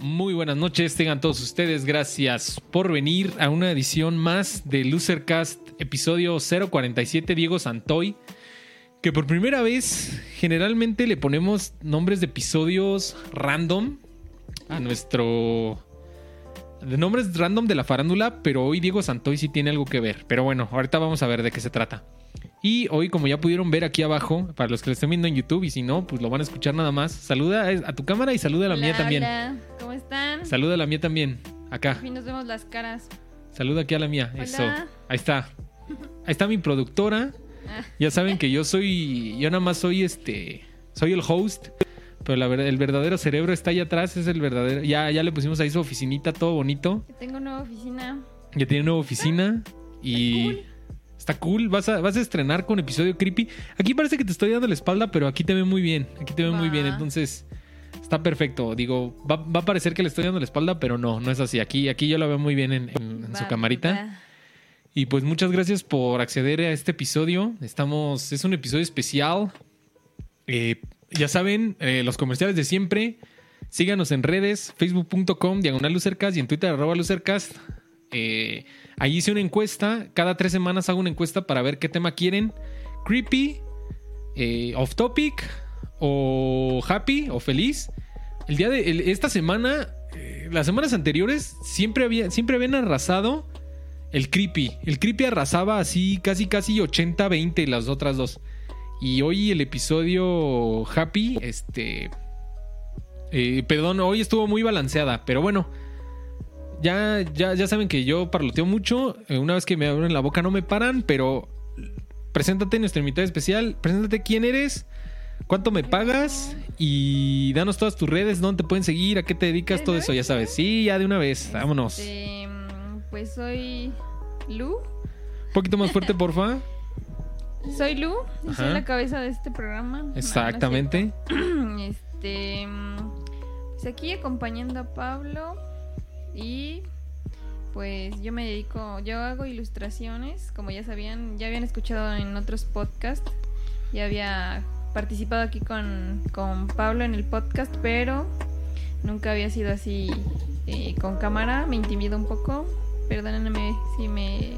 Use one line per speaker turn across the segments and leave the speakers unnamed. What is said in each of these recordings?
Muy buenas noches, tengan todos ustedes. Gracias por venir a una edición más de Losercast, episodio 047. Diego Santoy. Que por primera vez, generalmente le ponemos nombres de episodios random a nuestro. De nombres random de la farándula, pero hoy Diego Santoy sí tiene algo que ver. Pero bueno, ahorita vamos a ver de qué se trata. Y hoy, como ya pudieron ver aquí abajo, para los que lo estén viendo en YouTube, y si no, pues lo van a escuchar nada más. Saluda a tu cámara y saluda a la
Hola,
mía también.
Hola, ¿cómo están?
Saluda a la mía también. Acá.
fin nos vemos las caras.
Saluda aquí a la mía.
Hola.
Eso. Ahí está. Ahí está mi productora.
Ah.
Ya saben que yo soy. Yo nada más soy este. Soy el host. Pero la verdad, el verdadero cerebro está allá atrás. Es el verdadero. Ya, ya le pusimos ahí su oficinita, todo bonito.
Que tengo nueva oficina.
Ya tiene nueva oficina. Y.
cool.
Está cool. Vas a, vas a estrenar con episodio creepy. Aquí parece que te estoy dando la espalda, pero aquí te ve muy bien. Aquí te ve muy bien. Entonces. Está perfecto. Digo, va, va a parecer que le estoy dando la espalda, pero no, no es así. Aquí, aquí yo la veo muy bien en, en- en su camarita.
va.
Y pues muchas gracias por acceder a este episodio. Estamos, es un episodio especial. Eh, ya saben, eh, los comerciales de siempre. Síganos en redes, facebook.com, diagonal Lucercast y en Twitter, arroba Lucercast. Eh, ahí hice una encuesta. Cada tres semanas hago una encuesta para ver qué tema quieren. Creepy, eh, off topic, o happy, o feliz. El día de esta semana, eh, las semanas anteriores, siempre, había, siempre habían arrasado el creepy. El creepy arrasaba así casi casi 80-20 las otras dos. Y hoy el episodio Happy, este... eh, perdón, hoy estuvo muy balanceada, pero bueno. Ya, ya, ya saben que yo parloteo mucho. eh, una vez que me abren la boca no me paran, pero preséntate nuestra invitada especial. Preséntate quién eres, cuánto me pagas y danos todas tus redes, dónde te pueden seguir, a qué te dedicas,
¿De
todo eso, ya sabes. Sí, ya de una vez, vámonos.
Este, pues soy Lu.
Un poquito más fuerte, porfa.
Soy Lu y soy la cabeza de este programa. No es
Exactamente.
este, pues aquí acompañando a Pablo y pues yo me dedico, yo hago ilustraciones, como ya sabían, ya habían escuchado en otros podcasts, ya había participado aquí con, con Pablo en el podcast, pero nunca había sido así eh, con cámara, me intimida un poco, perdónenme si me,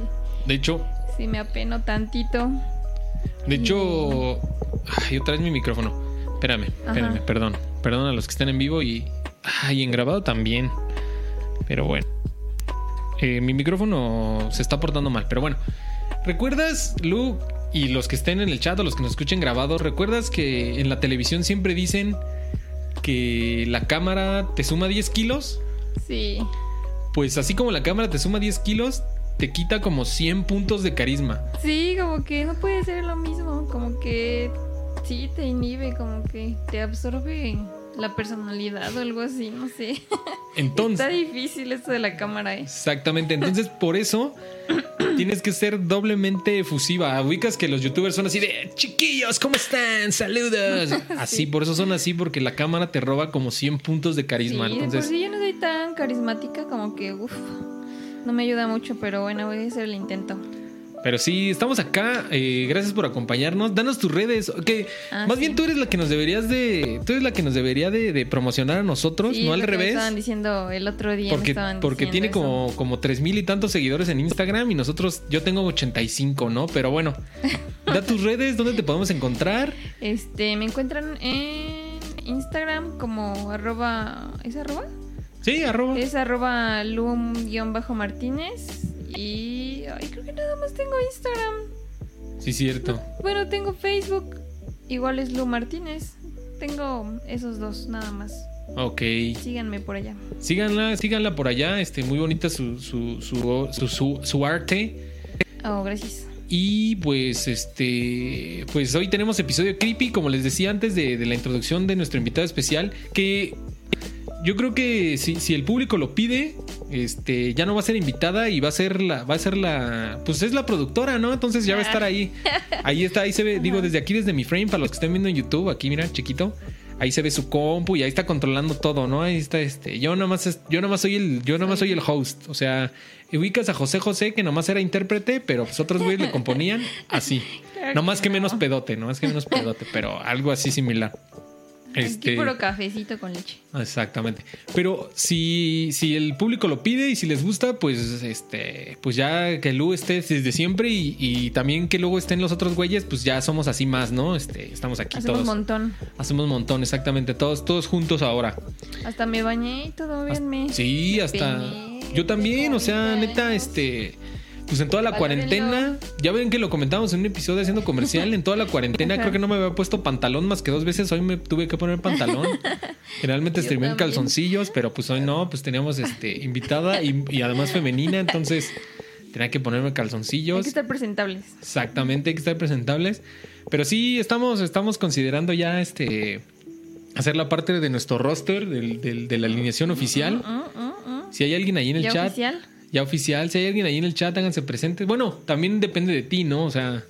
De hecho,
si me apeno tantito.
de hecho. Ay, otra vez mi micrófono. Espérame, espérame,
Ajá.
perdón. Perdón a los que están en vivo y. Ay, en grabado también. Pero bueno. Eh, mi micrófono se está portando mal, pero bueno. ¿Recuerdas, Lu, y los que estén en el chat o los que nos escuchen grabado, ¿recuerdas que en la televisión siempre dicen que la cámara te suma 10 kilos?
Sí,
Pues así como la cámara te suma 10 kilos, te quita como 100 puntos de carisma.
Sí, como que no puede ser lo mismo, como que sí te inhibe, como que te absorbe la personalidad o algo así, no sé.
Entonces,
Está difícil esto de la cámara, ¿eh?
exactamente. Entonces, por eso tienes que ser doblemente efusiva. Ubicas que los youtubers son así de chiquillos, ¿cómo están? Saludos. Así,
Sí.
por eso son así, porque la cámara te roba como 100 puntos de
Sí,
carisma.
por
Entonces,
sí yo no soy tan carismática, como que, uff, no me ayuda mucho, pero bueno, voy a hacer el intento.
Pero sí, estamos acá. eh, gracias por acompañarnos. Danos tus redes. Que
Ah,
más
sí.
bien tú eres la que nos deberías de. Tú eres la que nos debería de, de promocionar a nosotros,
Sí,
no al
que me
revés.
estaban diciendo el otro día.
Porque, tiene
eso.
como, como tres mil y tantos seguidores en Instagram y nosotros, yo tengo 85, ¿no? Pero bueno, da tus redes, ¿dónde te podemos encontrar?
Este, me encuentran en Instagram como arroba, ¿es arroba?
Sí, arroba.
Es arroba lum-martínez y... Ay, creo que nada más tengo Instagram.
Sí, cierto.
Bueno, tengo Facebook. Igual es Lu Martínez. Tengo esos dos, nada más.
Ok.
Síganme por allá.
Síganla, síganla por allá. Este, muy bonita su, su, su, su, su- su arte.
Oh, gracias.
Y pues, este, pues hoy tenemos episodio creepy, como les decía antes de, de la introducción de nuestro invitado especial, que yo creo que si, si el público lo pide, este, ya no va a ser invitada y va a ser la, va a ser la, pues es la productora, ¿no? Entonces ya va a estar ahí. Ahí está, ahí se ve, digo, desde aquí, desde mi frame, para los que estén viendo en YouTube, aquí, mira, chiquito. Ahí se ve su compu y ahí está controlando todo, ¿no? Ahí está este. Yo nada más, es- yo nada más soy el, yo nada más soy el host. O sea, ubicas a José José, que nomás era intérprete, pero pues otros güeyes le componían así.
Claro
No más
que
que
no.
menos pedote, no más que menos pedote, pero algo así similar. Este,
Aquí puro cafecito con leche.
Exactamente. Pero si, si el público lo pide y si les gusta, pues este, pues ya que Lu esté desde siempre y, y también que luego estén los otros güeyes, pues ya somos así más, ¿no? Este, estamos aquí
Hacemos un
todos.
montón.
Hacemos un montón, exactamente. Todos, todos juntos ahora.
Hasta me bañé y todo bien. Me,
Sí,
me
hasta. Yo también, o sea, neta, este. Pues en toda la
Valórenlo.
cuarentena, ya ven que lo comentamos en un episodio haciendo comercial, en toda la cuarentena creo que no me había puesto pantalón más que dos veces, hoy me tuve que poner pantalón. Generalmente streamé en calzoncillos, pero pues hoy no, pues teníamos este invitada y, y además femenina, entonces tenía que ponerme
Hay
calzoncillos.
que estar presentables.
Exactamente, hay que estar presentables. Pero sí, estamos, estamos considerando ya este hacer la parte de nuestro roster del- del- de la alineación oficial.
Mm, mm, mm.
Si hay alguien ahí en el
¿Ya
chat,
oficial?
Ya oficial, si hay alguien ahí en el chat, háganse presentes. Bueno, también depende de ti, ¿no? O sea,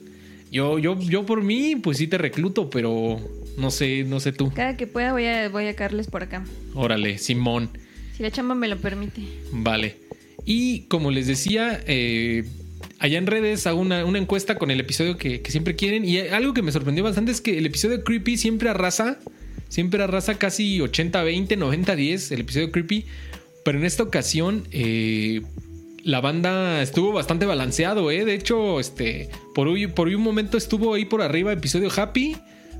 yo, yo, yo por mí, pues sí te recluto, pero no sé, no sé tú.
Cada que pueda voy a, voy a caerles por acá.
Órale, Simón.
Si la chamba me lo permite.
Vale. Y como les decía, eh, allá en redes hago una, una encuesta con el episodio que, que siempre quieren. Y algo que me sorprendió bastante es que el episodio Creepy siempre arrasa. Siempre arrasa casi 80-20, 90-10 el episodio Creepy. Pero en esta ocasión eh, la banda estuvo bastante balanceado, ¿eh? De hecho, este, por, hoy, por un momento estuvo ahí por arriba episodio Happy.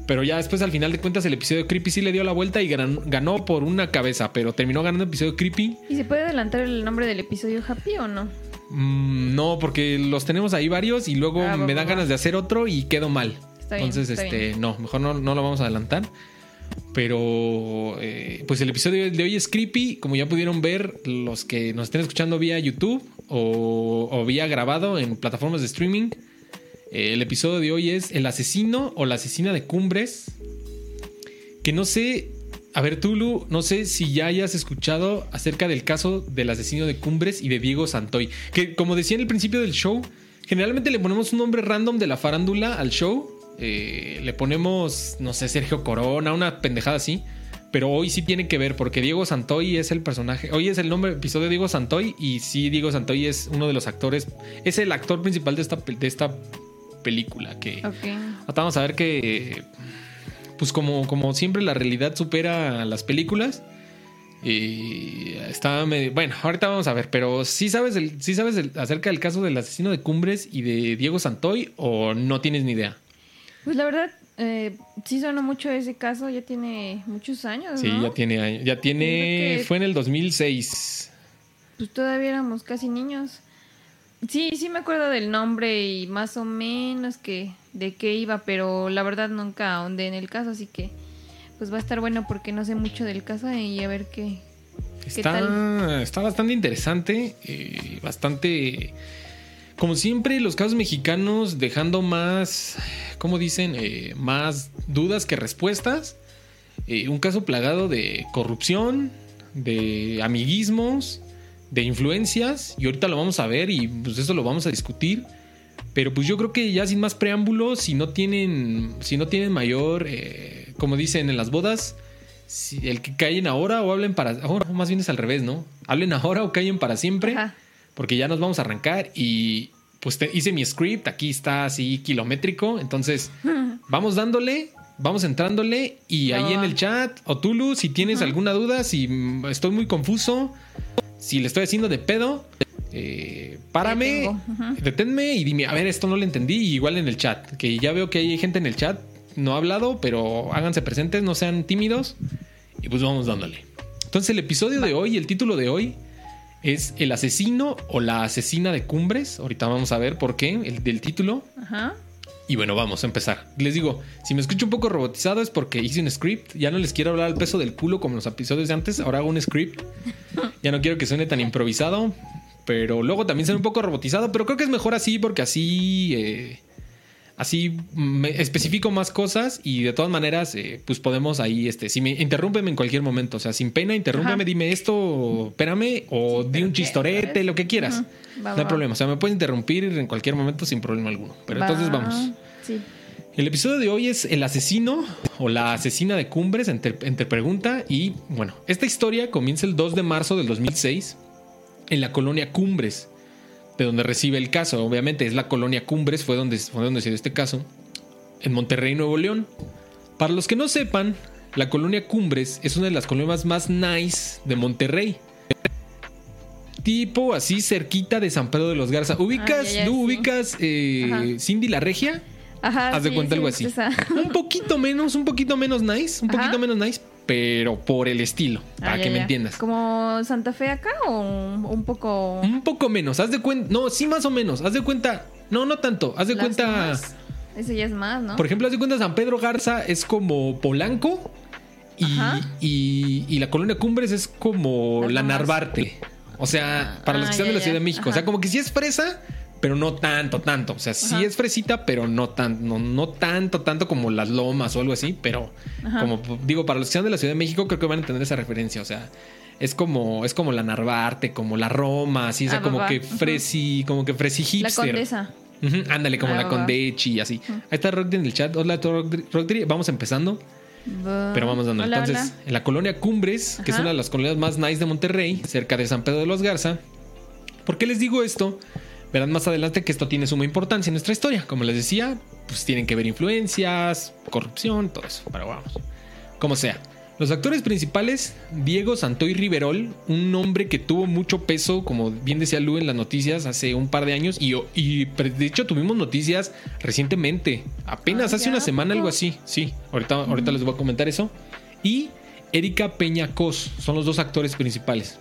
Pero ya después al final de cuentas el episodio Creepy sí le dio la vuelta y gan- ganó por una cabeza. Pero terminó ganando el episodio Creepy.
¿Y se puede adelantar el nombre del episodio Happy o no?
Mm, no, porque los tenemos ahí varios y luego
Ah,
me dan ganas de hacer otro y quedo mal.
Está bien,
Entonces,
está
este,
bien.
no, mejor no, no lo vamos a adelantar. Pero, eh, pues el episodio de hoy es creepy. Como ya pudieron ver, los que nos estén escuchando vía YouTube o, vía grabado en plataformas de streaming, eh, el episodio de hoy es El asesino o la asesina de cumbres. Que no sé, a ver, Tulu, no sé si ya hayas escuchado acerca del caso del asesino de Cumbres y de Diego Santoy. Que como decía en el principio del show, generalmente le ponemos un nombre random de la farándula al show. Eh, le ponemos, no sé, Sergio Corona, una pendejada así. Pero hoy sí tiene que ver porque Diego Santoy es el personaje. Hoy es el nombre episodio de Diego Santoy y sí, Diego Santoy es uno de los actores. Es el actor principal de esta, de esta película que...
Ok.
Ahorita Vamos a ver que, pues como, como siempre, la realidad supera a las películas. Y está medio- Bueno, ahorita vamos a ver, pero ¿sí sabes, el, sí sabes el- acerca del caso del asesino de Cumbres y de Diego Santoy o no tienes ni idea?
Pues la verdad, eh, sí sonó mucho ese caso. Ya tiene muchos años,
Sí,
¿no?
ya tiene años. Ya tiene. Fue en el 2006.
Pues todavía éramos casi niños. Sí, sí me acuerdo del nombre y más o menos que de qué iba, pero la verdad nunca ahondé en el caso, así que pues va a estar bueno porque no sé mucho del caso y a ver qué. ¿Qué
Está, está bastante interesante, eh, bastante... Como siempre, los casos mexicanos dejando más, ¿cómo dicen? Eh, más dudas que respuestas. Eh, un caso plagado de corrupción, de amiguismos, de influencias. Y ahorita lo vamos a ver y pues eso lo vamos a discutir. Pero pues yo creo que ya sin más preámbulos, si no tienen, si no tienen mayor, eh, como dicen en las bodas, si el que callen ahora o hablen para, ahora más bien es al revés, ¿no? Hablen ahora o callen para siempre. Porque ya nos vamos a arrancar y pues te- hice mi script, aquí está así kilométrico, entonces vamos dándole, vamos entrándole y ahí en el chat o Tulu, si tienes alguna duda, si estoy muy confuso, si le estoy haciendo de pedo, eh, párame,
ujú.
deténme y dime, a ver, esto no lo entendí, y igual en el chat, que ya veo que hay gente en el chat, no ha hablado, pero háganse presentes, no sean tímidos, y pues vamos dándole. Entonces el episodio de hoy, el título de hoy, es El asesino o la asesina de cumbres. Ahorita vamos a ver por qué, el del título.
Ajá.
Y bueno, vamos a empezar. Les digo, si me escucho un poco robotizado es porque hice un script. Ya no les quiero hablar al peso del culo como en los episodios de antes. Ahora hago un script. Ya no quiero que suene tan improvisado. Pero luego también suena un poco robotizado. Pero creo que es mejor así porque así... eh, así me especifico más cosas y de todas maneras, eh, pues podemos ahí, este, si me interrúmpeme en cualquier momento, o sea, sin pena, interrúmpeme,
Ajá.
dime esto, espérame, o
Sí,
di un chistorete, lo que quieras.
Va,
no
va,
hay problema, o sea, me puedes interrumpir en cualquier momento sin problema alguno. Pero
va.
entonces vamos.
Sí.
El episodio de hoy es El asesino o la asesina de cumbres, entre, entre pregunta. Y bueno, esta historia comienza el 2 de marzo del 2006 en la colonia Cumbres, de donde recibe el caso. Obviamente es la colonia Cumbres, fue donde, fue donde se dio este caso, en Monterrey, Nuevo León. Para los que no sepan, la colonia Cumbres es una de las colonias más nice de Monterrey. Tipo así cerquita de San Pedro de los Garza. ¿Ubicas,
Ah, ya, ya,
tú
sí.
ubicas eh. Cindy la Regia?
Ajá.
Haz de
sí,
cuenta
sí,
algo así.
esa.
Un poquito menos, un poquito menos nice, un
Ajá.
poquito menos nice, pero por el estilo, para
Ah, ya,
que me
ya.
entiendas.
¿Como Santa Fe acá o un, poco.
Un poco menos, haz de cuenta, no, sí más o menos, haz de cuenta, no, no tanto, haz de
las
cuenta,
demás? Ese ya es más, ¿no?
por ejemplo, haz de cuenta San Pedro Garza es como Polanco y, y- y la colonia Cumbres es como
Las
la. Narvarte. O sea, para los que
Ah,
están
ya,
de la Ciudad de México, o sea, como que sí es fresa, pero no tanto, tanto. O sea, sí es fresita, pero no tan, no, no tanto, tanto como las lomas o algo así, pero
Ajá.
como digo, para los que están de la Ciudad de México, creo que van a entender esa referencia. O sea, es como, es como la Narvarte, como la Roma, así, o sea,
Ah,
como que fresi, como que fresi
La
hipster.
condesa.
Ujú, ándale, como
Ah,
la. Condechi y así. Ahí está Rockdry en el chat. Hola. Rockdry. Vamos empezando, pero vamos dando.
Hola,
Entonces,
hola.
en la colonia Cumbres, que es una de las colonias más nice de Monterrey, cerca de San Pedro de los Garza. ¿Por qué les digo esto? Verán más adelante que esto tiene suma importancia en nuestra historia. Como les decía, pues tienen que ver influencias, corrupción, todo eso. Pero vamos. Como sea. Los actores principales, Diego Santoy Riverol, un hombre que tuvo mucho peso, como bien decía Lu en las noticias hace un par de años, y, y de hecho tuvimos noticias recientemente, apenas
Ah,
hace
¿ya?
una semana, algo así. Sí, ahorita, ahorita les voy a comentar eso. Y Erika Peña Cos son los dos actores principales.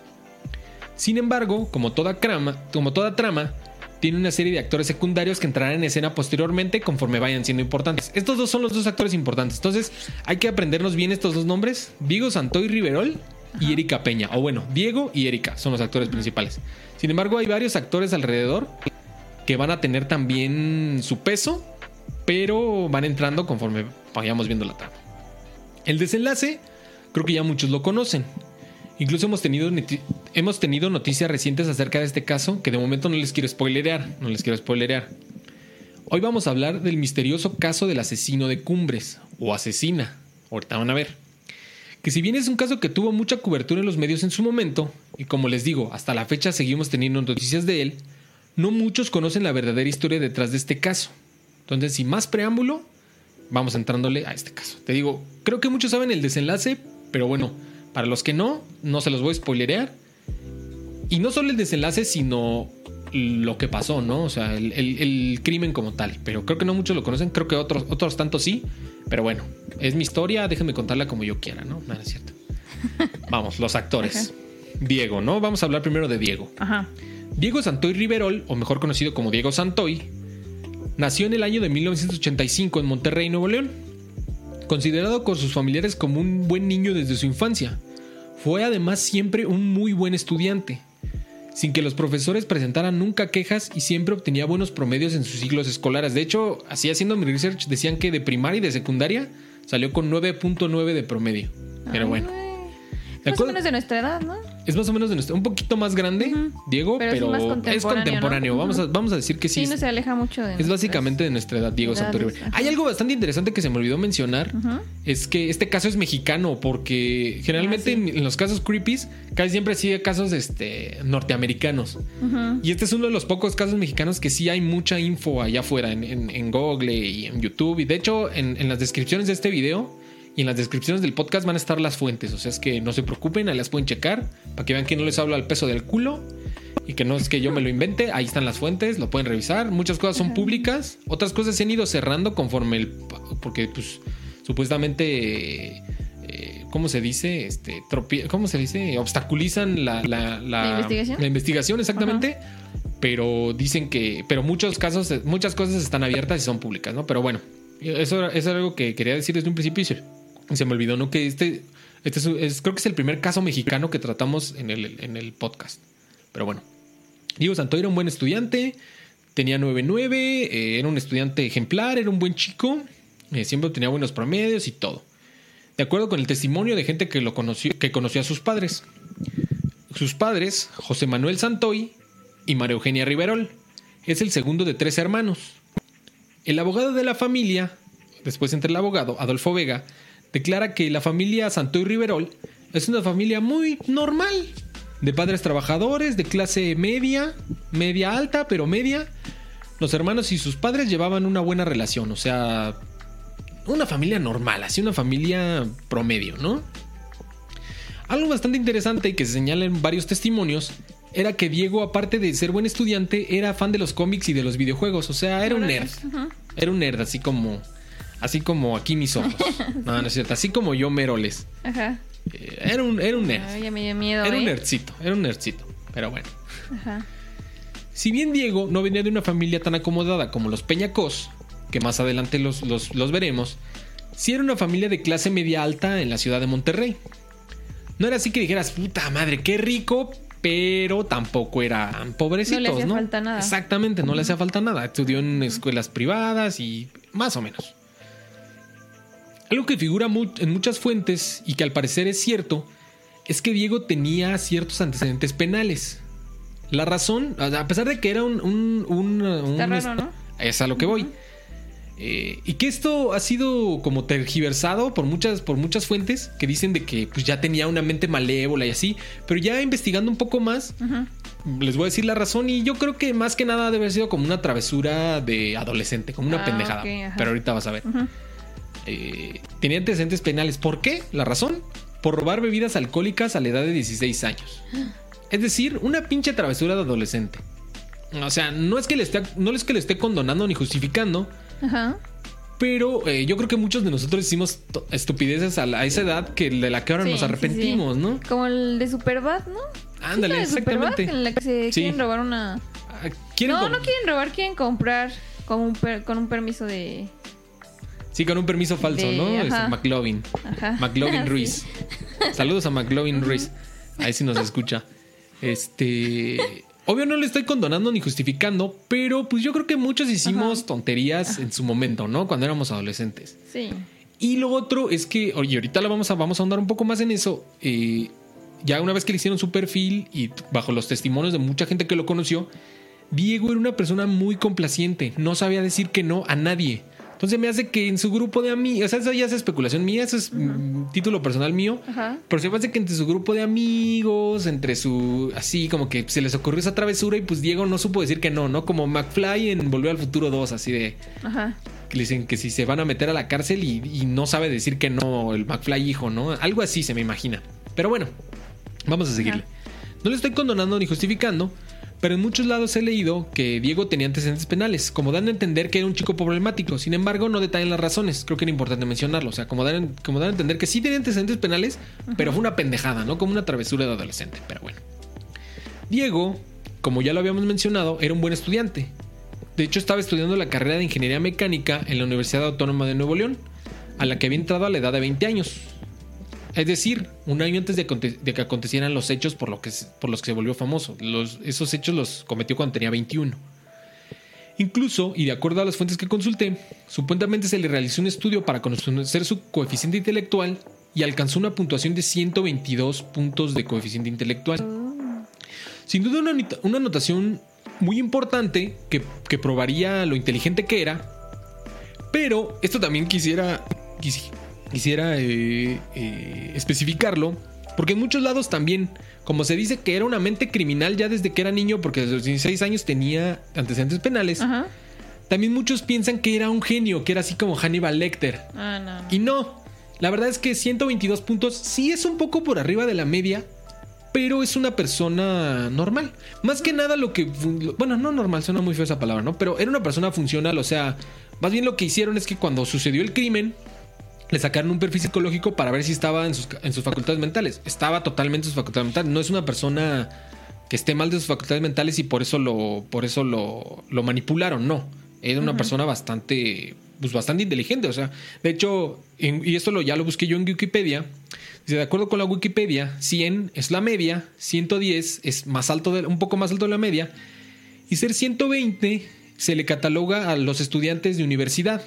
Sin embargo, como toda, crama, como toda trama, tiene una serie de actores secundarios que entrarán en escena posteriormente conforme vayan siendo importantes. Estos dos son los dos actores importantes. Entonces, hay que aprendernos bien estos dos nombres: Diego Santoy Riverol y Erika Peña. O bueno, Diego y Erika son los actores principales. Sin embargo, hay varios actores alrededor que van a tener también su peso, pero van entrando conforme vayamos viendo la trama. El desenlace, creo que ya muchos lo conocen. Incluso hemos tenido, hemos tenido noticias recientes acerca de este caso que de momento no les quiero spoilerear, no les quiero spoilerear. Hoy vamos a hablar del misterioso caso del asesino de Cumbres, o asesina, ahorita van a ver. Que si bien es un caso que tuvo mucha cobertura en los medios en su momento, y como les digo, hasta la fecha seguimos teniendo noticias de él, no muchos conocen la verdadera historia detrás de este caso. Entonces, sin más preámbulo, vamos entrándole a este caso. Te digo, creo que muchos saben el desenlace, pero bueno, para los que no, no se los voy a spoilerear. Y no solo el desenlace, sino lo que pasó, ¿no? O sea, el, el- el crimen como tal. Pero creo que no muchos lo conocen, creo que otros, otros tantos sí. Pero bueno, es mi historia, déjenme contarla como yo quiera, ¿no? No, no es cierto. Vamos, los actores. Diego, ¿no? Vamos a hablar primero de Diego.
Ajá.
Diego Santoy Riverol, o mejor conocido como Diego Santoy, nació en el año de 1985 en Monterrey, Nuevo León. Considerado por sus familiares como un buen niño desde su infancia, fue además siempre un muy buen estudiante, sin que los profesores presentaran nunca quejas y siempre obtenía buenos promedios en sus ciclos escolares. De hecho, así haciendo mi research, decían que de primaria y de secundaria salió con 9.9 de promedio. Pero
Ay,
bueno. ¿De
Más o menos de nuestra edad, ¿no?
Es más o menos de nuestra, un poquito más grande. Diego,
Pero
es
contemporáneo,
contemporáneo.
¿no?
Vamos, a, vamos a decir que sí.
Sí,
es-
no se aleja mucho de
es básicamente de nuestra edad, Diego
ajá.
Hay algo bastante interesante que se me olvidó mencionar. Es que este caso es mexicano, porque generalmente
Ah, sí.
en, los casos creepies, casi siempre sigue casos este, norteamericanos. Y este es uno de los pocos casos mexicanos que sí hay mucha info allá afuera, en, en- en Google y en YouTube. Y de hecho, en, en las descripciones de este video y en las descripciones del podcast van a estar las fuentes. O sea, es que no se preocupen, ahí las pueden checar para que vean que no les hablo al peso del culo y que no es que yo me lo invente. Ahí están las fuentes, lo pueden revisar. Muchas cosas son públicas, otras cosas se han ido cerrando conforme el. Porque, pues, supuestamente. eh, ¿Cómo se dice? Este, ¿Cómo se dice? Obstaculizan la, la,
¿La investigación?
La investigación, exactamente. Pero dicen que. Pero muchos casos, muchas cosas están abiertas y son públicas, ¿no? Pero bueno, eso, eso era algo que quería decir desde un principio. Se me olvidó, ¿no? Que este. Este es, es- creo que es el primer caso mexicano que tratamos en el, en el podcast. Pero bueno. Diego Santoy era un buen estudiante. Tenía 9-9. eh, era un estudiante ejemplar. Era un buen chico. eh, siempre obtenía buenos promedios y todo. De acuerdo con el testimonio de gente que lo conoció, que conoció a sus padres. Sus padres, José Manuel Santoy y María Eugenia Riverol. Es el segundo de tres hermanos. El abogado de la familia, después entre el abogado, Adolfo Vega, declara que la familia Santoy Riverol es una familia muy normal, de padres trabajadores, de clase media, media alta, pero media. Los hermanos y sus padres llevaban una buena relación, o sea, una familia normal, así una familia promedio, ¿no? Algo bastante interesante y que se señala en varios testimonios era que Diego, aparte de ser buen estudiante, era fan de los cómics y de los videojuegos. O sea, era un nerd. Era un nerd, así como. Así como aquí mis ojos. No, no es cierto. Así como yo, Meroles. Ajá. Eh, era, un, era un nerd.
Ay, me dio miedo.
Era un
¿eh?
nerdcito. Era un nerdcito. Pero bueno. Ajá. Si bien Diego no venía de una familia tan acomodada como los Peñacos, que más adelante los, los, los veremos, sí era una familia de clase media alta en la ciudad de Monterrey. No era así que dijeras, puta madre, qué rico, pero tampoco eran pobrecitos, ¿no?
No le hacía falta nada.
Exactamente, no le hacía falta nada. Estudió en escuelas privadas y más o menos. Algo que figura en muchas fuentes y que al parecer es cierto, es que Diego tenía ciertos antecedentes penales. La razón, a pesar de que era un... un, un- un-
Está raro, ¿no?
Es a lo que voy. Eh, y que esto ha sido como tergiversado por muchas, por muchas fuentes que dicen de que pues, ya tenía una mente malévola y así. Pero ya investigando un poco más, les voy a decir la razón. Y yo creo que más que nada debe haber sido como una travesura de adolescente, como una
Ah,
pendejada. Pero ahorita vas a ver.
Ujú.
Eh, tenía antecedentes penales. ¿Por qué? La razón. Por robar bebidas alcohólicas a la edad de 16 años. Es decir, una pinche travesura de adolescente. O sea, no es que le esté, no es que le esté condonando ni justificando,
Ajá.
pero eh, yo creo que muchos de nosotros hicimos estupideces a, la- a esa edad que de la que ahora
Sí,
nos arrepentimos,
sí.
¿no?
Como el de Superbad, ¿no?
Ándale,
¿Sí, la de Superbad?
exactamente.
En la que se quieren robar una.
Ah, ¿quieren
No, no quieren robar, quieren comprar con un, per- con un permiso de.
Sí, con un permiso falso,
de-
¿no?
Ajá.
McLovin.
Ajá.
McLovin
Sí.
Ruiz. Saludos a McLovin Ruiz. Ahí sí nos escucha. Este. Obvio no le estoy condonando ni justificando, pero pues yo creo que muchos hicimos
Ajá.
tonterías en su momento, ¿no? Cuando éramos adolescentes.
Sí.
Y lo otro es que, oye, ahorita lo vamos a, vamos a ahondar un poco más en eso. eh, ya una vez que le hicieron su perfil y bajo los testimonios de mucha gente que lo conoció, Diego era una persona muy complaciente, no sabía decir que no a nadie. Entonces me hace que en su grupo de amigos, o sea, eso ya es especulación mía, eso es mm, título personal mío,
Ajá.
pero se me hace que entre su grupo de amigos, entre su, así como que se les ocurrió esa travesura y pues Diego no supo decir que no, ¿no? Como McFly en Volver al Futuro 2, así de,
Ajá.
que le dicen que si se van a meter a la cárcel y, y no sabe decir que no, el McFly hijo, ¿no? Algo así se me imagina. Pero bueno, vamos a seguirle. No le estoy condonando ni justificando, pero en muchos lados he leído que Diego tenía antecedentes penales, como dan a entender que era un chico problemático. Sin embargo, no detallan las razones. Creo que era importante mencionarlo. O sea, como dan, como dan a entender que sí tenía antecedentes penales, pero fue una pendejada, ¿no? Como una travesura de adolescente. Pero bueno. Diego, como ya lo habíamos mencionado, era un buen estudiante. De hecho, estaba estudiando la carrera de ingeniería mecánica en la Universidad Autónoma de Nuevo León, a la que había entrado a la edad de 20 años. Es decir, un año antes de, que acontecieran los hechos por, los que se volvió famoso. Esos hechos los cometió cuando tenía 21. Incluso, y de acuerdo a las fuentes que consulté, supuestamente se le realizó un estudio para conocer su coeficiente intelectual y alcanzó una puntuación de 122 puntos de coeficiente intelectual. Sin duda una, una anotación muy importante que, probaría lo inteligente que era. Pero esto también quisiera, quisi- quisiera eh, eh, especificarlo. Porque en muchos lados también, como se dice que era una mente criminal ya desde que era niño, porque desde los 16 años tenía antecedentes penales,
Ajá.
también muchos piensan que era un genio, que era así como Hannibal Lecter.
Ah, no. no.
Y no, la verdad es que 122 puntos sí es un poco por arriba de la media, pero es una persona normal. Más que nada lo que... Bueno, no normal, suena muy feo esa palabra, ¿no? Pero era una persona funcional, o sea, más bien lo que hicieron es que cuando sucedió el crimen, le sacaron un perfil psicológico para ver si estaba en sus, en sus facultades mentales. Estaba totalmente en sus facultades mentales. No es una persona que esté mal de sus facultades mentales y por eso lo, por eso lo, lo manipularon, no. Era una persona bastante, pues bastante inteligente. O sea, de hecho, en- y esto lo, ya lo busqué yo en Wikipedia. Dice, de acuerdo con la Wikipedia, 100 es la media, 110 es más alto de, un poco más alto de la media, y ser 120 se le cataloga a los estudiantes de universidad.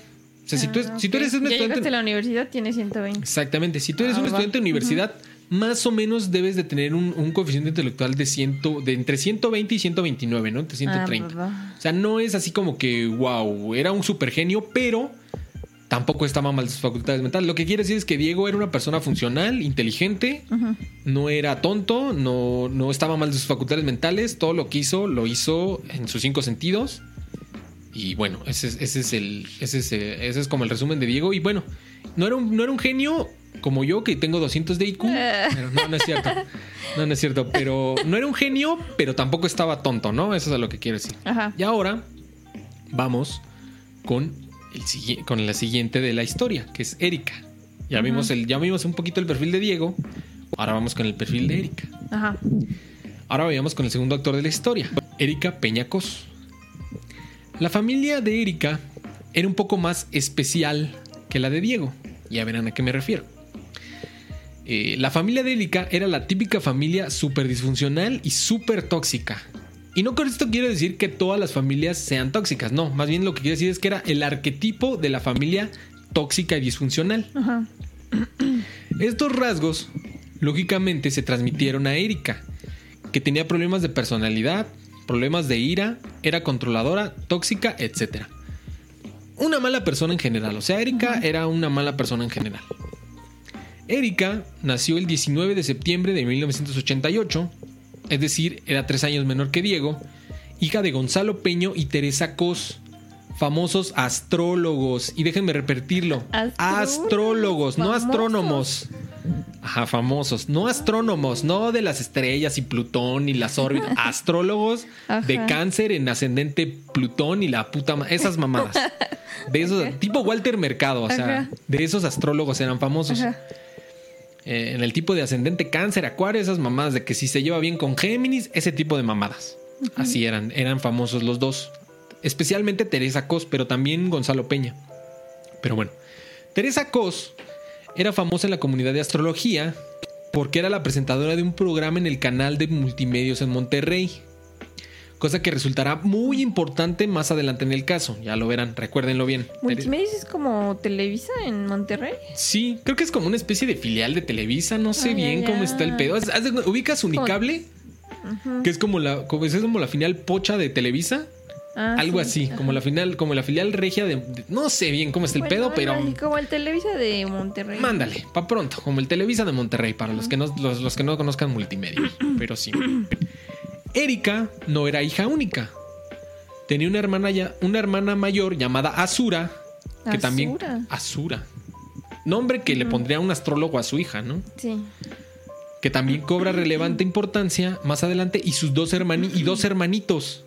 O sea, si, tú,
Ah,
si tú eres un
Ya
estudiante.
a la universidad, tienes 120.
Exactamente. Si tú eres
Ah,
un
va.
estudiante de universidad, más o menos debes de tener un, un coeficiente intelectual de, ciento, de entre 120 y 129, ¿no? Entre 130.
Ah, va.
O sea, no es así como que, wow, era un super genio, pero tampoco estaba mal de sus facultades mentales. Lo que quiere decir es que Diego era una persona funcional, inteligente, no era tonto, no, no estaba mal de sus facultades mentales. Todo lo que hizo, lo hizo en sus cinco sentidos. Y bueno, ese, es- ese es el, ese, es, eh, ese es como el resumen de Diego. Y bueno, no era un, no era un genio como yo, que tengo 200 de IQ. Pero no, no es cierto. No, no es cierto. Pero no era un genio, pero tampoco estaba tonto, ¿no? Eso es a lo que quiero decir.
Ajá.
Y ahora vamos con, el, con la siguiente de la historia, que es Erika. Ya, vimos el, ya vimos un poquito el perfil de Diego. Ahora vamos con el perfil de Erika.
Ajá.
Ahora vayamos con el segundo actor de la historia, Erika Peñacos. La familia de Erika era un poco más especial que la de Diego. Ya verán a qué me refiero. Eh, la familia de Erika era la típica familia súper disfuncional y súper tóxica. Y no con esto quiero decir que todas las familias sean tóxicas, no, más bien lo que quiero decir es que era el arquetipo de la familia tóxica y disfuncional.
Ajá.
Estos rasgos, lógicamente, se transmitieron a Erika, que tenía problemas de personalidad, problemas de ira, era controladora, tóxica, etc. Una mala persona en general, o sea, Erika era una mala persona en general. Erika nació el 19 de septiembre de 1988, es decir, era tres años menor que Diego, hija de Gonzalo Peño y Teresa Cos, famosos astrólogos. Y déjenme repetirlo,
Astrólogos,
astrólogos, no astrónomos. Ajá, famosos, no astrónomos, no de las estrellas y Plutón y las órbitas, astrólogos de cáncer en ascendente Plutón y la puta, ma- esas mamadas. De esos, tipo Walter Mercado, o sea,
Ajá.
de esos astrólogos eran famosos.
Ajá.
Eh, en el tipo de ascendente cáncer, acuario, esas mamadas de que si se lleva bien con Géminis, ese tipo de mamadas. Así eran, eran famosos los dos. Especialmente Teresa Cos, pero también Gonzalo Peña. Pero bueno, Teresa Cos era famosa en la comunidad de astrología porque era la presentadora de un programa en el canal de multimedios en Monterrey. Cosa que resultará muy importante más adelante en el caso. Ya lo verán, recuérdenlo bien.
Multimedios es como Televisa en Monterrey.
Sí, creo que es como una especie de filial de Televisa, no sé
Ah,
bien
ya.
cómo está el pedo. ¿Ubicas Unicable?
Ujú.
Que es como la, como, es como la final pocha de Televisa.
Ah,
Algo
sí,
así,
ajá.
como la final, como la filial regia de, de- No sé bien cómo está el
Bueno,
pedo, pero.
Como el Televisa de Monterrey.
Mándale, pa' pronto, como el Televisa de Monterrey, para los que no, los, los que no conozcan multimedia. Pero sí. Erika no era hija única. Tenía una hermana ya, una hermana mayor llamada Azura. Que también.
Azura.
Azura. Nombre que le pondría un astrólogo a su hija, ¿no?
Sí.
que también cobra relevante importancia más adelante y sus dos hermani y dos hermanitos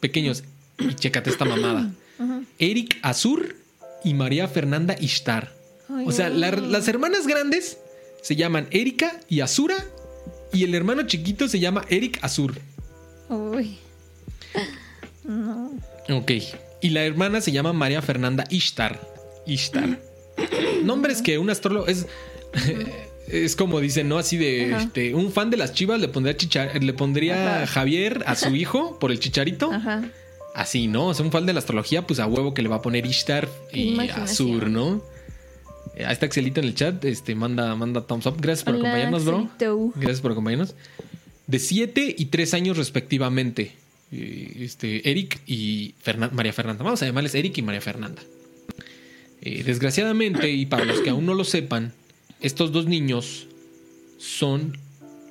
pequeños. Y chécate esta mamada.
Ajá.
Eric Azur y María Fernanda Ishtar.
Ay,
O sea, la- las hermanas grandes se llaman Erika y Azura y el hermano chiquito se llama Eric Azur.
Uy. No.
Ok. Y la hermana se llama María Fernanda Ishtar. Ishtar. Nombres que un astrólogo es. Es como dicen, ¿no? Así de este, un fan de las chivas le pondría chicha- le pondría. Javier a su hijo por el chicharito.
Ajá.
Así, ¿no? O sea, un fan de la astrología, pues a huevo que le va a poner Ishtar y. Azur, ¿no? Eh, Ahí está Excelito en el chat, este, manda, manda thumbs up. Gracias por
Hola,
acompañarnos, bro.
Axelito.
Gracias por acompañarnos. De 7 y 3 años respectivamente. Eh, Este, Eric y Fernan- María Fernanda. Vamos a llamarles Eric y María Fernanda. Eh, desgraciadamente, y para los que aún no lo sepan, estos dos niños son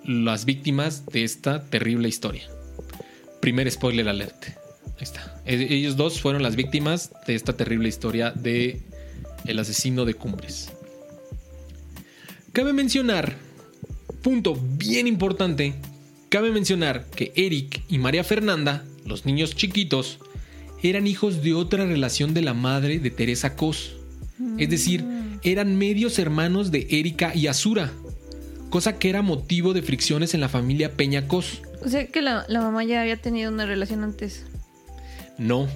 las víctimas de esta terrible historia. Primer spoiler alert. Ahí está. E- Ellos dos fueron las víctimas de esta terrible historia de el asesino de Cumbres. Cabe mencionar, punto bien importante, cabe mencionar que Eric y María Fernanda, los niños chiquitos, eran hijos de otra relación de la madre de Teresa Cos. Es decir, eran medios hermanos de Erika y Azura, cosa que era motivo de fricciones en la familia Peña Cos.
O sea que la, la mamá ya había tenido una relación antes.
No.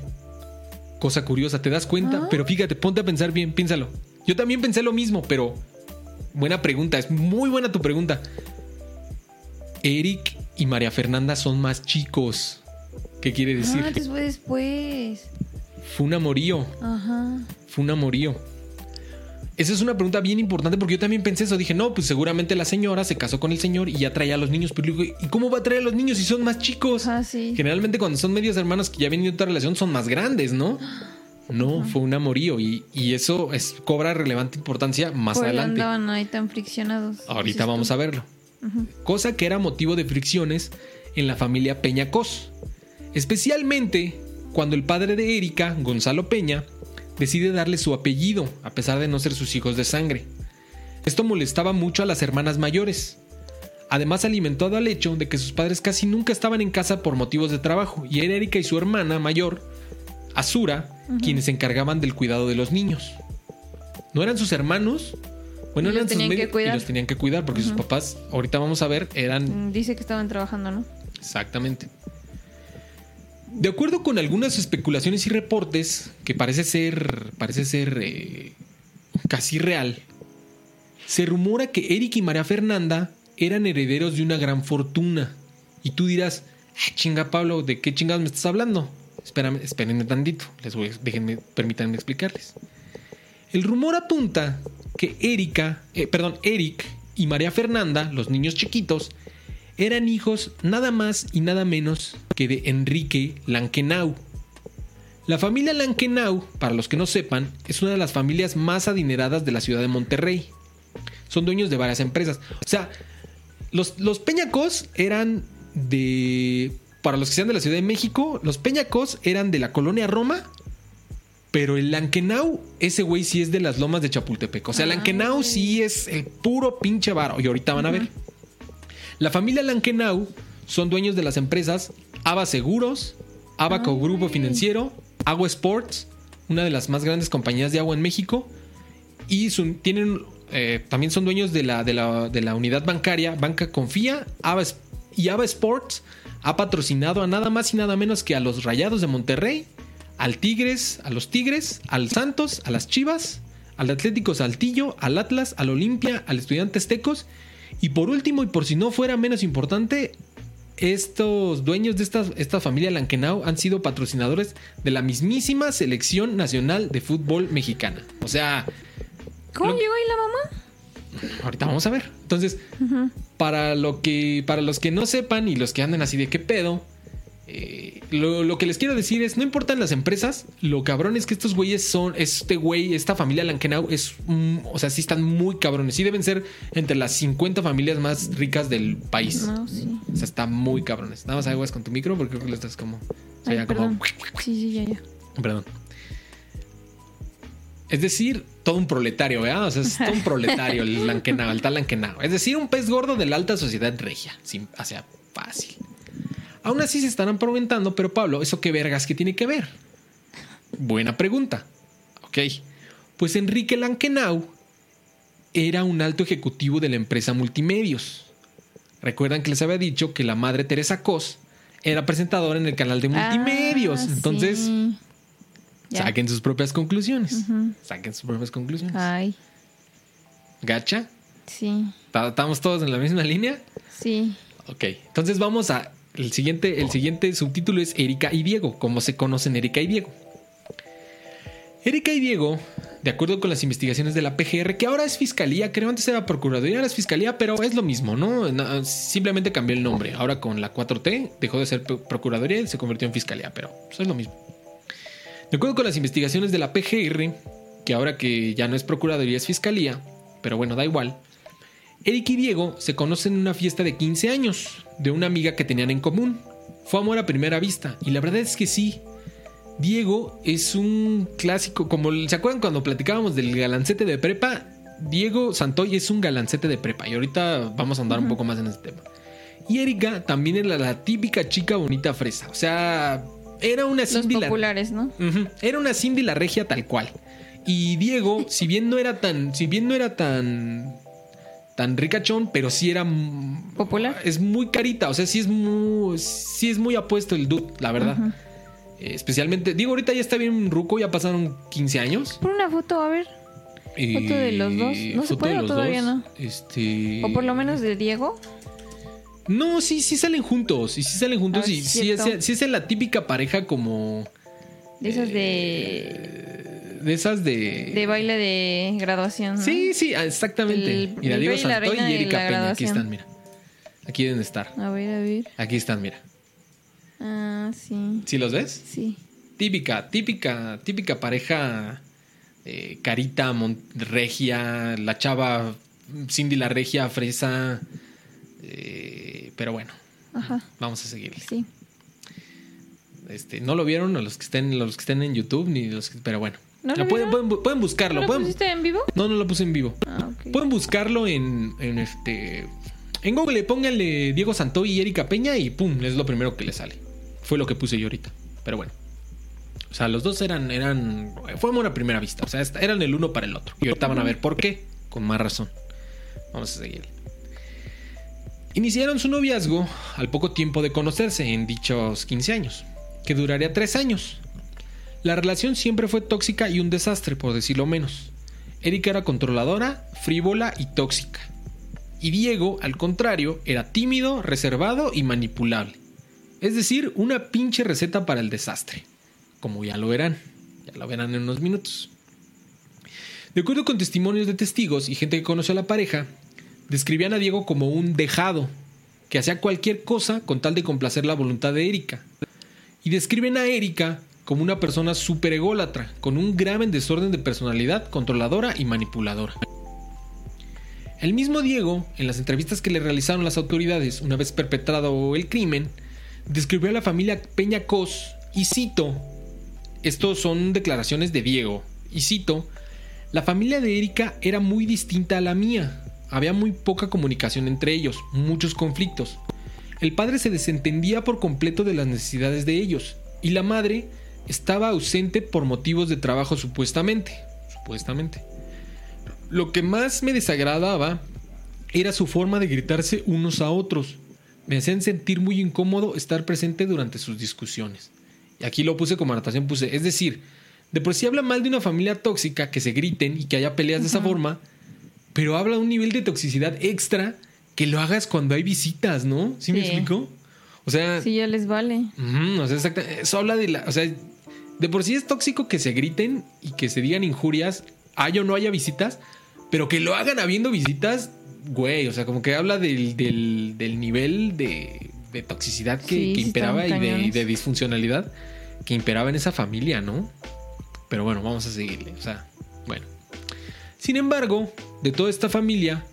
Cosa curiosa, ¿te das cuenta?
Ah.
Pero fíjate, ponte a pensar bien, piénsalo. Yo también pensé lo mismo, pero buena pregunta, es muy buena tu pregunta. Eric y María Fernanda son más chicos. ¿Qué quiere decir?
Ah, fue después.
Fue un amorío,
Ajá.
fue un amorío. Esa es una pregunta bien importante porque yo también pensé eso. Dije, no, pues seguramente la señora se casó con el señor y ya traía a los niños. Pero digo, ¿y cómo va a traer a los niños si son más chicos?
Ajá, sí.
Generalmente cuando son medios hermanos que ya vienen de otra relación son más grandes, ¿no? No, fue un amorío y, y eso es, cobra relevante importancia más
Por
adelante.
andaban ahí tan friccionados.
Ahorita vamos a verlo. Cosa que era motivo de fricciones en la familia Peñacos. Especialmente cuando el padre de Erika, Gonzalo Peña, decide darle su apellido, a pesar de no ser sus hijos de sangre. Esto molestaba mucho a las hermanas mayores. Además, alimentado al hecho de que sus padres casi nunca estaban en casa por motivos de trabajo, y era Erika y su hermana mayor, Azura, quienes se encargaban del cuidado de los niños. No eran sus hermanos, bueno,
Y
eran sus medios- y los tenían que cuidar porque sus papás, ahorita vamos a ver, eran
Dice que estaban trabajando, ¿no?
Exactamente. De acuerdo con algunas especulaciones y reportes, que parece ser, parece ser eh, casi real, se rumora que Eric y María Fernanda eran herederos de una gran fortuna. Y tú dirás, "Ah, chinga Pablo, ¿de qué chingados me estás hablando? Espérame, espérenme tantito, les voy, déjenme, permítanme explicarles. El rumor apunta que Erika, eh, perdón, Eric y María Fernanda, los niños chiquitos, eran hijos nada más y nada menos que de Enrique Lankenau. La familia Lankenau, para los que no sepan, es una de las familias más adineradas de la ciudad de Monterrey. Son dueños de varias empresas. O sea, los, los Peñacos eran de... Para los que sean de la Ciudad de México, los Peñacos eran de la colonia Roma, pero el Lankenau, ese güey sí es de las lomas de Chapultepec. O sea,
Ah,
Lankenau sí es el puro pinche varo. Y ahorita van a ver. La familia Lankenau son dueños de las empresas Ava Seguros, Abaco Grupo Financiero, Agua Sports, una de las más grandes compañías de agua en México, y tienen eh, también son dueños de la, de, la, de la unidad bancaria Banca Confía Ava y Ava Sports ha patrocinado a nada más y nada menos que a los Rayados de Monterrey, al Tigres, a los Tigres, al Santos, a las Chivas, al Atlético Saltillo, al Atlas, al Olimpia, al Estudiantes Tecos y por último y por si no fuera menos importante, estos dueños de esta, esta familia Lankenau han sido patrocinadores de la mismísima selección nacional de fútbol mexicana. O sea,
¿Cómo llegó ahí la mamá?
ahorita vamos a ver. Entonces, para lo que para los que no sepan y los que anden así de qué pedo, eh, lo, lo que les quiero decir es, no importan las empresas, lo cabrón es que estos güeyes son, este güey, esta familia Lankenau es, mm, o sea, sí están muy cabrones, sí deben ser entre las 50 familias más ricas del país.
No, sí.
O sea, está muy cabrones. Nada más aguas con tu micro porque creo que lo estás como...
Ay,
como-.
Sí, sí, ya, ya.
Perdón. Es decir, todo un proletario, ¿verdad? O sea, es todo un proletario el lanquenao, el tal lanquenao. Es decir, un pez gordo de la alta sociedad regia. Sin, o sea, fácil. Aún así se estarán preguntando, pero Pablo, ¿eso qué vergas que tiene que ver? Buena pregunta. Ok. Pues Enrique Lankenau era un alto ejecutivo de la empresa Multimedios. Recuerdan que les había dicho que la madre Teresa Cos era presentadora en el canal de Multimedios.
Ah,
Entonces,
sí.
Saquen sus propias conclusiones. Saquen sus propias conclusiones.
Ay,
¿Gacha?
sí,
¿Ta- ¿Estamos todos en la misma línea?
sí.
Ok. Entonces vamos a. El siguiente, el siguiente subtítulo es Erika y Diego. ¿Cómo se conocen Erika y Diego? Erika y Diego, de acuerdo con las investigaciones de la PGR, que ahora es fiscalía, creo antes era procuraduría, ahora es fiscalía, pero es lo mismo, ¿no? Na- Simplemente cambió el nombre. Ahora con la 4T dejó de ser pro- procuraduría y se convirtió en fiscalía, pero eso es lo mismo. De acuerdo con las investigaciones de la PGR, que ahora que ya no es procuraduría es fiscalía, pero bueno, da igual. Eric y Diego se conocen en una fiesta de 15 años de una amiga que tenían en común. Fue amor a primera vista y la verdad es que sí. Diego es un clásico, como ¿se acuerdan cuando platicábamos del galancete de prepa? Diego Santoy es un galancete de prepa y ahorita vamos a andar un poco más en ese tema. Y Erika también era la típica chica bonita fresa, o sea, era una
Los
Cindy la-
populares, ¿no?
Era una Cindy la regia tal cual. Y Diego, si bien no era tan, si bien no era tan, tan ricachón, pero sí era
¿Popular?
Es muy carita, o sea, sí es muy, sí es muy apuesto el dude, la verdad. Eh, especialmente, digo, ahorita ya está bien ruco, ya pasaron 15 años.
Pon una foto, a ver.
Foto
de los dos. ¿No se puede o todavía no?
Este.
O por lo menos de Diego.
No, sí, sí salen juntos. Y sí salen juntos.
Ah,
y
sí,
sí es,
cierto.
sí es la típica pareja como.
De esas
Eh,
de,
esas de.
de baile de graduación. ¿no?
Sí, sí, ah, exactamente.
El-
mira,
el
Diego
y
Santoy y Erika Peña. Aquí están, mira. Aquí deben estar.
A ver, a ver.
Aquí están, mira.
Ah, sí.
¿Sí los ves?
Sí.
Típica, típica, típica pareja eh, carita, mon- regia, la chava Cindy la regia, fresa. eh, pero bueno,
Ajá.
vamos a seguirle.
Sí.
Este, no lo vieron a los que estén, los que estén en YouTube, ni los que, pero bueno.
¿No lo
pueden,
vieron?
pueden, pueden buscarlo.
¿No lo pusiste en vivo?
no, no lo puse en vivo.
Ah.
Pueden buscarlo en, en este. En Google, pónganle Diego Santoy y Erika Peña y pum, es lo primero que le sale. Fue lo que puse yo ahorita. Pero bueno. O sea, los dos eran. eran fue amor a primera vista. O sea, eran el uno para el otro. Y ahorita van a ver por qué. Con más razón. Vamos a seguir. Iniciaron su noviazgo al poco tiempo de conocerse en dichos 15 años, que duraría 3 años. La relación siempre fue tóxica y un desastre, por decirlo menos. Erika era controladora, frívola y tóxica. Y Diego, al contrario, era tímido, reservado y manipulable. Es decir, una pinche receta para el desastre. Como ya lo verán. Ya lo verán en unos minutos. De acuerdo con testimonios de testigos y gente que conoció a la pareja, describían a Diego como un dejado, que hacía cualquier cosa con tal de complacer la voluntad de Erika. Y describen a Erika como una persona súper ególatra, con un grave desorden de personalidad, controladora y manipuladora. El mismo Diego, en las entrevistas que le realizaron las autoridades una vez perpetrado el crimen, describió a la familia Peña Cos y cito, estos son declaraciones de Diego, y cito, la familia de Erika era muy distinta a la mía, había muy poca comunicación entre ellos, muchos conflictos. El padre se desentendía por completo de las necesidades de ellos, y la madre estaba ausente por motivos de trabajo supuestamente, supuestamente. Lo que más me desagradaba era su forma de gritarse unos a otros. Me hacían sentir muy incómodo estar presente durante sus discusiones. Y aquí lo puse como anotación, puse, es decir, de por sí habla mal de una familia tóxica, que se griten y que haya peleas de esa forma, pero habla de un nivel de toxicidad extra que lo hagas cuando hay visitas, ¿no? ¿Sí, me explico? O sea,
Sí, ya les vale.
O sea, exacta- eso habla de la. O sea, de por sí es tóxico que se griten y que se digan injurias, haya o no haya visitas, pero que lo hagan habiendo visitas, güey. O sea, como que habla del, del, del nivel de, de toxicidad que,
Sí,
que
sí
imperaba y de, y de disfuncionalidad que imperaba en esa familia, ¿no? Pero bueno, vamos a seguirle. O sea, bueno. Sin embargo, de toda esta familia,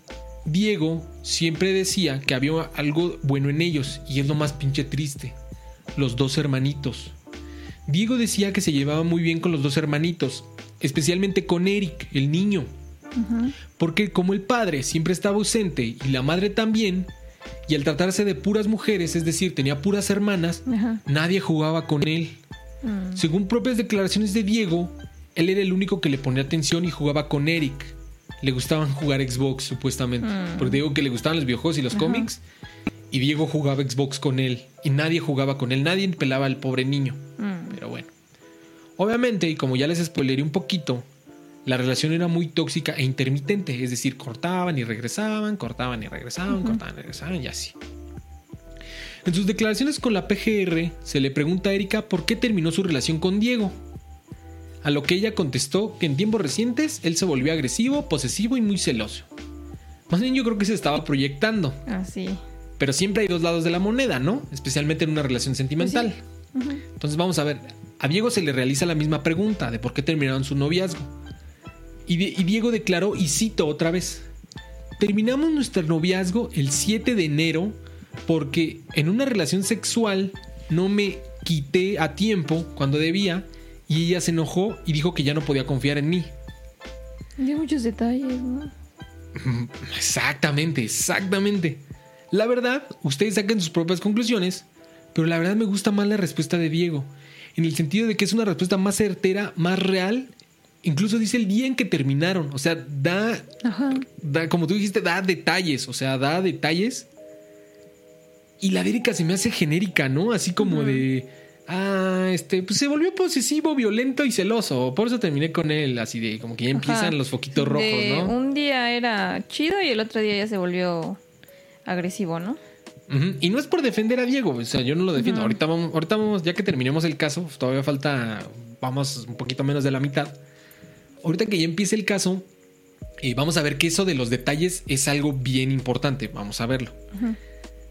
Diego siempre decía que había algo bueno en ellos y es lo más pinche triste. Los dos hermanitos. Diego decía que se llevaba muy bien con los dos hermanitos, especialmente con Eric, el niño, porque como el padre siempre estaba ausente y la madre también, y al tratarse de puras mujeres, es decir, tenía puras hermanas, nadie jugaba con él.
Mm.
Según propias declaraciones de Diego, él era el único que le ponía atención y jugaba con Eric. Le gustaban jugar Xbox, supuestamente.
Mm.
Porque Diego que le gustaban los videojuegos y los cómics. Y Diego jugaba Xbox con él. Y nadie jugaba con él. Nadie pelaba al pobre niño. Pero bueno. Obviamente, y como ya les spoileré un poquito, la relación era muy tóxica e intermitente. Es decir, cortaban y regresaban, cortaban y regresaban, cortaban y regresaban y así. En sus declaraciones con la PGR, se le pregunta a Erika por qué terminó su relación con Diego. A lo que ella contestó que en tiempos recientes él se volvió agresivo, posesivo y muy celoso. Más bien yo creo que se estaba proyectando,
Así.
pero siempre hay dos lados de la moneda, ¿no? Especialmente en una relación sentimental. Entonces vamos a ver, a Diego se le realiza la misma pregunta de por qué terminaron su noviazgo. Y, y Diego declaró, y cito otra vez, terminamos nuestro noviazgo el 7 de enero porque en una relación sexual no me quité a tiempo cuando debía y ella se enojó y dijo que ya no podía confiar en mí.
Hay muchos detalles, ¿no?
Exactamente, exactamente. La verdad, ustedes saquen sus propias conclusiones, pero la verdad me gusta más la respuesta de Diego, en el sentido de que es una respuesta más certera, más real. Incluso dice el día en que terminaron, o sea, da, da como tú dijiste, da detalles, o sea, da detalles. Y la Erika se me hace genérica, ¿no? Así como de, ah, este, pues se volvió posesivo, violento y celoso, por eso terminé con él, así de, como que ya empiezan
Ajá.
los foquitos rojos,
De
¿no?
Un día era chido y el otro día ya se volvió agresivo, ¿no?
Y no es por defender a Diego, o sea, yo no lo defiendo. Ahorita vamos, ahorita vamos, ya que terminemos el caso, todavía falta, vamos un poquito menos de la mitad. Ahorita que ya empiece el caso, eh, vamos a ver que eso de los detalles es algo bien importante. Vamos a verlo.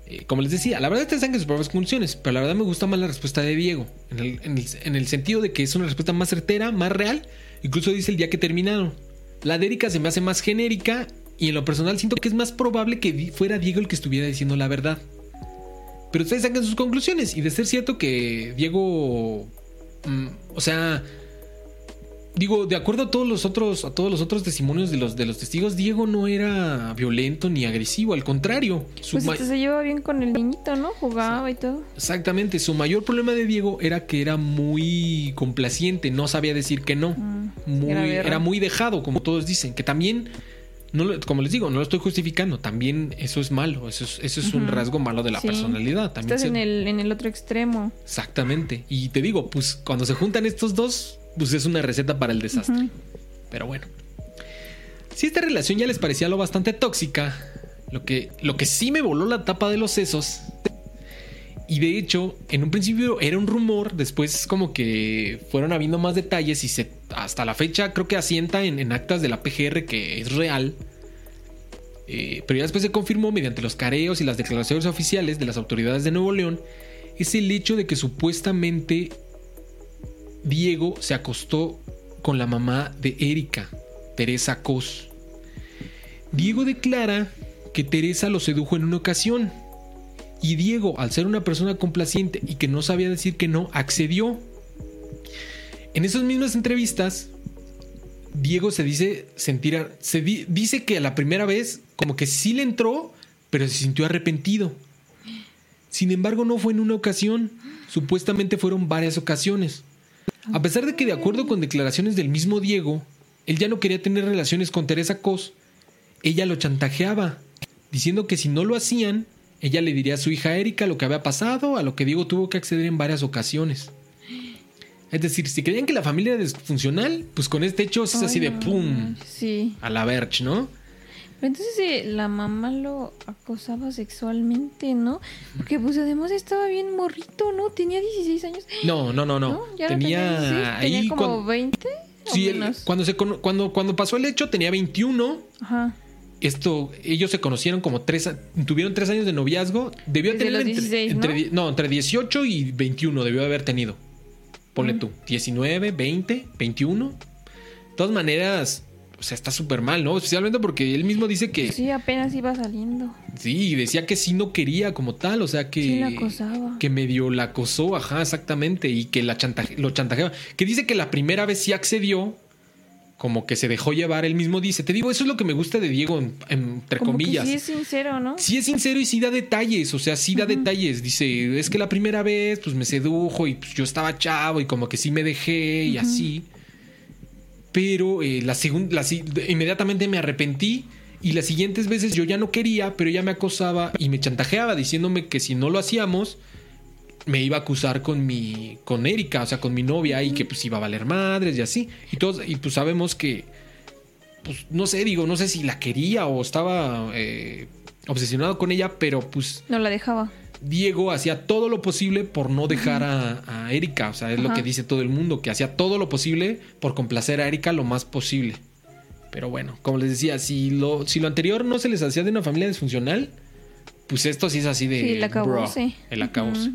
Eh, como les decía, la verdad ustedes saben que sus propias conclusiones, pero la verdad me gusta más la respuesta de Diego, en el, en el- en el sentido de que es una respuesta más certera, más real, incluso dice el día que terminaron. La de Erika se me hace más genérica y en lo personal siento que es más probable que fuera Diego el que estuviera diciendo la verdad. Pero ustedes saquen sus conclusiones. Y de ser cierto que Diego. mm, o sea. Digo, de acuerdo a todos los otros, a todos los otros testimonios de los, de los testigos, Diego no era violento ni agresivo, al contrario. Su
Pues este se lleva bien con el niñito, ¿no? Jugaba y todo.
Exactamente, su mayor problema de Diego era que era muy complaciente, no sabía decir que no.
Mm,
Muy-
era
muy dejado, como todos dicen, que también, no lo- como les digo, no lo estoy justificando, también eso es malo, eso es, eso es un rasgo malo de la
Sí.
personalidad. También
Estás
se-
en el, en el otro extremo.
Exactamente, y te digo, pues cuando se juntan estos dos, pues es una receta para el desastre. Pero bueno. Si esta relación ya les parecía lo bastante tóxica, lo que, lo que sí me voló la tapa de los sesos. Y de hecho, en un principio era un rumor, después como que fueron habiendo más detalles y se, hasta la fecha creo que asienta en, actas de la PGR que es real. Eh, pero ya después se confirmó mediante los careos y las declaraciones oficiales de las autoridades de Nuevo León, es el hecho de que supuestamente Diego se acostó con la mamá de Erika, Teresa Cos. Diego declara que Teresa lo sedujo en una ocasión y Diego, al ser una persona complaciente y que no sabía decir que no, accedió. En esas mismas entrevistas, Diego se dice sentir, se di- dice que la primera vez como que sí le entró, pero se sintió arrepentido. Sin embargo, no fue en una ocasión, supuestamente fueron varias ocasiones. A pesar de que de acuerdo con declaraciones del mismo Diego, él ya no quería tener relaciones con Teresa Cos, ella lo chantajeaba, diciendo que si no lo hacían, ella le diría a su hija Erika lo que había pasado, a lo que Diego tuvo que acceder en varias ocasiones. Es decir, si creían que la familia era disfuncional, pues con este hecho es así de pum,
Sí.
a la verge, ¿no?
Pero entonces eh, la mamá lo acosaba sexualmente, ¿no? Porque pues además estaba bien morrito, ¿no? Tenía 16 años.
No, no, no, no.
Ya no
tenía,
16,
ahí
tenía como
cuando,
20 o
sí, él- cuando, se, cuando, cuando pasó el hecho tenía 21.
Ajá.
Esto, ellos se conocieron como tres, tuvieron tres años de noviazgo. Debió
Desde
tener entre,
16,
entre
¿no?
entre 18 y 21 debió haber tenido. Ponle
Mm.
tú, 19, 20, 21. De todas maneras, o sea, está súper mal, ¿no? Especialmente porque él mismo dice que
Sí, apenas iba saliendo.
sí, decía que sí no quería como tal, o sea que
Sí, la acosaba.
que medio la acosó, ajá, exactamente, y que la chantaje, lo chantajeaba. Que dice que la primera vez sí accedió, como que se dejó llevar, él mismo dice. Te digo, eso es lo que me gusta de Diego, en- entre
Como
comillas.
Que sí es sincero, ¿no?
Sí es sincero y sí da detalles, o sea, sí da detalles. Dice, es que la primera vez pues me sedujo y pues, yo estaba chavo y como que sí me dejé y así. Pero eh, la segunda, inmediatamente me arrepentí y las siguientes veces yo ya no quería, pero ella me acosaba y me chantajeaba diciéndome que si no lo hacíamos me iba a acusar con mi con Erika, o sea, con mi novia y que pues iba a valer madres y así. Y todos y pues sabemos que pues no sé, digo, no sé si la quería o estaba eh, obsesionado con ella, pero pues
No la dejaba.
Diego hacía todo lo posible por no dejar a, a Erika. O sea, es lo que dice todo el mundo, que hacía todo lo posible por complacer a Erika lo más posible. Pero bueno, como les decía, si lo, si lo anterior no se les hacía de una familia disfuncional, pues esto sí es así de...
Sí, el acabose.
bro, el acabose.
Sí.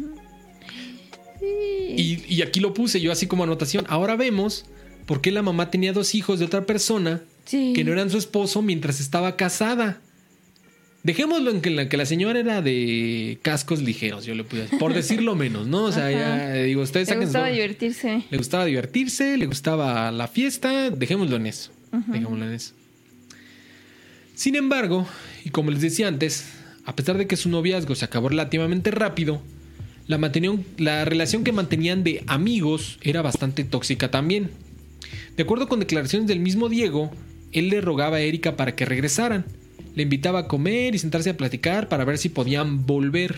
Y, y aquí lo puse yo así como anotación. Ahora vemos por qué la mamá tenía dos hijos de otra persona
Sí.
que no eran su esposo mientras estaba casada. Dejémoslo en que la, que la señora era de cascos ligeros, yo le pude por decirlo menos, ¿no? O sea,
Ajá.
ya eh, digo, ustedes
Le
su-
gustaba divertirse.
Le gustaba divertirse, le gustaba la fiesta, dejémoslo en eso. Dejémoslo en eso. Sin embargo, y como les decía antes, a pesar de que su noviazgo se acabó relativamente rápido, la, mantenían- la relación que mantenían de amigos era bastante tóxica también. De acuerdo con declaraciones del mismo Diego, él le rogaba a Erika para que regresaran. Le invitaba a comer y sentarse a platicar para ver si podían volver.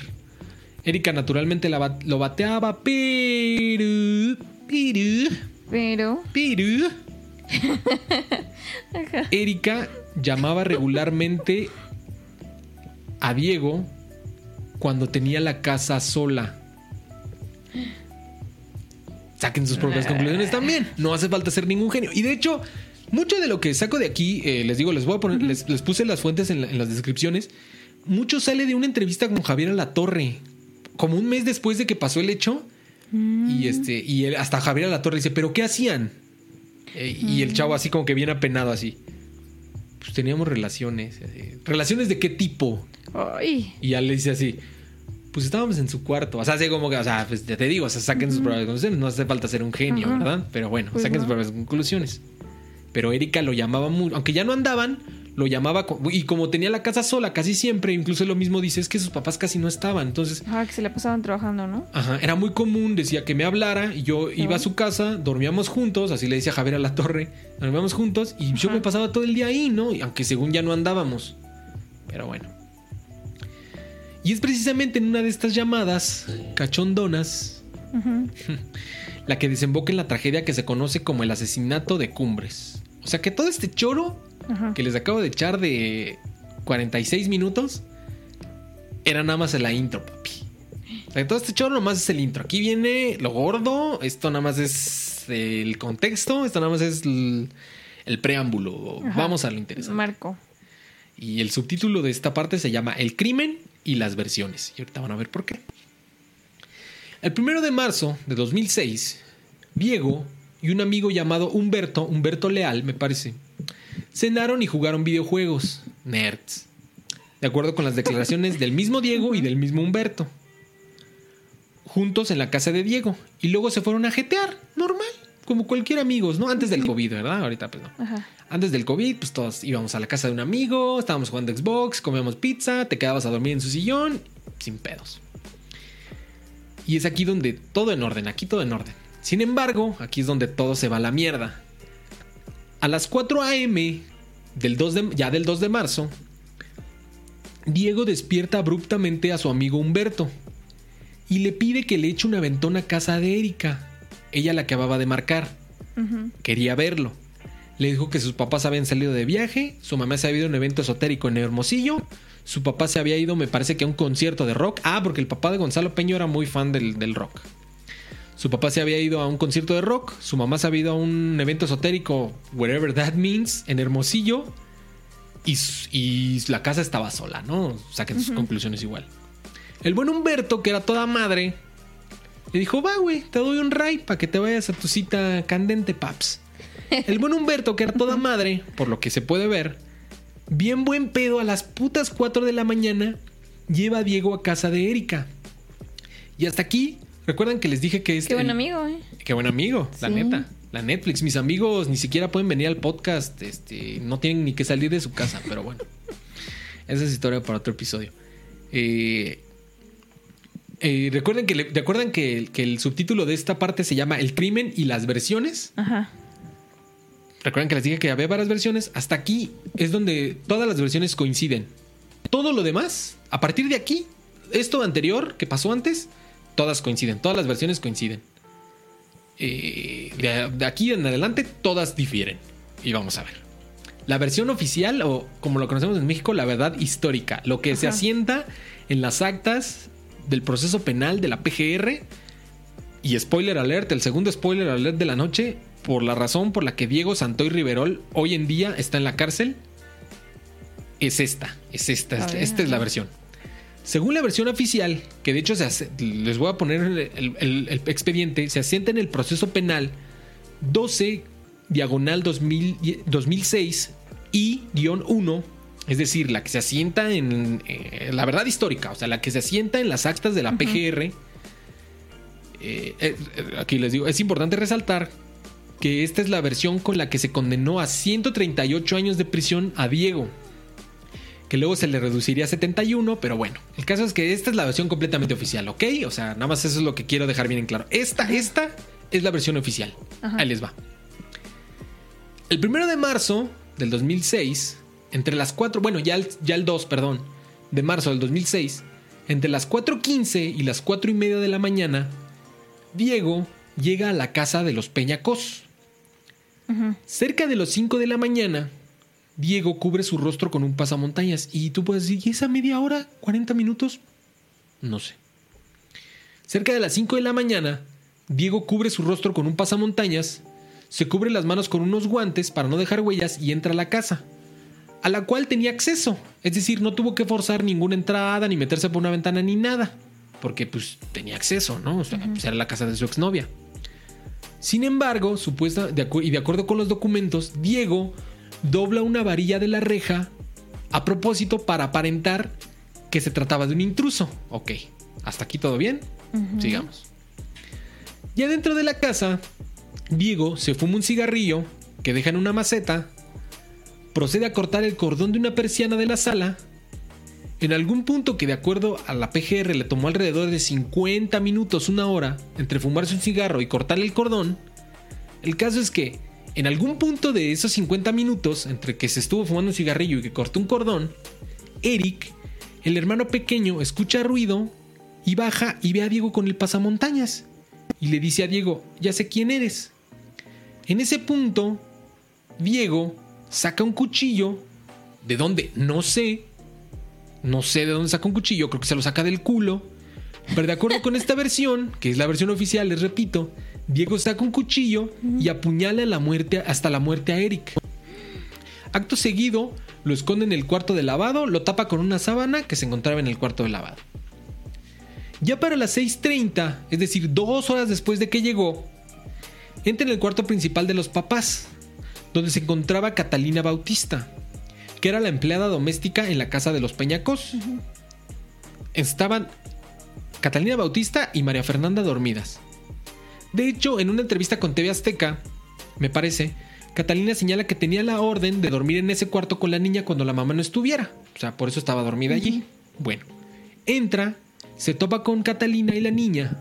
Erika naturalmente la lo bateaba, pero... Pero...
Pero.
Pero... Erika llamaba regularmente a Diego cuando tenía la casa sola. Saquen sus propias conclusiones también. No hace falta ser ningún genio. Y de hecho, mucho de lo que saco de aquí, eh, les digo, les voy a poner, les, les puse las fuentes en, la- en las descripciones. Mucho sale de una entrevista con Javier Alatorre. Como un mes después de que pasó el hecho. Y este, y él- hasta Javier Alatorre dice, ¿pero qué hacían? Eh, y el chavo así como que bien apenado así. Pues teníamos relaciones. así. ¿Relaciones de qué tipo?
Ay.
Y ya le dice así. Pues estábamos en su cuarto. O sea, así como que, o sea, pues ya te digo, o sea, saquen sus propias conclusiones. No hace falta ser un genio. ¿verdad? Pero bueno,
Pues
saquen
no.
sus propias conclusiones. Pero Erika lo llamaba mucho, aunque ya no andaban, lo llamaba, y como tenía la casa sola casi siempre, incluso lo mismo dice, es que sus papás casi no estaban. Entonces,
Ajá, que se la pasaban trabajando, ¿no?
Ajá, era muy común, decía que me hablara y yo iba a su casa, dormíamos juntos, así le decía Javier a la torre, dormíamos juntos y yo me pasaba todo el día ahí, ¿no? Y aunque según ya no andábamos. Pero bueno. Y es precisamente en una de estas llamadas cachondonas la que desemboca en la tragedia que se conoce como el asesinato de Cumbres. O sea que todo este choro que les acabo de echar de 46 minutos era nada más la intro, papi. O sea, todo este choro nomás es el intro. Aquí viene lo gordo, esto nada más es el contexto, esto nada más es el, el preámbulo.
Ajá.
Vamos a lo interesante.
Marco.
Y el subtítulo de esta parte se llama El crimen y las versiones. Y ahorita van a ver por qué. El primero de marzo de 2006, Diego y un amigo llamado Humberto, Humberto Leal, me parece, cenaron y jugaron videojuegos. Nerds. De acuerdo con las declaraciones del mismo Diego y del mismo Humberto. Juntos en la casa de Diego. Y luego se fueron a jetear, normal. Como cualquier amigos, ¿no? Antes del COVID, ¿verdad? Ahorita pues no.
Ajá.
Antes del COVID, pues todos íbamos a la casa de un amigo, estábamos jugando Xbox, comíamos pizza, te quedabas a dormir en su sillón, sin pedos. Y es aquí donde todo en orden, aquí todo en orden. Sin embargo, aquí es donde todo se va a la mierda. A las 4 a.m. Del 2 de, ya del 2 de marzo, Diego despierta abruptamente a su amigo Humberto y le pide que le eche un aventón a casa de Erika, ella la acababa de marcar. Quería verlo. Le dijo que sus papás habían salido de viaje, su mamá se había ido a un evento esotérico en Hermosillo, su papá se había ido, me parece que a un concierto de rock. Ah, porque el papá de Gonzalo Peño era muy fan del, del rock. Su papá se había ido a un concierto de rock, su mamá se había ido a un evento esotérico, whatever that means, en Hermosillo, y, y la casa estaba sola, ¿no? Saquen sus conclusiones igual. El buen Humberto, que era toda madre, le dijo, va, güey, te doy un ray para que te vayas a tu cita candente, paps. El buen Humberto, que era toda madre, por lo que se puede ver, bien buen pedo a las putas 4 de la mañana, lleva a Diego a casa de Erika. Y hasta aquí, recuerdan que les dije que es...
Qué buen
el-
amigo, ¿eh?
Qué buen amigo, la
Sí.
neta. La Netflix, mis amigos ni siquiera pueden venir al podcast, este, no tienen ni que salir de su casa, pero bueno. Esa es historia para otro episodio. Eh, eh, recuerden que, le- ¿recuerdan que, el- que el subtítulo de esta parte se llama El crimen y las versiones?
Ajá.
Recuerden que les dije que había varias versiones. Hasta aquí es donde todas las versiones coinciden. Todo lo demás, a partir de aquí, esto anterior que pasó antes, todas coinciden. Todas las versiones coinciden. Eh, de, de aquí en adelante, todas difieren. Y vamos a ver. La versión oficial, o como lo conocemos en México, la verdad histórica. Lo que se asienta en las actas del proceso penal de la PGR. Y spoiler alert, el segundo spoiler alert de la noche, por la razón por la que Diego Santoy Riverol hoy en día está en la cárcel, es esta, es esta,
A
esta,
ver,
esta es la versión. Según la versión oficial, que de hecho se hace- les voy a poner el, el- el- el expediente, se asienta en el proceso penal 12 diagonal 2000 y- 2006 y guion 1, es decir, la que se asienta en eh, la verdad histórica, o sea, la que se asienta en las actas de la PGR. Eh, eh, aquí les digo, es importante resaltar que esta es la versión con la que se condenó a 138 años de prisión a Diego. Que luego se le reduciría a 71, pero bueno, el caso es que esta es la versión completamente oficial, ¿ok? O sea, nada más eso es lo que quiero dejar bien en claro. Esta, esta es la versión oficial. Ahí les va. El primero de marzo del 2006, entre las 4, bueno, ya el, ya el 2, perdón, de marzo del 2006, entre las 4.15 y las 4 y media de la mañana, Diego llega a la casa de los Peñacos. Cerca de los 5 de la mañana, Diego cubre su rostro con un pasamontañas. Y tú puedes decir, ¿y esa media hora? ¿40 minutos? No sé. Cerca de las 5 de la mañana, Diego cubre su rostro con un pasamontañas, se cubre las manos con unos guantes para no dejar huellas y entra a la casa, a la cual tenía acceso. Es decir, no tuvo que forzar ninguna entrada, ni meterse por una ventana, ni nada. Porque pues tenía acceso, ¿no? O sea, pues, era la casa de su exnovia. Sin embargo, supuesta, de y de acuerdo con los documentos, Diego dobla una varilla de la reja a propósito para aparentar que se trataba de un intruso. Ok. Hasta aquí todo bien. Sigamos. Ya dentro de la casa, Diego se fuma un cigarrillo que deja en una maceta, procede a cortar el cordón de una persiana de la sala. En algún punto que de acuerdo a la PGR le tomó alrededor de 50 minutos, una hora, entre fumarse un cigarro y cortar el cordón, el caso es que en algún punto de esos 50 minutos, entre que se estuvo fumando un cigarrillo y que cortó un cordón, Eric, el hermano pequeño, escucha ruido y baja y ve a Diego con el pasamontañas. Y le dice a Diego, ya sé quién eres. En ese punto, Diego saca un cuchillo, de dónde, no sé, no sé de dónde saca un cuchillo, creo que se lo saca del culo. Pero de acuerdo con esta versión, que es la versión oficial, les repito, Diego saca un cuchillo y apuñala la muerte, hasta la muerte a Eric. Acto seguido, lo esconde en el cuarto de lavado, lo tapa con una sábana que se encontraba en el cuarto de lavado. Ya para las 6.30, es decir, dos horas después de que llegó, entra en el cuarto principal de los papás, donde se encontraba Catalina Bautista, que era la empleada doméstica en la casa de los Peñacos. Estaban Catalina Bautista y María Fernanda dormidas. De hecho, en una entrevista con TV Azteca, me parece, Catalina señala que tenía la orden de dormir en ese cuarto con la niña cuando la mamá no estuviera. O sea, por eso estaba dormida allí. Bueno, entra, se topa con Catalina y la niña.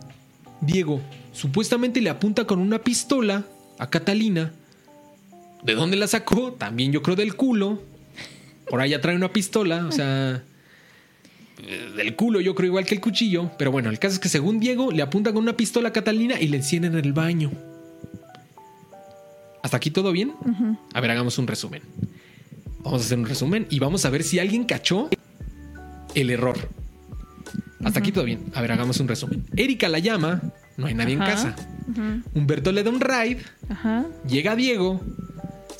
Diego supuestamente le apunta con una pistola a Catalina. ¿De dónde la sacó? También yo creo del culo. Por allá trae una pistola, o sea, del culo, yo creo igual que el cuchillo. Pero bueno, el caso es que según Diego le apunta con una pistola a Catalina y le encienden en el baño. ¿Hasta aquí todo bien? A ver, hagamos un resumen. Vamos a hacer un resumen y vamos a ver si alguien cachó el error. Hasta aquí todo bien. A ver, hagamos un resumen. Erika la llama, no hay nadie en casa. Humberto le da un ride. Llega Diego,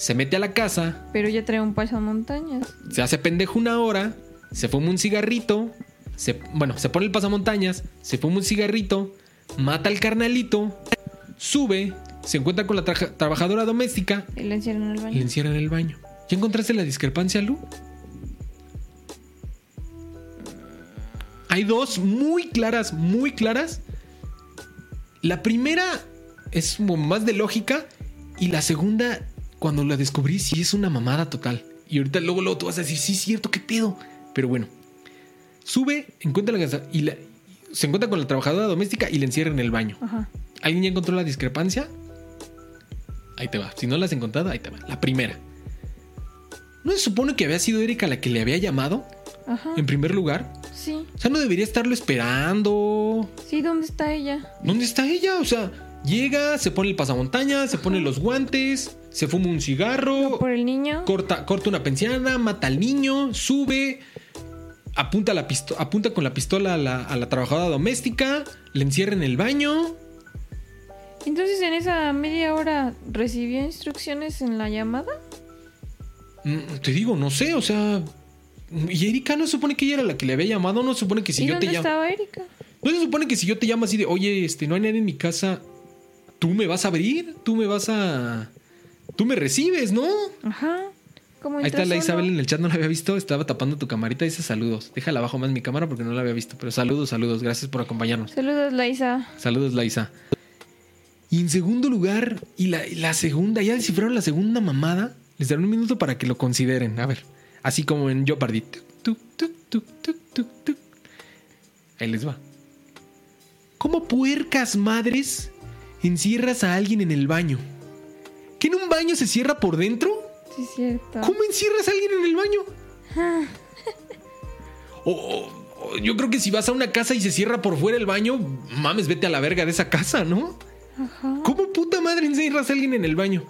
se mete a la casa.
Pero ya trae un pasamontañas.
Se hace pendejo una hora, se fuma un cigarrito. Se, bueno, se pone el pasamontañas, se fuma un cigarrito, mata al carnalito, sube, se encuentra con la trabajadora doméstica.
Y le encierran en el baño.
Y le encierran en el baño. ¿Ya encontraste la discrepancia, Lu? Hay dos muy claras, muy claras. La primera es más de lógica y la segunda, cuando la descubrí, sí es una mamada total. Y ahorita luego, luego tú vas a decir, sí, es cierto, qué pedo. Pero bueno, sube, encuentra la casa y se encuentra con la trabajadora doméstica y la encierra en el baño. ¿Alguien ya encontró la discrepancia? Ahí te va. Si no la has encontrado, ahí te va. La primera. ¿No se supone que había sido Erika la que le había llamado? Ajá. En primer lugar.
Sí.
O sea, no debería estarlo esperando.
Sí, ¿dónde está ella?
¿Dónde está ella? O sea, llega, se pone el pasamontaña, se pone los guantes, se fuma un cigarro.
por el niño.
Corta, corta una pensiana, mata al niño, sube, apunta, la apunta con la pistola a la, a la trabajadora doméstica, le encierra en el baño.
Entonces en esa media hora recibió instrucciones en la llamada.
Mm, te digo, no sé, o sea, y Erika no se supone que ella era la que le había llamado, no se supone que si yo te llamo.
estaba Erika?
No se supone que si yo te llamo así de, oye, este, no hay nadie en mi casa, tú me vas a abrir, tú me vas a. Tú me recibes, ¿no?
Ajá.
Ahí está la Isabel en el chat, no la había visto, estaba tapando tu camarita, dice saludos. Déjala abajo más mi cámara porque no la había visto, pero saludos, saludos, gracias por acompañarnos.
Saludos, Laisa.
Saludos, Laisa. Y en segundo lugar, y la, la segunda, ya descifraron la segunda mamada, les daré un minuto para que lo consideren. A ver. Así como en Jeopardy. Ahí les va. ¿Cómo puercas madres encierras a alguien en el baño? ¿Que en un baño se cierra por dentro?
Sí, cierto.
¿Cómo encierras a alguien en el baño? o, yo creo que si vas a una casa y se cierra por fuera el baño, mames, vete a la verga de esa casa, ¿no? Ajá. ¿Cómo puta madre encierras a alguien en el baño?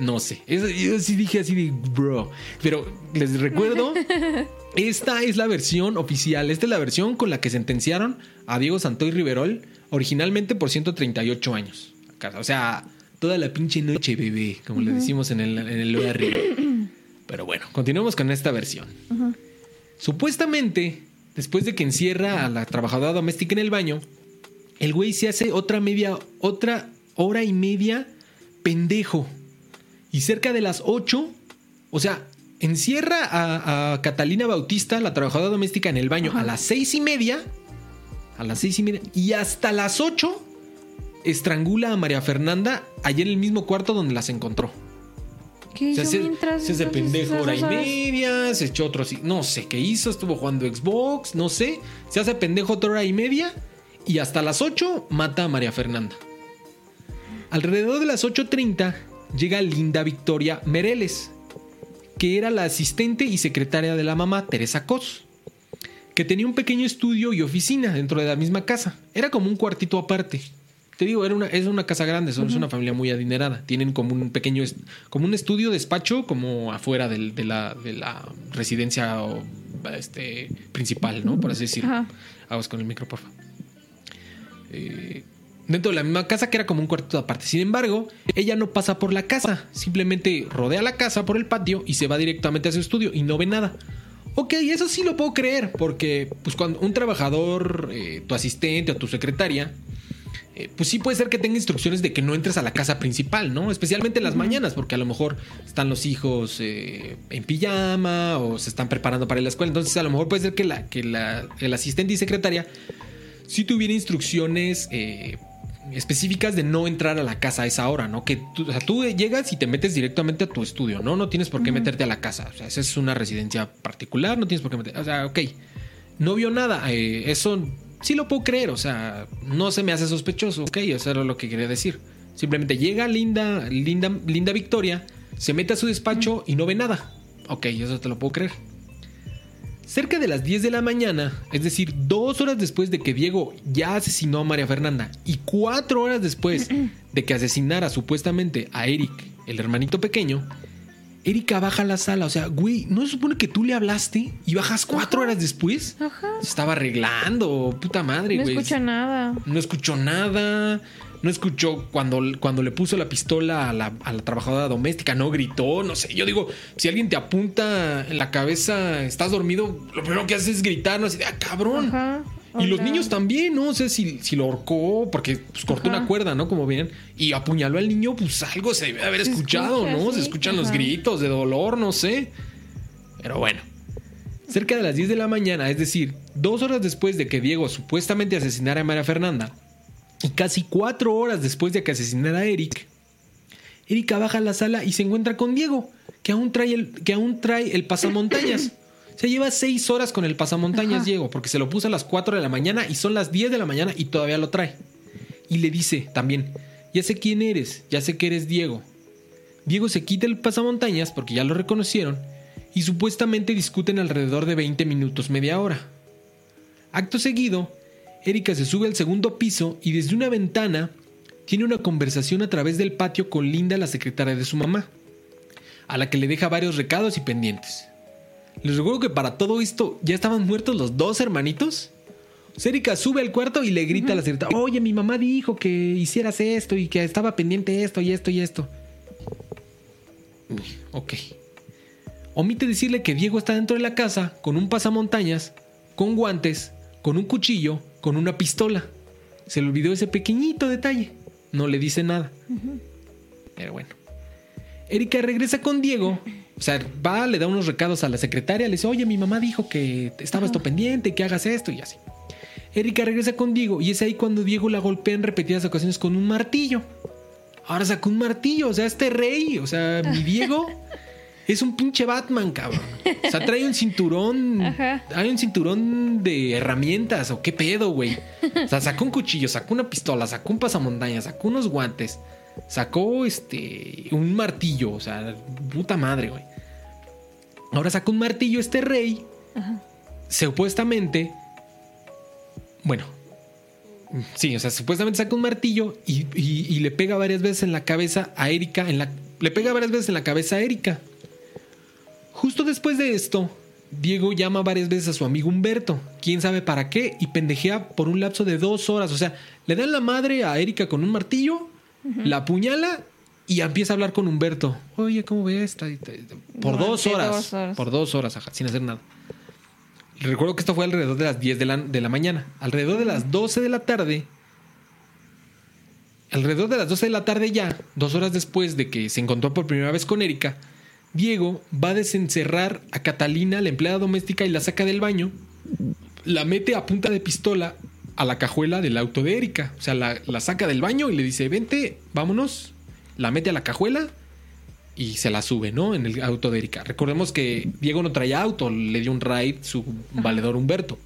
No sé. yo sí dije así de, bro. Pero les recuerdo, esta es la versión oficial. Esta es la versión con la que sentenciaron a Diego Santoy Riverol originalmente por 138 años. O sea, toda la pinche noche, bebé, como le decimos en el, en el arriba. Pero bueno, continuemos con esta versión. Supuestamente, después de que encierra a la trabajadora doméstica en el baño, el güey se hace otra media, otra hora y media pendejo y cerca de las 8, o sea, encierra a, Catalina Bautista, la trabajadora doméstica, en el baño a las seis y media. A las seis y media. Y hasta las 8 estrangula a María Fernanda allá en el mismo cuarto donde las encontró.
¿Qué
Se
hizo mientras
se hace pendejo hora y media, se echó otro así, no sé qué hizo, estuvo jugando Xbox, no sé, se hace pendejo otra hora y media y hasta las 8 mata a María Fernanda. Alrededor de las 8.30 llega Linda Victoria Mereles, que era la asistente y secretaria de la mamá Teresa Cos, que tenía un pequeño estudio y oficina dentro de la misma casa. Era como un cuartito aparte. Te digo, era una, es una casa grande, son, es una familia muy adinerada. Tienen como un pequeño, como un estudio despacho, como afuera del- de, la, de la residencia o, este, principal, ¿no? Por así decirlo.
Ajá.
Aguas con el micro, porfa. Eh, dentro de la misma casa que era como un cuartito aparte. Sin embargo, ella no pasa por la casa, simplemente rodea la casa por el patio y se va directamente a su estudio y no ve nada. Ok, eso sí lo puedo creer, porque pues cuando un trabajador, eh, tu asistente o tu secretaria, eh, pues sí puede ser que tenga instrucciones de que no entres a la casa principal, ¿no? Especialmente en las mañanas, porque a lo mejor están los hijos eh, en pijama o se están preparando para ir a la escuela. Entonces a lo mejor puede ser que, la, que la, el asistente y secretaria sí tuviera instrucciones eh, específicas de no entrar a la casa a esa hora, ¿no? Que tú, o sea, tú llegas y te metes directamente a tu estudio, ¿no? No tienes por qué meterte a la casa. O sea, esa es una residencia particular, no tienes por qué meter. O sea, ok. No vio nada. eh, eso sí lo puedo creer. O sea, no se me hace sospechoso. Ok, eso era lo que quería decir. Simplemente llega Linda, Linda, Linda Victoria, se mete a su despacho y no ve nada. Ok, eso te lo puedo creer. Cerca de las 10 de la mañana, es decir, dos horas después de que Diego ya asesinó a María Fernanda y cuatro horas después de que asesinara supuestamente a Eric, el hermanito pequeño, Erika baja a la sala. O sea, güey, ¿no se supone que tú le hablaste y bajas cuatro horas después?
Ajá.
Se estaba arreglando, puta madre,
No
güey.
escucha nada.
No escuchó nada. No escuchó cuando, cuando le puso la pistola a la, a la trabajadora doméstica. No gritó. No sé. Yo digo, si alguien te apunta en la cabeza, estás dormido, lo primero que haces es gritar. No sé, ah, cabrón.
Ajá.
Y
O
los
sea,
niños también, ¿no? sé si, si lo ahorcó, porque pues, cortó
Ajá.
una cuerda, ¿no? Como ven. Y apuñaló al niño, pues algo se debe haber
Se
escuchado,
escucha,
¿no?
sí.
Se escuchan los gritos de dolor, no sé. Pero bueno. Cerca de las 10 de la mañana, es decir, dos horas después de que Diego supuestamente asesinara a María Fernanda, y casi cuatro horas después de que asesinara a Eric, Erika baja a la sala y se encuentra con Diego, que aún trae el, que aún trae el pasamontañas. Se lleva seis horas con el pasamontañas,
Ajá.
Diego, porque se lo puso a las 4 de la mañana y son las 10 de la mañana y todavía lo trae. Y le dice también, ya sé quién eres, ya sé que eres Diego. Diego se quita el pasamontañas porque ya lo reconocieron y supuestamente discuten alrededor de 20 minutos, media hora. Acto seguido, Erika se sube al segundo piso y desde una ventana tiene una conversación a través del patio con Linda, la secretaria de su mamá, a la que le deja varios recados y pendientes. Les recuerdo que para todo esto ya estaban muertos los dos hermanitos. Erika sube al cuarto y le grita a la secretaria, oye, mi mamá dijo que hicieras esto y que estaba pendiente esto y esto y esto. Ok. Omite decirle que Diego está dentro de la casa con un pasamontañas, con guantes, con un cuchillo, con una pistola. Se le olvidó ese pequeñito detalle. No le dice nada. Pero bueno. Erika regresa con Diego. O sea, va, le da unos recados a la secretaria, le dice, oye, mi mamá dijo que estaba esto pendiente, que hagas esto y así. Erika regresa con Diego y es ahí cuando Diego la golpea en repetidas ocasiones con un martillo. Ahora sacó un martillo, o sea, este rey, o sea, mi Diego es un pinche Batman, cabrón. O sea, trae un cinturón,
Ajá.
hay un cinturón de herramientas, o qué pedo, güey. O sea, sacó un cuchillo, sacó una pistola, sacó un pasamontañas, sacó unos guantes, sacó este, un martillo, o sea, puta madre, güey. Ahora sacó un martillo este rey,
Ajá.
supuestamente, bueno, sí, o sea, supuestamente saca un martillo y, y- y le pega varias veces en la cabeza a Erika, en la, le pega varias veces en la cabeza a Erika. Justo después de esto, Diego llama varias veces a su amigo Humberto, quién sabe para qué, y pendejea por un lapso de dos horas. O sea, le dan la madre a Erika con un martillo, la apuñala y empieza a hablar con Humberto. Oye, ¿cómo ves? Por dos horas.
dos horas.
Por dos horas, ajá, sin hacer nada. Recuerdo que esto fue alrededor de las 10 de la, de la mañana. Alrededor de las 12 de la tarde. Alrededor de las 12 de la tarde ya, dos horas después de que se encontró por primera vez con Erika, Diego va a desencerrar a Catalina, la empleada doméstica, y la saca del baño. La mete a punta de pistola a la cajuela del auto de Erika. O sea, la, la saca del baño y le dice, vente, vámonos. La mete a la cajuela y se la sube, ¿no? En el auto de Erika. Recordemos que Diego no traía auto, le dio un ride su valedor Humberto.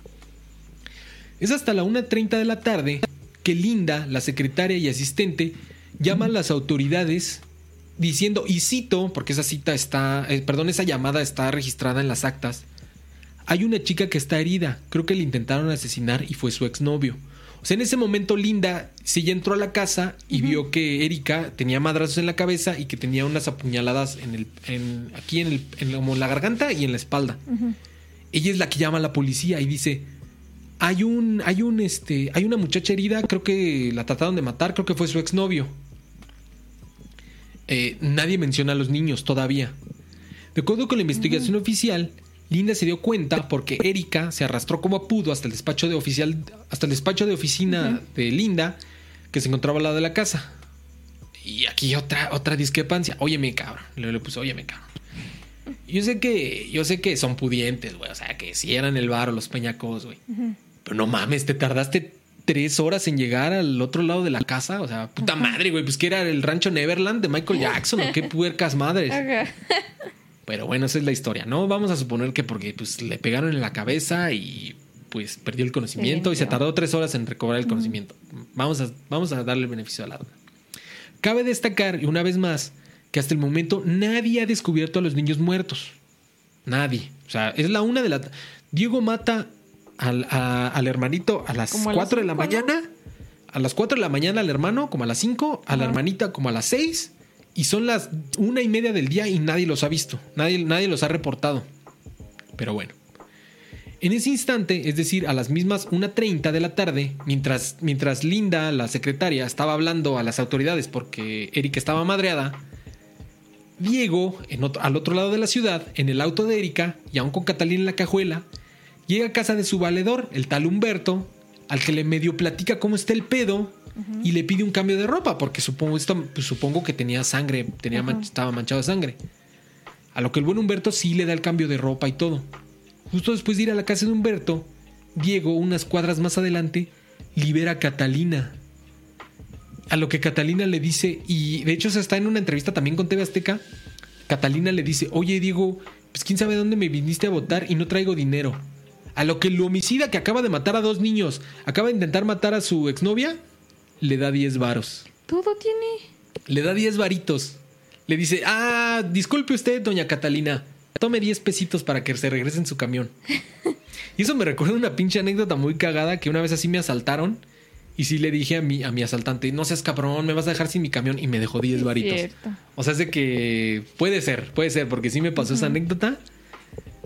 Es hasta la 1.30 de la tarde que Linda, la secretaria y asistente, llama a las autoridades diciendo, y cito, porque esa cita está, eh, perdón, esa llamada está registrada en las actas, hay una chica que está herida, creo que le intentaron asesinar y fue su exnovio. O sea, en ese momento Linda sí ya entró a la casa y vio que Erika tenía madrazos en la cabeza y que tenía unas apuñaladas en el, en, aquí en, el, en como en la garganta y en la espalda. Ella es la que llama a la policía y dice, hay un, hay un, este, hay una muchacha herida, creo que la trataron de matar, creo que fue su exnovio. Eh, nadie menciona a los niños todavía. De acuerdo con la investigación oficial, Linda se dio cuenta porque Erika se arrastró como pudo hasta el despacho de oficial, hasta el despacho de oficina de Linda, que se encontraba al lado de la casa. Y aquí otra, otra discrepancia. Óyeme, cabrón. Le, le puse, óyeme, cabrón. Yo sé que, yo sé que son pudientes, güey. O sea, que si eran el bar o los peñacos, güey. Pero no mames, te tardaste tres horas en llegar al otro lado de la casa. O sea, puta madre, güey. Pues que era el rancho Neverland de Michael Jackson o qué puercas madres. Pero bueno, esa es la historia, ¿no? Vamos a suponer que porque pues, le pegaron en la cabeza y pues perdió el conocimiento y se tardó tres horas en recobrar el conocimiento. Vamos a, vamos a darle el beneficio a la duda. Cabe destacar, y una vez más, que hasta el momento nadie ha descubierto a los niños muertos. Nadie. O sea, es la una de la... Diego mata al, a- al hermanito a las
Como a las
4 de la mañana. A las 4 de la mañana al hermano, como a las 5. A la hermanita, como a las 6. Y son las una y media del día y nadie los ha visto. Nadie, nadie los ha reportado. Pero bueno. En ese instante, es decir, a las mismas 1.30 de la tarde, mientras, mientras Linda, la secretaria, estaba hablando a las autoridades porque Erika estaba madreada, Diego, en otro- al otro lado de la ciudad, en el auto de Erika, y aún con Catalina en la cajuela, llega a casa de su valedor, el tal Humberto, al que le medio platica cómo está el pedo y le pide un cambio de ropa, porque supongo, esto, pues, supongo que tenía sangre, tenía estaba manchado de sangre. A lo que el buen Humberto sí le da el cambio de ropa y todo. Justo después de ir a la casa de Humberto, Diego, unas cuadras más adelante, libera a Catalina. A lo que Catalina le dice, y de hecho se está en una entrevista también con TV Azteca, Catalina le dice, oye Diego, pues quién sabe dónde me viniste a votar y no traigo dinero. A lo que el homicida que acaba de matar a dos niños, acaba de intentar matar a su exnovia, le da 10 varos.
Todo tiene.
Le da 10 varitos. Le dice, ah, disculpe usted, doña Catalina. Tome 10 pesitos para que se regrese en su camión. Y eso me recuerda una pinche anécdota muy cagada que una vez así me asaltaron. Y sí le dije a mi, a mi asaltante, no seas cabrón, me vas a dejar sin mi camión. Y me dejó 10
Sí,
varitos.
cierto.
O sea, es de que puede ser, puede ser, porque sí me pasó esa anécdota.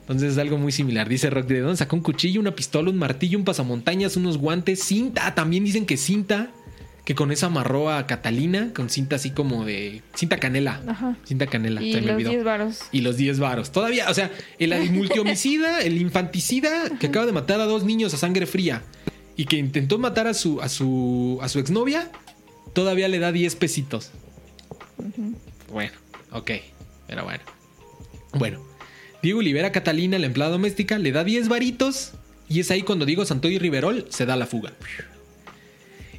Entonces es algo muy similar. Dice Rock, ¿de dónde sacó un cuchillo, una pistola, un martillo, un pasamontañas, unos guantes, cinta? Ah, también dicen que cinta, que con esa amarró a Catalina, con cinta así como de... Cinta canela.
Ajá.
Cinta canela,
Y
se me
los
olvidó.
10 varos.
Y los 10 varos. Todavía, o sea, el, el multihomicida, el infanticida que acaba de matar a dos niños a sangre fría y que intentó matar a su, a su, a su exnovia, todavía le da 10 pesitos. Bueno, ok, pero bueno. Bueno, Diego libera a Catalina, la empleada doméstica, le da 10 varitos y es ahí cuando Diego Santoy Riverol se da la fuga.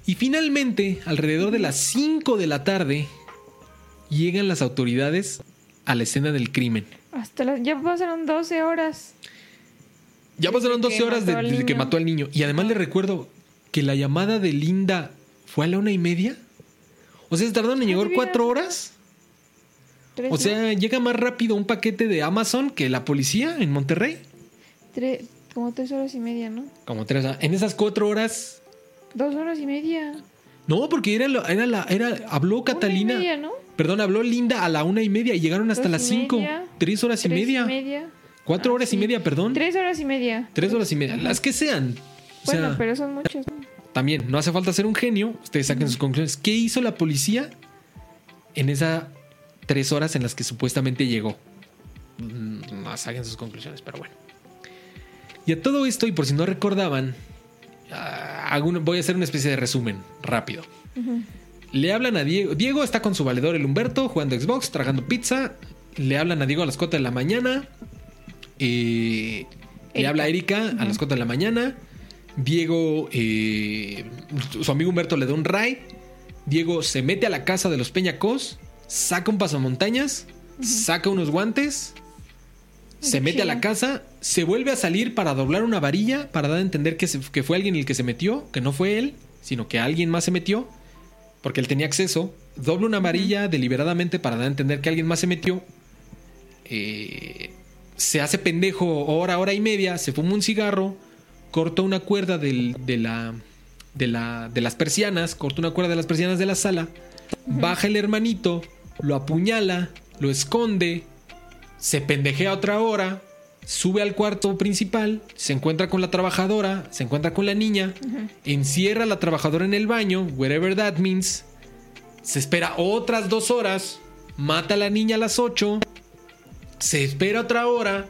Y finalmente, alrededor de las 5 de la tarde, llegan las autoridades a la escena del crimen.
Hasta las, ya pasaron 12 horas.
Ya
Desde
pasaron
que
12 horas de- desde que mató al niño. Y además le recuerdo que la llamada de Linda fue a la una y media. O sea, se tardaron en llegar
mira.
cuatro horas.
Tres,
O
¿no?
sea, llega más rápido un paquete de Amazon que la policía en Monterrey.
Como 3 horas y media, ¿no?
Como tres. En esas cuatro horas.
Dos horas y media.
No, porque era, la. Era, habló Catalina.
Una y media, ¿no?
Perdón, habló Linda a la una y media y llegaron hasta
Dos
las cinco.
media.
Tres horas y
Tres
media.
y media.
Cuatro
Ah,
horas y media, perdón.
Tres horas y media.
Tres horas y media. Las que sean. O
Bueno,
sea,
pero son muchas. ¿no?
también no hace falta ser un genio. Ustedes saquen sus conclusiones. ¿Qué hizo la policía en esas tres horas en las que supuestamente llegó? Mm, No saquen sus conclusiones, pero bueno. Y a todo esto, y por si no recordaban, ah, voy a hacer una especie de resumen rápido. Le hablan a Diego. Diego está con su valedor, el Humberto, jugando Xbox, tragando pizza. Le hablan a Diego a las 4 de la mañana. Eh, le habla a Erika a las 4 de la mañana. Diego, eh, su amigo Humberto le da un ride. Diego se mete a la casa de los Peñacos, saca un pasamontañas, saca unos guantes, se mete a la casa, se vuelve a salir para doblar una varilla, para dar a entender que, se- que fue alguien el que se metió, que no fue él, sino que alguien más se metió, porque él tenía acceso. Dobla una varilla deliberadamente para dar a entender que alguien más se metió. Eh, se hace pendejo hora, hora y media, se fuma un cigarro, corta una cuerda del- de, la, de, la, de las persianas, corta una cuerda de las persianas de la sala, baja el hermanito, lo apuñala, lo esconde, se pendejea otra hora, sube al cuarto principal, se encuentra con la trabajadora, se encuentra con la niña, encierra a la trabajadora en el baño, whatever that means, se espera otras dos horas, mata a la niña a las 8, se espera otra hora,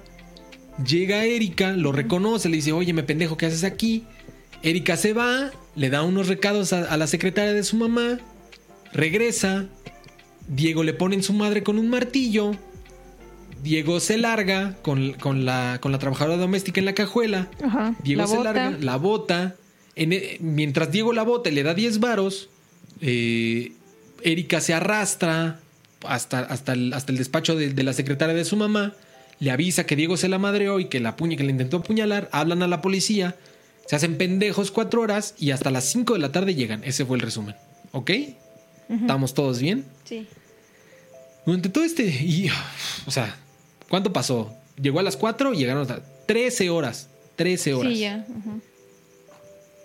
llega Erika, lo reconoce, le dice, oye, me pendejo, ¿qué haces aquí? Erika se va, le da unos recados a, a la secretaria de su mamá, regresa, Diego le pone en su madre con un martillo, Diego se larga con, con la, con la trabajadora doméstica en la cajuela,
Ajá.
Diego
la
se
bota.
larga, la bota. En e- mientras Diego la bota y le da 10 varos, eh, Erika se arrastra hasta, hasta, el, hasta el despacho de, de la secretaria de su mamá. Le avisa que Diego se la madreó y que la, puña, que le intentó apuñalar. Hablan a la policía. Se hacen pendejos cuatro horas y hasta las 5 de la tarde llegan. Ese fue el resumen. ¿Ok? ¿Estamos todos bien?
Sí.
Durante todo este. Y, o sea, ¿cuánto pasó? Llegó a las 4 y llegaron hasta 13 horas. 13 horas.
Sí, ya.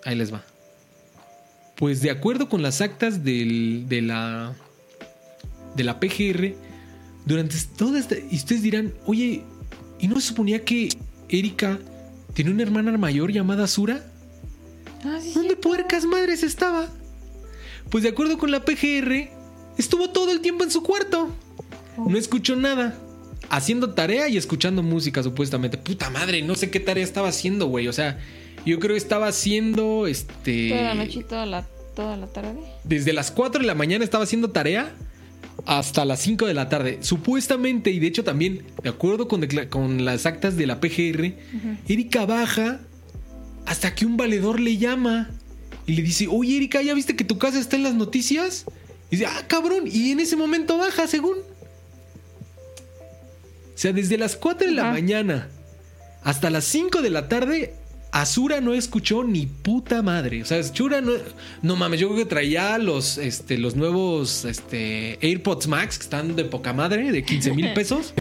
Ahí les va. Pues de acuerdo con las actas del- de la de la PGR, durante toda esta. Y ustedes dirán, oye, ¿y no se suponía que Erika tiene una hermana mayor llamada Sura?
Ah, sí,
¿Dónde
sí.
puercas madres estaba? Pues de acuerdo con la PGR, estuvo todo el tiempo en su cuarto. No escuchó nada. Haciendo tarea y escuchando música, supuestamente. Puta madre, no sé qué tarea estaba haciendo, güey. O sea, yo creo que estaba haciendo este.
Toda la noche y toda la, toda la tarde.
Desde las 4 de la mañana estaba haciendo tarea hasta las 5 de la tarde. Supuestamente, y de hecho también, de acuerdo con, con las actas de la PGR, Erika baja hasta que un valedor le llama y le dice, oye Erika, ¿ya viste que tu casa está en las noticias? Y dice, ah, cabrón, y en ese momento baja, según. O sea, desde las 4 de la
Ajá.
mañana hasta las 5 de la tarde, Azura no escuchó ni puta madre. O sea, Azura no. No mames, yo creo que traía los, este, los nuevos este, AirPods Max que están de poca madre, de 15 mil pesos.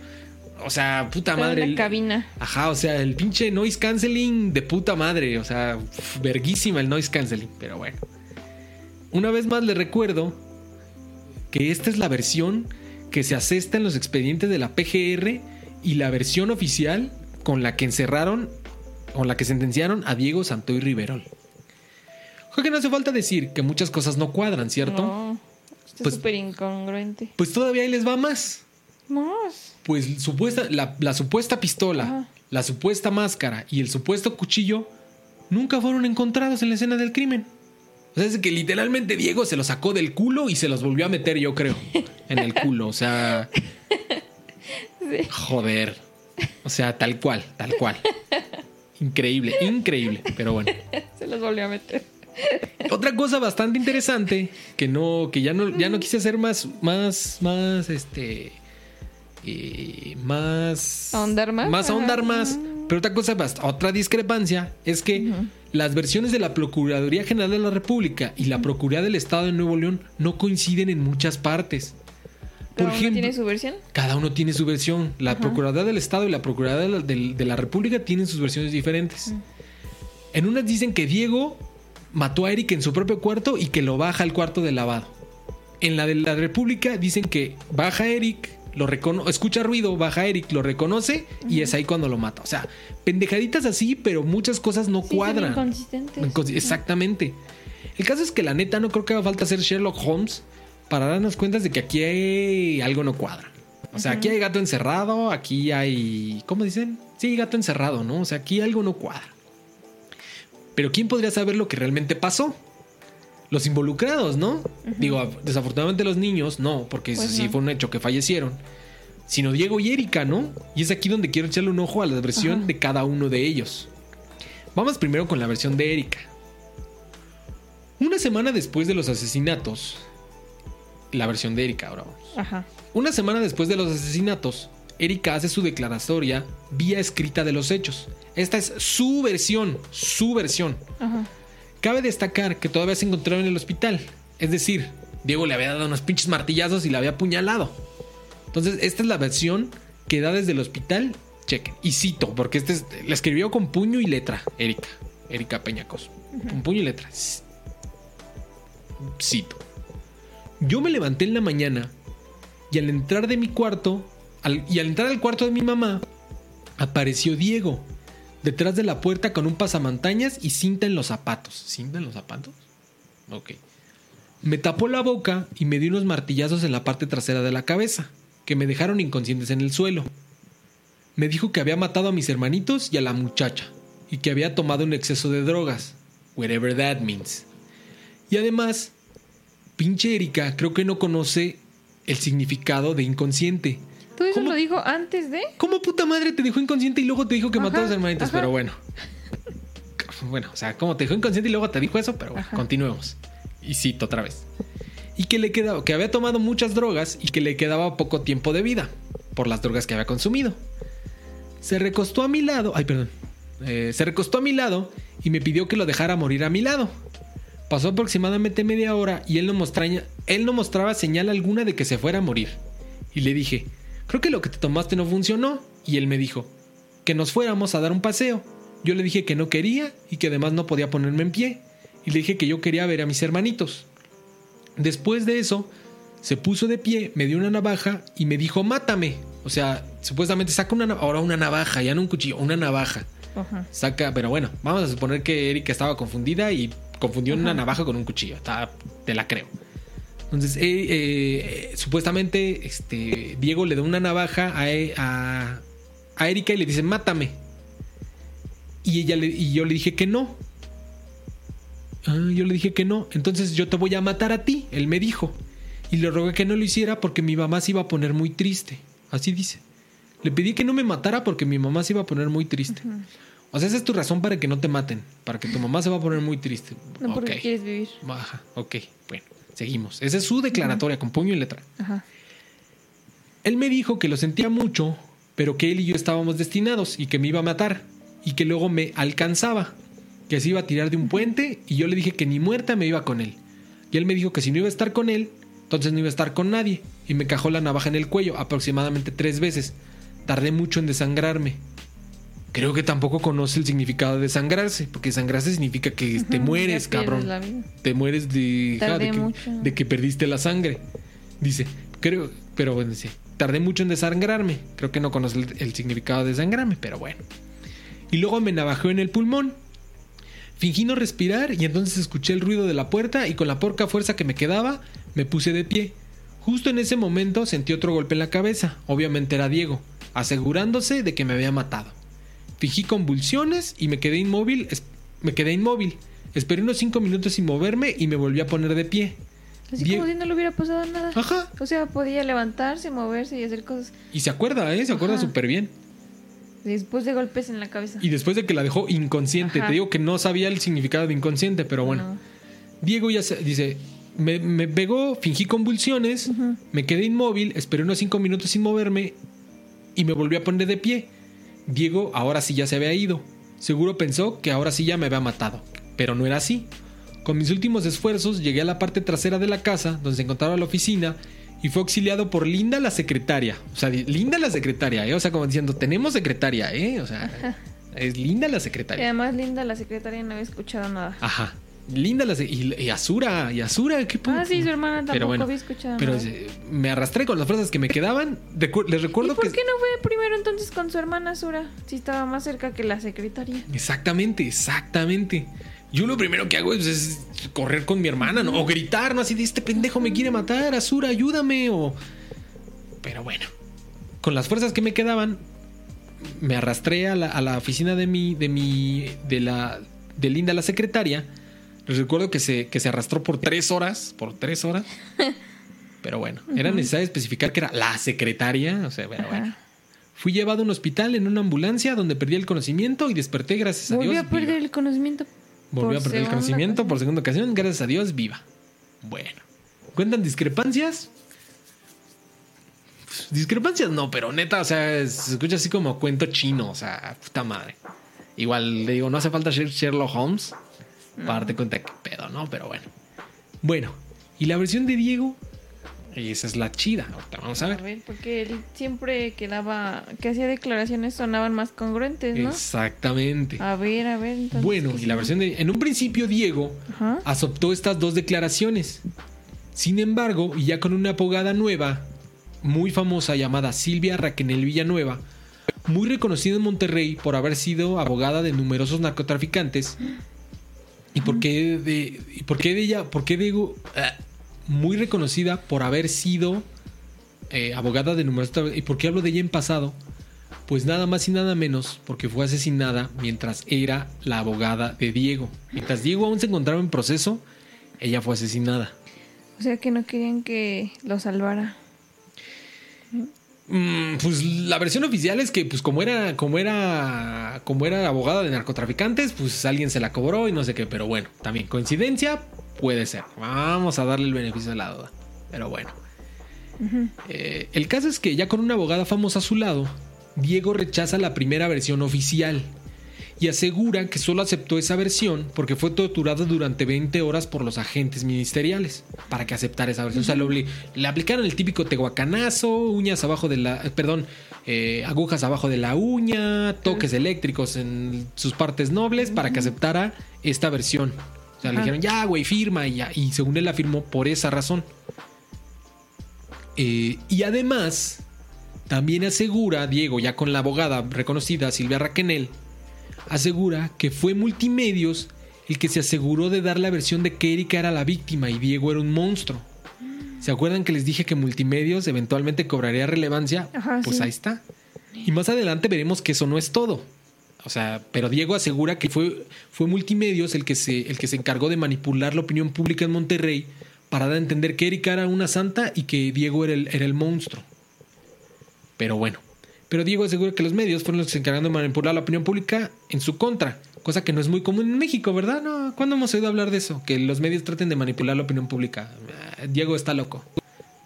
O sea, puta madre.
en la cabina.
Ajá, o sea, el pinche noise canceling de puta madre. O sea, uf, verguísima el noise canceling. Pero bueno. Una vez más les recuerdo que esta es la versión que se asesta en los expedientes de la PGR y la versión oficial con la que encerraron, con la que sentenciaron a Diego Santoy Riverol. Creo que no hace falta decir que muchas cosas no cuadran, ¿cierto?
No. Está
Pues-
súper incongruente.
Pues todavía ahí les va más.
Más.
Pues supuesta, la, la supuesta pistola,
Ajá.
la supuesta máscara y el supuesto cuchillo nunca fueron encontrados en la escena del crimen. O sea, es que literalmente Diego se los sacó del culo y se los volvió a meter, yo creo, en el culo. O sea,
Sí.
joder. O sea, tal cual, tal cual. Increíble, increíble. Pero bueno.
Se los volvió a meter.
Otra cosa bastante interesante que no, que ya no, ya no quise hacer más, más, más, este, eh, más,
¿Ahondar más?
más
Ajá.
ahondar más. Pero otra cosa, otra discrepancia es que las versiones de la Procuraduría General de la República y la Procuraduría del Estado de Nuevo León no coinciden en muchas partes. Por
¿Cada uno tiene su versión?
cada uno tiene su versión. La Procuraduría del Estado y la Procuraduría de la, del- de la República tienen sus versiones diferentes. En unas dicen que Diego mató a Eric en su propio cuarto y que lo baja al cuarto de lavado. En la de la República dicen que baja a Eric, lo recono escucha ruido, baja Eric, lo reconoce y es ahí cuando lo mata. O sea, pendejaditas así, pero muchas cosas no
Sí,
cuadran.
inconsistentes.
Incons- Exactamente. El caso es que la neta no creo que haga falta ser Sherlock Holmes para darnos cuenta de que aquí hay algo no cuadra. O sea, aquí hay gato encerrado, aquí hay... ¿Cómo dicen? Sí, gato encerrado, ¿no? O sea, aquí algo no cuadra. Pero ¿quién podría saber lo que realmente pasó? Los involucrados, ¿no? Digo, desafortunadamente los niños, no, porque
Pues
sí
no.
fue un hecho que fallecieron. Sino Diego y Erika, ¿no? Y es aquí donde quiero echarle un ojo a la versión de cada uno de ellos. Vamos primero con la versión de Erika. Una semana después de los asesinatos, la versión de Erika, ahora vamos.
Ajá.
Una semana después de los asesinatos, Erika hace su declaratoria vía escrita de los hechos. Esta es su versión, su versión.
Ajá.
Cabe destacar que todavía se encontraba en el hospital. Es decir, Diego le había dado unos pinches martillazos y la había apuñalado. Entonces, esta es la versión que da desde el hospital. Chequen. Y cito, porque este es- la escribió con puño y letra, Erika. Erika Peñacos. Con puño y letra. Cito. Yo me levanté en la mañana y al entrar de mi cuarto, al- y al entrar al cuarto de mi mamá, apareció Diego detrás de la puerta con un pasamontañas y cinta en los zapatos. ¿Cinta en los zapatos? Ok. Me tapó la boca y me dio unos martillazos en la parte trasera de la cabeza, que me dejaron inconscientes en el suelo. Me dijo que había matado a mis hermanitos y a la muchacha, y que había tomado un exceso de drogas, whatever that means. Y además, pinche Erika creo que no conoce el significado de inconsciente.
¿Todo eso
¿Cómo?
lo dijo antes de?
¿Cómo puta madre te dejó inconsciente y luego te dijo que mató a
Ajá,
los hermanitos?
ajá.
Pero bueno. Bueno, o sea, como te dejó inconsciente y luego te dijo eso, pero bueno,
Ajá.
continuemos. Y cito otra vez. Y que le quedaba, que había tomado muchas drogas y que le quedaba poco tiempo de vida por las drogas que había consumido. Se recostó a mi lado, ay, perdón. Eh, se recostó a mi lado y me pidió que lo dejara morir a mi lado. Pasó aproximadamente media hora y él no, mostraña- él no mostraba señal alguna de que se fuera a morir. Y le dije, creo que lo que te tomaste no funcionó. Y él me dijo, que nos fuéramos a dar un paseo. Yo le dije que no quería y que además no podía ponerme en pie. Y le dije que yo quería ver a mis hermanitos. Después de eso, se puso de pie, me dio una navaja y me dijo, mátame. O sea, supuestamente saca una, ahora una navaja, ya no un cuchillo, una navaja.
Ajá.
Saca, pero bueno, vamos a suponer que Erika estaba confundida y confundió una navaja con un cuchillo. Está- te la creo. Entonces, eh, eh, supuestamente, este, Diego le da una navaja a, E- a, a Erika y le dice, mátame. Y, ella le- y yo le dije que no. Ah, yo le dije que no. Entonces yo te voy a matar a ti, él me dijo. Y le rogué que no lo hiciera porque mi mamá se iba a poner muy triste. Así dice. Le pedí que no me matara porque mi mamá se iba a poner muy triste. O sea, esa es tu razón para que no te maten. Para que tu mamá se va a poner muy triste.
No porque quieres vivir.
Ajá, ok. Bueno, seguimos. Esa es su declaratoria con puño y letra.
Ajá.
Él me dijo que lo sentía mucho, pero que él y yo estábamos destinados y que me iba a matar y que luego me alcanzaba, que se iba a tirar de un puente y yo le dije que ni muerta me iba con él. Y él me dijo que si no iba a estar con él, entonces no iba a estar con nadie y me cajó la navaja en el cuello aproximadamente tres veces. Tardé mucho en desangrarme. Creo que tampoco conoce el significado de desangrarse, porque desangrarse significa que te mueres, cabrón te mueres de, ja,
Tardé
de, que,
mucho.
de que perdiste la sangre. Dice, creo, pero bueno, dice, tardé mucho en desangrarme. Creo que no conoce el, el significado de desangrarme, pero bueno. Y luego me navajeó en el pulmón. Fingí no respirar y entonces escuché el ruido de la puerta y con la porca fuerza que me quedaba me puse de pie. Justo en ese momento sentí otro golpe en la cabeza. Obviamente era Diego, asegurándose de que me había matado. Fingí convulsiones y me quedé inmóvil. me quedé inmóvil. Esperé unos cinco minutos sin moverme y me volví a poner de pie.
Así
Die-
como si no le hubiera pasado nada.
Ajá.
O sea, podía levantarse, moverse y hacer cosas
Y se acuerda, ¿eh? Se acuerda súper bien.
después de golpes en la cabeza.
Y después de que la dejó inconsciente.
Ajá.
Te digo que no sabía el significado de inconsciente, pero bueno.
No.
Diego ya se- dice, me, me pegó, fingí convulsiones, me quedé inmóvil, esperé unos cinco minutos sin moverme y me volví a poner de pie. Diego ahora sí ya se había ido. Seguro pensó que ahora sí ya me había matado, pero no era así. Con mis últimos esfuerzos llegué a la parte trasera de la casa, donde se encontraba la oficina, y fue auxiliado por Linda la secretaria. O sea, Linda la secretaria, ¿eh? O sea, como diciendo, tenemos secretaria, ¿eh? O sea, es Linda la
Y
secretaria.
además, linda, la secretaria no había escuchado nada.
Ajá. Linda la se- y, y Azura, y Azura, qué
Ah, sí, su hermana tampoco
Pero bueno,
había escuchado
pero
nada.
me arrastré con las fuerzas que me quedaban. Recu- les
¿Y
recuerdo
por
que.
qué no fue primero entonces con su hermana Sura? Si estaba más cerca que la secretaria.
Exactamente, exactamente. Yo lo primero que hago es, es correr con mi hermana, ¿no? O gritar, ¿no? Así de este pendejo me quiere matar, Azura, ayúdame. O. Pero bueno. Con las fuerzas que me quedaban, me arrastré a la, a la oficina de mi. de mi. de la. de Linda, la secretaria. Les recuerdo que se, que se arrastró por tres horas. Por tres horas. Pero bueno, era necesario especificar que era la secretaria. O sea, pero
Ajá.
bueno. Fui llevado a un hospital en una ambulancia donde perdí el conocimiento y desperté gracias a
Volvió
Dios.
a perder
viva.
el conocimiento.
Volvió a perder el conocimiento
ocasión.
por segunda ocasión, gracias a Dios, viva. Bueno. ¿Cuentan discrepancias? Pues, discrepancias no, pero neta, o sea, se escucha así como cuento chino, o sea, puta madre. Igual le digo, no hace falta ser Sherlock Holmes para darte cuenta que pedo, ¿no? Pero bueno. Bueno, y la versión de Diego, y esa es la chida, ahorita vamos a
A
ver.
ver, porque él siempre que daba, que hacía declaraciones sonaban más congruentes, ¿no?
Exactamente.
A ver, a ver. Entonces,
Bueno,
¿qué
y la versión de... En un principio, Diego
Ajá.
aceptó estas dos declaraciones. Sin embargo, y ya con una abogada nueva, muy famosa llamada Silvia Raquenel Villanueva, muy reconocida en Monterrey por haber sido abogada de numerosos narcotraficantes. ¿Y por qué de, y por qué de ella? ¿Por qué ah, muy reconocida por haber sido eh, abogada de numerosos. tra- ¿Y por qué hablo de ella en pasado? Pues nada más y nada menos porque fue asesinada mientras era la abogada de Diego. Mientras Diego aún se encontraba en proceso, ella fue asesinada.
O sea que no querían que lo salvara.
Mm, pues la versión oficial es que, pues, como era, como era, como era abogada de narcotraficantes, pues alguien se la cobró y no sé qué. Pero bueno, también coincidencia puede ser. Vamos a darle el beneficio de la duda. Pero bueno. Eh, el caso es que ya con una abogada famosa a su lado, Diego rechaza la primera versión oficial y asegura que solo aceptó esa versión porque fue torturado durante 20 horas por los agentes ministeriales para que aceptara esa versión. O sea, obli- le aplicaron el típico tehuacanazo, uñas abajo de la, eh, perdón, eh, agujas abajo de la uña, toques eléctricos en sus partes nobles para que aceptara esta versión. O sea, le
Ajá.
dijeron, ya, güey, firma y ya. Y según él la firmó por esa razón. Eh, y además, también asegura, Diego, ya con la abogada reconocida, Silvia Raquenel, asegura que fue Multimedios el que se aseguró de dar la versión de que Erika era la víctima y Diego era un monstruo. ¿Se acuerdan que les dije que Multimedios eventualmente cobraría relevancia?
Ajá,
pues
sí.
ahí está. Y más adelante veremos que eso no es todo. O sea, pero Diego asegura que fue, fue Multimedios el que, se, el que se encargó de manipular la opinión pública en Monterrey para dar a entender que Erika era una santa y que Diego era el, era el monstruo. Pero bueno. Pero Diego asegura que los medios fueron los que se encargaron de manipular la opinión pública en su contra. Cosa que no es muy común en México, ¿verdad? No, ¿Cuándo hemos oído hablar de eso? Que los medios traten de manipular la opinión pública. Ah, Diego está loco.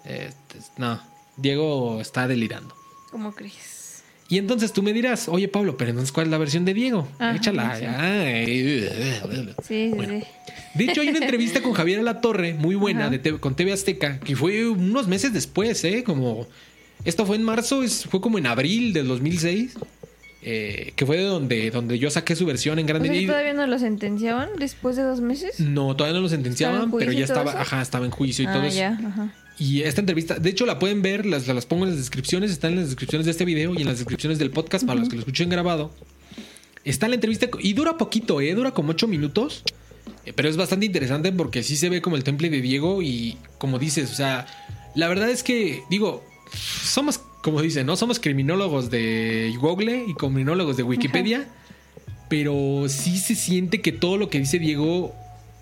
Este, no, Diego está delirando.
¿Cómo crees?
Y entonces tú me dirás, oye Pablo, pero entonces ¿cuál es la versión de Diego?
Ajá,
Échala.
sí.
Ay.
Sí,
Bueno.
sí.
De hecho, hay una entrevista con Javier Alatorre, muy buena, de TV con TV Azteca, que fue unos meses después, ¿eh? Como. Esto fue en marzo, es- fue como en abril del 2006, eh, que fue de donde, donde yo saqué su versión en
O
grande.
sea, ¿Todavía no lo sentenciaban después de dos meses?
No, todavía no lo sentenciaban,
¿Estaba en
pero ya
todo
estaba,
eso?
ajá, estaba en juicio y todo
ah,
eso.
ya, ajá.
Y esta entrevista, de hecho la pueden ver, las, las pongo en las descripciones, están en las descripciones de este video y en las descripciones del podcast para los que lo escuchen grabado. Está la entrevista y dura poquito, ¿eh? Dura como ocho minutos. eh, Pero es bastante interesante porque sí se ve como el temple de Diego y como dices, o sea, la verdad es que, digo, somos, como dicen, ¿no? Somos criminólogos de Google y criminólogos de Wikipedia, pero sí se siente que todo lo que dice Diego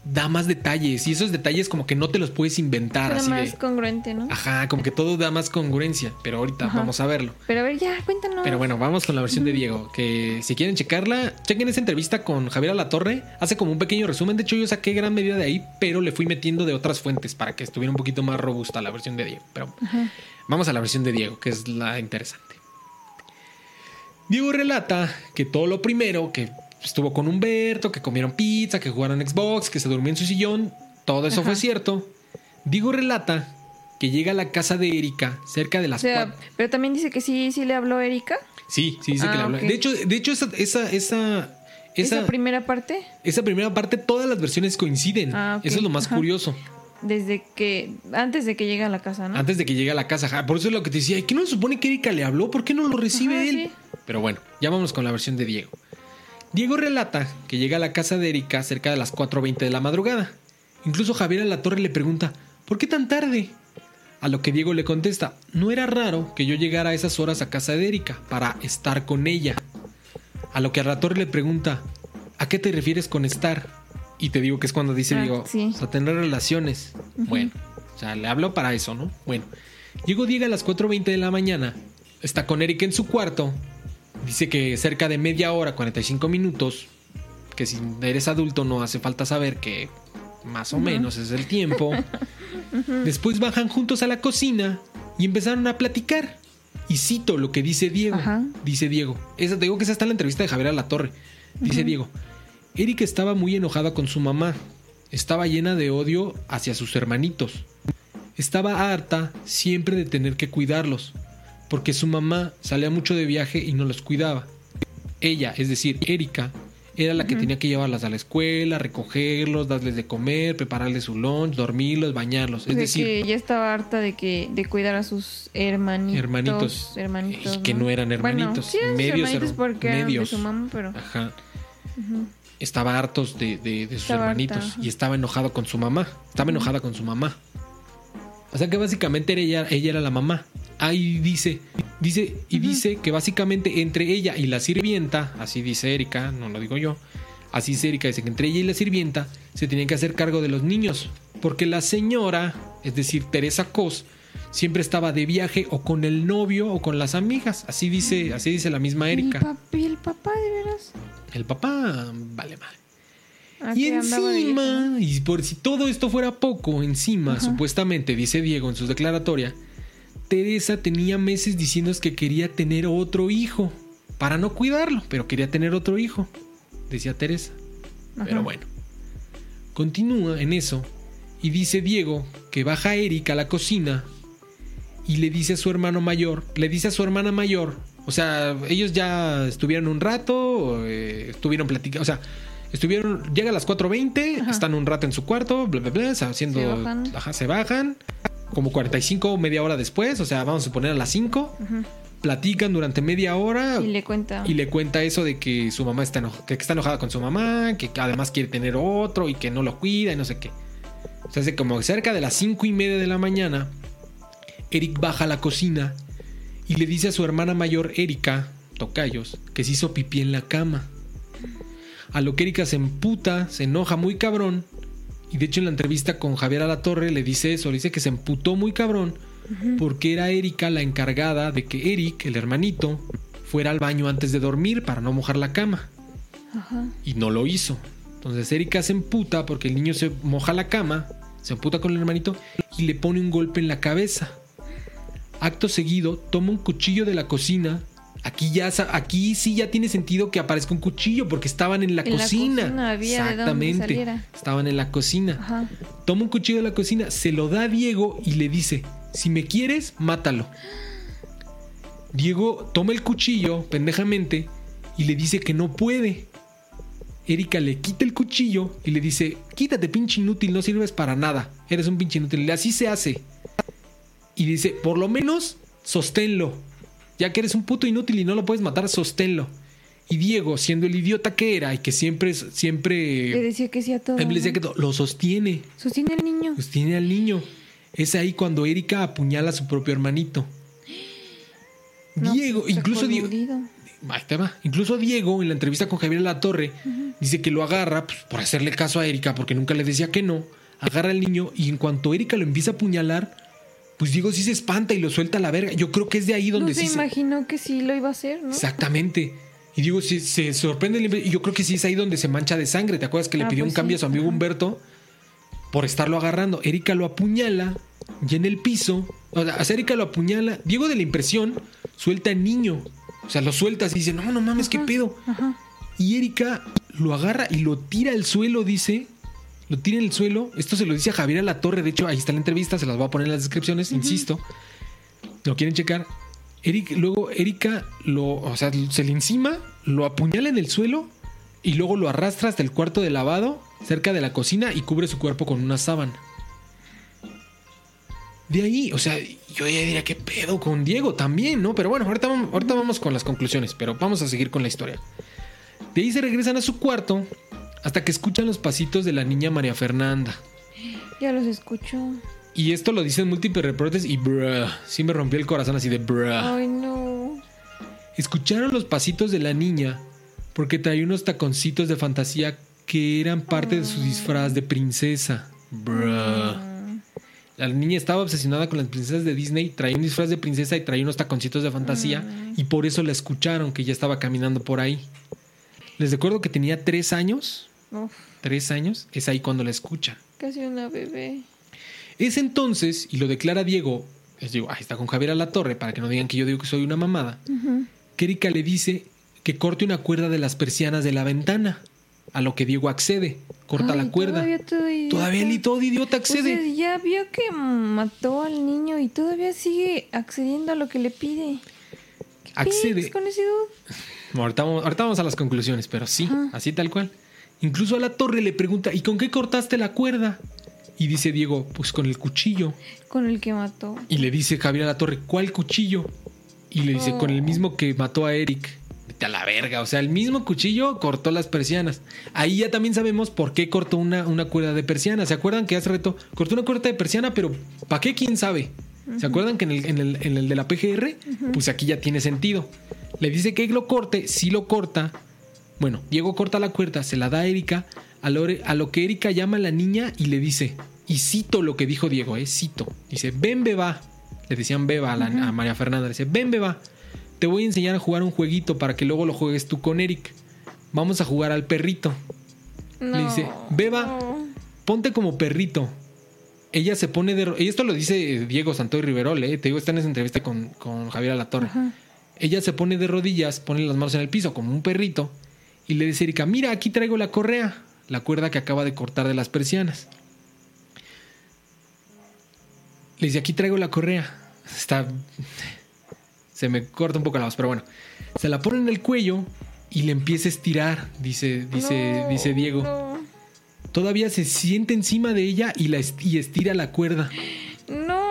da más detalles y esos detalles como que no te los puedes inventar.
Suena
así
más
de,
congruente, ¿no?
Ajá, como que todo da más congruencia, pero ahorita
Ajá.
vamos a verlo.
Pero a ver, ya, cuéntanos.
Pero bueno, vamos con la versión de Diego, que si quieren checarla, chequen esa entrevista con Javier Alatorre, hace como un pequeño resumen, de hecho yo saqué gran medida de ahí, pero le fui metiendo de otras fuentes para que estuviera un poquito más robusta la versión de Diego. Pero
Ajá.
vamos a la versión de Diego, que es la interesante. Diego relata que todo lo primero, que estuvo con Humberto, que comieron pizza, que jugaron Xbox, que se durmió en su sillón, todo eso
Ajá.
fue cierto. Diego relata que llega a la casa de Erika cerca de
O
las
sea,
cuatro.
pero también dice que sí, sí le habló Erika.
Sí, sí dice
Ah,
que le habló.
ok.
De hecho, de hecho esa, esa, esa, esa,
Esa primera parte,
esa primera parte, todas las versiones coinciden.
Ah.
Eso es lo más
Ajá.
curioso.
desde que, antes de que llegue a la casa, ¿no?
Antes de que llegue a la casa. ajá. Por eso es lo que te decía. ¿Qué no se supone que Erika le habló? ¿Por qué no lo recibe
Ajá,
él?
sí.
Pero bueno, ya vamos con la versión de Diego. Diego relata que llega a la casa de Erika cerca de las 4.20 de la madrugada. Incluso Javier a la torre le pregunta, ¿por qué tan tarde? A lo que Diego le contesta, no era raro que yo llegara a esas horas a casa de Erika para estar con ella. A lo que a la torre le pregunta, ¿a qué te refieres con estar? Y te digo que es cuando dice
Ah,
Diego,
sí.
o sea, tener relaciones. Bueno, o sea, le hablo para eso, ¿no? Bueno, Diego a las 4.20 de la mañana. está con Erika en su cuarto. Dice que cerca de media hora, 45 minutos, que si eres adulto no hace falta saber que más o menos es el tiempo. Después bajan juntos a la cocina y empezaron a platicar. Y cito lo que dice Diego.
Ajá.
Dice Diego. Esa, te digo que esa está en la entrevista de Javier a la Torre. Dice Diego. Erika estaba muy enojada con su mamá. Estaba llena de odio hacia sus hermanitos. Estaba harta siempre de tener que cuidarlos, porque su mamá salía mucho de viaje y no los cuidaba. Ella, es decir, Erika, era la que tenía que llevarlas a la escuela, recogerlos, darles de comer, prepararles su lunch, dormirlos, bañarlos. Es
de
decir,
que ya estaba harta de que de cuidar a sus hermanitos.
Hermanitos.
hermanitos,
Y que no eran hermanitos,
Bueno, sí
medios
hermanitos
her-
porque eran de
medios.
su mamá, pero...
Ajá. Estaba hartos de, de- de sus
Estaba
hermanitos
harta,
y estaba enojado con su mamá. Estaba enojada con su mamá. O sea que básicamente era ella, ella era la mamá. Ahí dice, dice y dice que básicamente entre ella y la sirvienta, así dice Erika, no lo digo yo, así dice Erika, dice que entre ella y la sirvienta se tenían que hacer cargo de los niños, porque la señora, es decir, Teresa Cos, siempre estaba de viaje o con el novio o con las amigas, así dice, así dice la misma Erika.
¿Y, pap- y el papá, de veras?
El papá, vale mal.
¿A
Y encima, y por si todo esto fuera poco, encima, supuestamente, dice Diego en su declaratoria, Teresa tenía meses diciendo que quería tener otro hijo, para no cuidarlo, pero quería tener otro hijo, decía Teresa.
Ajá.
Pero bueno, continúa en eso y dice Diego que baja Erika a la cocina y le dice a su hermano mayor, le dice a su hermana mayor, o sea, ellos ya estuvieron un rato, eh, estuvieron platicando, o sea, estuvieron, llega a las 4.20,
Ajá.
están un rato en su cuarto, bla, bla, bla, haciendo,
Se bajan.
ajá, se bajan, como 45 o media hora después, o sea, vamos a suponer a las 5,
Ujú.
platican durante media hora
Y le cuenta.
y le cuenta eso de que su mamá está, eno- que está enojada con su mamá, que además quiere tener otro y que no lo cuida y no sé qué. O sea, hace como cerca de las cinco y media de la mañana, Eric baja a la cocina y le dice a su hermana mayor, Erika, Tocayos, que se hizo pipí en la cama. A lo que Erika se emputa, se enoja muy cabrón. Y de hecho en la entrevista con Javier Alatorre le dice eso, le dice que se emputó muy cabrón porque era Erika la encargada de que Eric, el hermanito, fuera al baño antes de dormir para no mojar la cama.
Ajá.
Y no lo hizo. Entonces Erika se emputa porque el niño se moja la cama, se emputa con el hermanito y le pone un golpe en la cabeza. Acto seguido, toma un cuchillo de la cocina. Aquí ya aquí sí ya tiene sentido que aparezca un cuchillo porque estaban en la
En la
cocina.
había de dónde saliera.
Estaban en la cocina.
Ajá.
Toma un cuchillo de la cocina, se lo da a Diego y le dice, si me quieres, mátalo. Diego toma el cuchillo, pendejamente, y le dice que no puede. Erika le quita el cuchillo y le dice, quítate pinche inútil, no sirves para nada, eres un pinche inútil. Así se hace. Y dice, por lo menos, sosténlo. Ya que eres un puto inútil y no lo puedes matar, sosténlo. Y Diego, siendo el idiota que era y que siempre,
Le
siempre,
decía que sí a todo.
le decía que todo, lo sostiene.
Sostiene al niño.
Pues tiene al niño. Es ahí cuando Erika apuñala a su propio hermanito.
No,
Diego, incluso Diego, ahí te va. Incluso Diego en la entrevista con Javier La Torre dice que lo agarra pues, por hacerle caso a Erika porque nunca le decía que no. Agarra al niño y en cuanto Erika lo empieza a apuñalar, pues Diego sí se espanta y lo suelta a la verga. Yo creo que es de ahí donde
No se
sí se-
imaginó que sí lo iba a hacer, ¿no?
Exactamente. Y Diego se, se sorprende y yo creo que sí es ahí donde se mancha de sangre. ¿Te acuerdas que le
Ah,
pidió
pues
un cambio
sí.
a su amigo. Humberto por estarlo agarrando? Erika lo apuñala y en el piso, o sea, Erika lo apuñala. Diego de la impresión suelta al niño. O sea, lo suelta así y dice, no, no mames, qué pedo.
Ajá.
Y Erika lo agarra y lo tira al suelo, dice. Lo tira en el suelo. Esto se lo dice a Javier a la Torre. De hecho, ahí está la entrevista. Se las voy a poner en las descripciones, insisto. ¿Lo quieren checar? Eric, luego Erika lo, o sea, se le encima, lo apuñala en el suelo y luego lo arrastra hasta el cuarto de lavado, cerca de la cocina, y cubre su cuerpo con una sábana. De ahí, o sea, yo ya diría que pedo con Diego también, ¿no? Pero bueno, ahorita, vamos- ahorita vamos con las conclusiones, pero vamos a seguir con la historia. De ahí se regresan a su cuarto hasta que escuchan los pasitos de la niña María Fernanda.
Ya los escuchó.
Y esto lo dicen múltiples reportes y bruh, sí me rompió el corazón así de bruh.
Ay, no.
Escucharon los pasitos de la niña porque traía unos taconcitos de fantasía que eran parte de su disfraz de princesa. Bruh.
Mm.
La niña estaba obsesionada con las princesas de Disney, traía un disfraz de princesa y traía unos taconcitos de fantasía
Mm.
y por eso la escucharon que ya estaba caminando por ahí. Les recuerdo que tenía tres años,
Uf,
tres años, es ahí cuando la escuchan.
casi una bebé.
Es entonces, y lo declara Diego, les digo, ahí está con Javier a la torre, para que no digan que yo digo que soy una mamada,
Ujú.
que Erika le dice que corte una cuerda de las persianas de la ventana, a lo que Diego accede, corta
Ay,
la cuerda.
Todavía todo idiota.
Todavía el todo idiota
O
accede.
sea, ya vio que mató al niño y todavía sigue accediendo a lo que le pide.
accede.
Con ese dude.
Ahorita vamos, ahorita vamos a las conclusiones, pero sí, así tal cual. Incluso a la torre le pregunta, ¿y con qué cortaste la cuerda? Y dice Diego, pues con el cuchillo.
Con el que mató.
Y le dice Javier a la torre, ¿cuál cuchillo? Y le dice,
Oh.
con el mismo que mató a Eric. Vete a la verga, o sea, el mismo cuchillo cortó las persianas. Ahí ya también sabemos por qué cortó una, una cuerda de persiana. ¿Se acuerdan que hace reto cortó una cuerda de persiana, pero ¿para qué? ¿Quién sabe? ¿Se acuerdan que en el, en el- en el de la PGR? Pues aquí ya tiene sentido. Le dice que lo corte, sí lo corta. Bueno, Diego corta la cuerda, se la da a Erika, a lo, a lo que Erika llama a la niña y le dice, y cito lo que dijo Diego, eh, cito. Dice, ven beba. Le decían beba a, la- a María Fernanda, le dice, ven beba. Te voy a enseñar a jugar un jueguito para que luego lo juegues tú con Eric. Vamos a jugar al perrito.
No,
Le dice, "Beba".
no.
Ponte como perrito. Ella se pone de... ro- Y esto lo dice Diego Santoy Riverol, eh. Te digo, está en esa entrevista con, con Javier Alatorre.
Ajá.
Ella se pone de rodillas, pone las manos en el piso como un perrito y le dice a Erika, mira, aquí traigo la correa, la cuerda que acaba de cortar de las persianas. Le dice, aquí traigo la correa. Está... Se me corta un poco la voz, pero bueno. Se la pone en el cuello y le empieza a estirar, dice, dice,
No,
dice Diego.
No.
Todavía se siente encima de ella y, la est- y estira la cuerda.
No, no.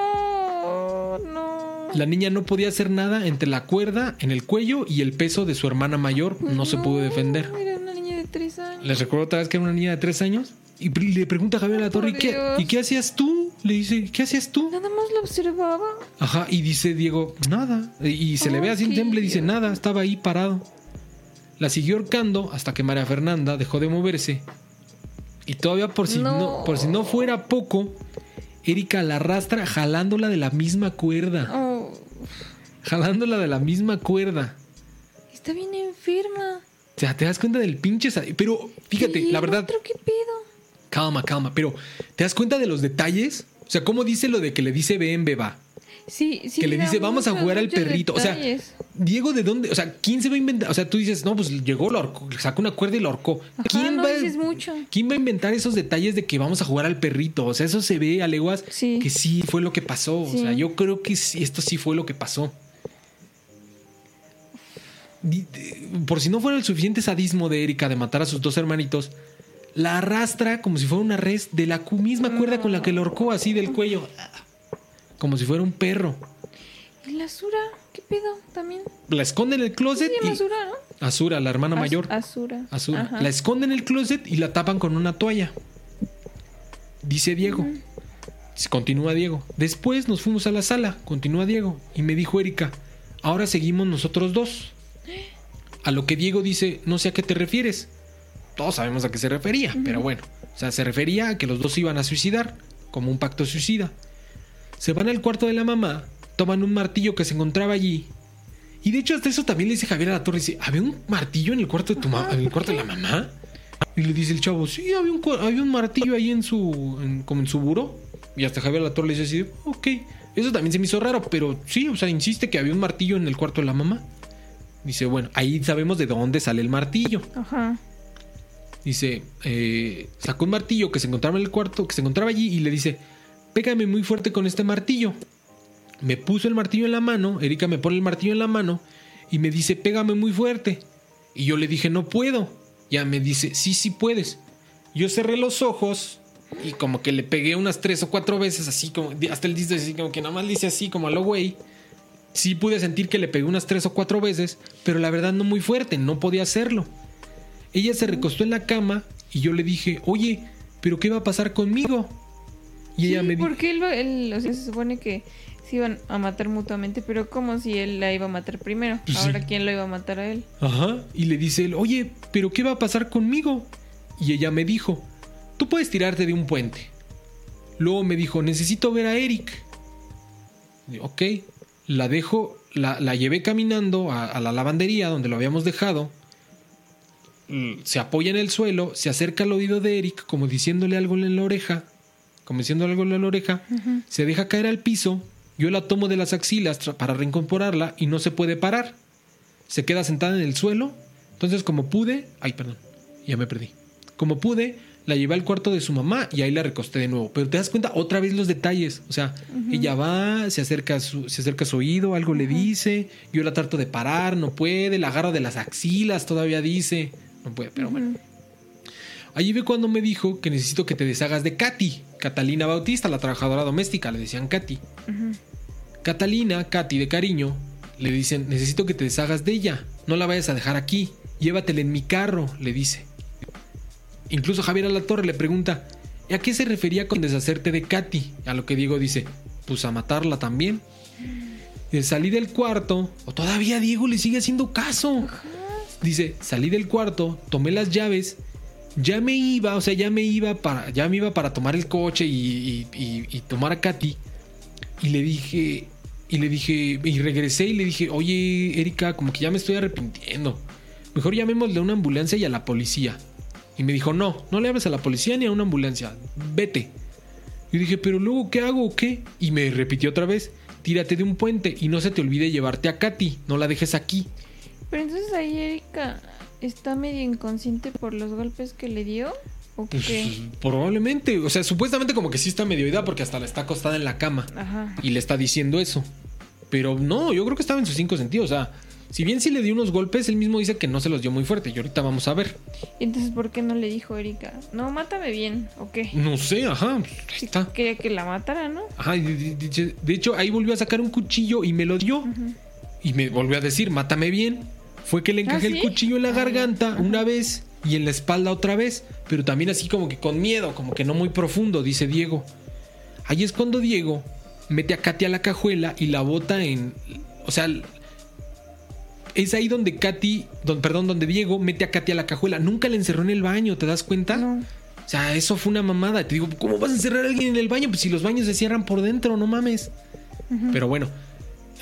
La niña no podía hacer nada entre la cuerda en el cuello y el peso de su hermana mayor. No se pudo defender.
Era una niña de tres años.
Les recuerdo otra vez que era una niña de tres años. Y le pregunta a Javier La Torre, ¿y qué. ¿y qué hacías tú? Le dice, ¿qué hacías tú?
Nada más lo observaba.
Ajá, y dice Diego, nada. Y se le ve así en
Ok.
temble, dice, nada, estaba ahí parado. La siguió ahorcando hasta que María Fernanda dejó de moverse. Y todavía por si no,
No.
por si no fuera poco, Erika la arrastra jalándola de la misma cuerda.
Oh,
Jalándola de la misma cuerda.
está bien enferma.
O sea, te das cuenta del pinche... Pero fíjate,
¿Y
la verdad...
otro qué pedo?
Calma, calma, pero ¿te das cuenta de los detalles? O sea, ¿cómo dice lo de que le dice ven, beba?
Sí, sí.
Que le dice, "Vamos a jugar al perrito". O sea. Diego, ¿de dónde? O sea, ¿quién se va a inventar? O sea, tú dices, no, pues llegó, lo ahorcó, sacó una cuerda y lo ahorcó. ¿Quién,
no
va,
dices mucho.
¿Quién va a inventar esos detalles de que vamos a jugar al perrito? O sea, eso se ve a leguas
Sí.
que sí fue lo que pasó. O sea, yo creo que sí, esto sí fue lo que pasó. Por si no fuera el suficiente sadismo de Erika de matar a sus dos hermanitos, la arrastra como si fuera una res de la misma cuerda con la que lo ahorcó así del cuello. Como si fuera un perro.
¿Y la Azura? ¿Qué pedo? También.
La esconde en el
Se
closet
llama
y...
Azura, ¿no?
Azura, la hermana mayor.
Azura.
Azura.
Ajá.
La esconde en el closet y la tapan con una toalla. Dice Diego. Continúa Diego. Después nos fuimos a la sala. Continúa Diego. Y me dijo Erika, ahora seguimos nosotros dos. A lo que Diego dice, no sé a qué te refieres. Todos sabemos a qué se refería, pero bueno. O sea, se refería a que los dos iban a suicidar, como un pacto suicida. Se van al cuarto de la mamá, toman un martillo que se encontraba allí. Y de hecho, hasta eso también le dice Javier a la torre, dice, ¿había un martillo en el cuarto de tu mamá, en el cuarto de la mamá? Y le dice el chavo, sí, había un, había un martillo ahí en su, en- como en su buró. Y hasta Javier a la torre le dice así, ok. Eso también se me hizo raro, pero sí, o sea, insiste que había un martillo en el cuarto de la mamá. Dice, bueno, ahí sabemos de dónde sale el martillo.
Ajá.
Dice, eh, sacó un martillo que se encontraba en el cuarto, que se encontraba allí y le dice, pégame muy fuerte con este martillo. Me puso el martillo en la mano, Erika me pone el martillo en la mano y me dice, pégame muy fuerte. Y yo le dije, no puedo. Ya me dice, sí, sí puedes. Yo cerré los ojos y como que le pegué unas tres o cuatro veces, así como, hasta el disco, así como que nada más le hice así como a lo güey. Sí pude sentir que le pegué unas tres o cuatro veces, pero la verdad no muy fuerte, no podía hacerlo. Ella se recostó en la cama y yo le dije, oye, ¿pero qué va a pasar conmigo? Y ella
Sí,
me dijo,
porque él, va- él- o sea, se supone que se iban a matar mutuamente, pero como si él la iba a matar primero.
Pues sí.
Ahora, ¿quién lo iba a matar a él?
ajá, y le dice él, oye, ¿pero qué va a pasar conmigo? Y ella me dijo, tú puedes tirarte de un puente. Luego me dijo, necesito ver a Eric. ok, la dejo, la, la llevé caminando a, a, la lavandería donde lo habíamos dejado. Se apoya en el suelo, se acerca al oído de Eric como diciéndole algo en la oreja, como diciéndole algo en la oreja, uh -huh. se deja caer al piso, yo la tomo de las axilas para reincorporarla y no se puede parar. Se queda sentada en el suelo, entonces como pude, ay perdón, ya me perdí. Como pude, la llevé al cuarto de su mamá y ahí la recosté de nuevo. Pero te das cuenta otra vez los detalles. O sea, uh -huh. ella va, se acerca, a su, se acerca a su oído, algo uh -huh. le dice. Yo la trato de parar, no puede. La agarro de las axilas, todavía dice. No puede, pero bueno. Allí ve cuando me dijo que necesito que te deshagas de Katy, Catalina Bautista, la trabajadora doméstica, le decían Katy. Catalina, Katy de cariño, le dicen, necesito que te deshagas de ella, no la vayas a dejar aquí, llévatela en mi carro, le dice. Incluso Javier Alatorre le pregunta, ¿a qué se refería con deshacerte de Katy? A lo que Diego dice, pues a matarla también. Y salí del cuarto, o todavía Diego le sigue haciendo caso. Dice, salí del cuarto, tomé las llaves, ya me iba, o sea, ya me iba para, ya me iba para tomar el coche y, y, tomar a Katy. Y le dije, y le dije, y regresé y le dije, oye, Erika, como que ya me estoy arrepintiendo. Mejor llamémosle a una ambulancia y a la policía. Y me dijo, no, no le hables a la policía ni a una ambulancia, vete. Y dije, pero luego, ¿qué hago o qué? Y me repitió otra vez, tírate de un puente y no se te olvide llevarte a Katy, no la dejes aquí.
Pero entonces ahí Erika está medio inconsciente por los golpes que le dio. ¿O
pues,
qué?
Probablemente, o sea, supuestamente como que sí está medio ida porque hasta la está acostada en la cama
Ajá.
y le está diciendo eso. Pero no, yo creo que estaba en sus cinco sentidos, o sea, si bien sí le dio unos golpes, él mismo dice que no se los dio muy fuerte. Y ahorita vamos a ver.
Entonces, ¿por qué no le dijo Erika? No, mátame bien, ¿o qué?
No sé, ajá.
Sí, está. Quería que la matara, ¿no?
Ajá, de, de, de, hecho, ahí volvió a sacar un cuchillo y me lo dio. -huh. Y me volvió a decir, mátame bien. Fue que le encajé ¿Ah, sí? el cuchillo en la garganta Ay, una vez y en la espalda otra vez. Pero también así como que con miedo, como que no muy profundo, dice Diego. Ahí es cuando Diego mete a Katy a la cajuela y la bota en. O sea, es ahí donde Katy, don, perdón, donde Diego mete a Katy a la cajuela. Nunca la encerró en el baño, ¿te das cuenta?
No.
O sea, eso fue una mamada. Te digo, ¿cómo vas a encerrar a alguien en el baño? Pues si los baños se cierran por dentro, no mames. Uh -huh. Pero bueno,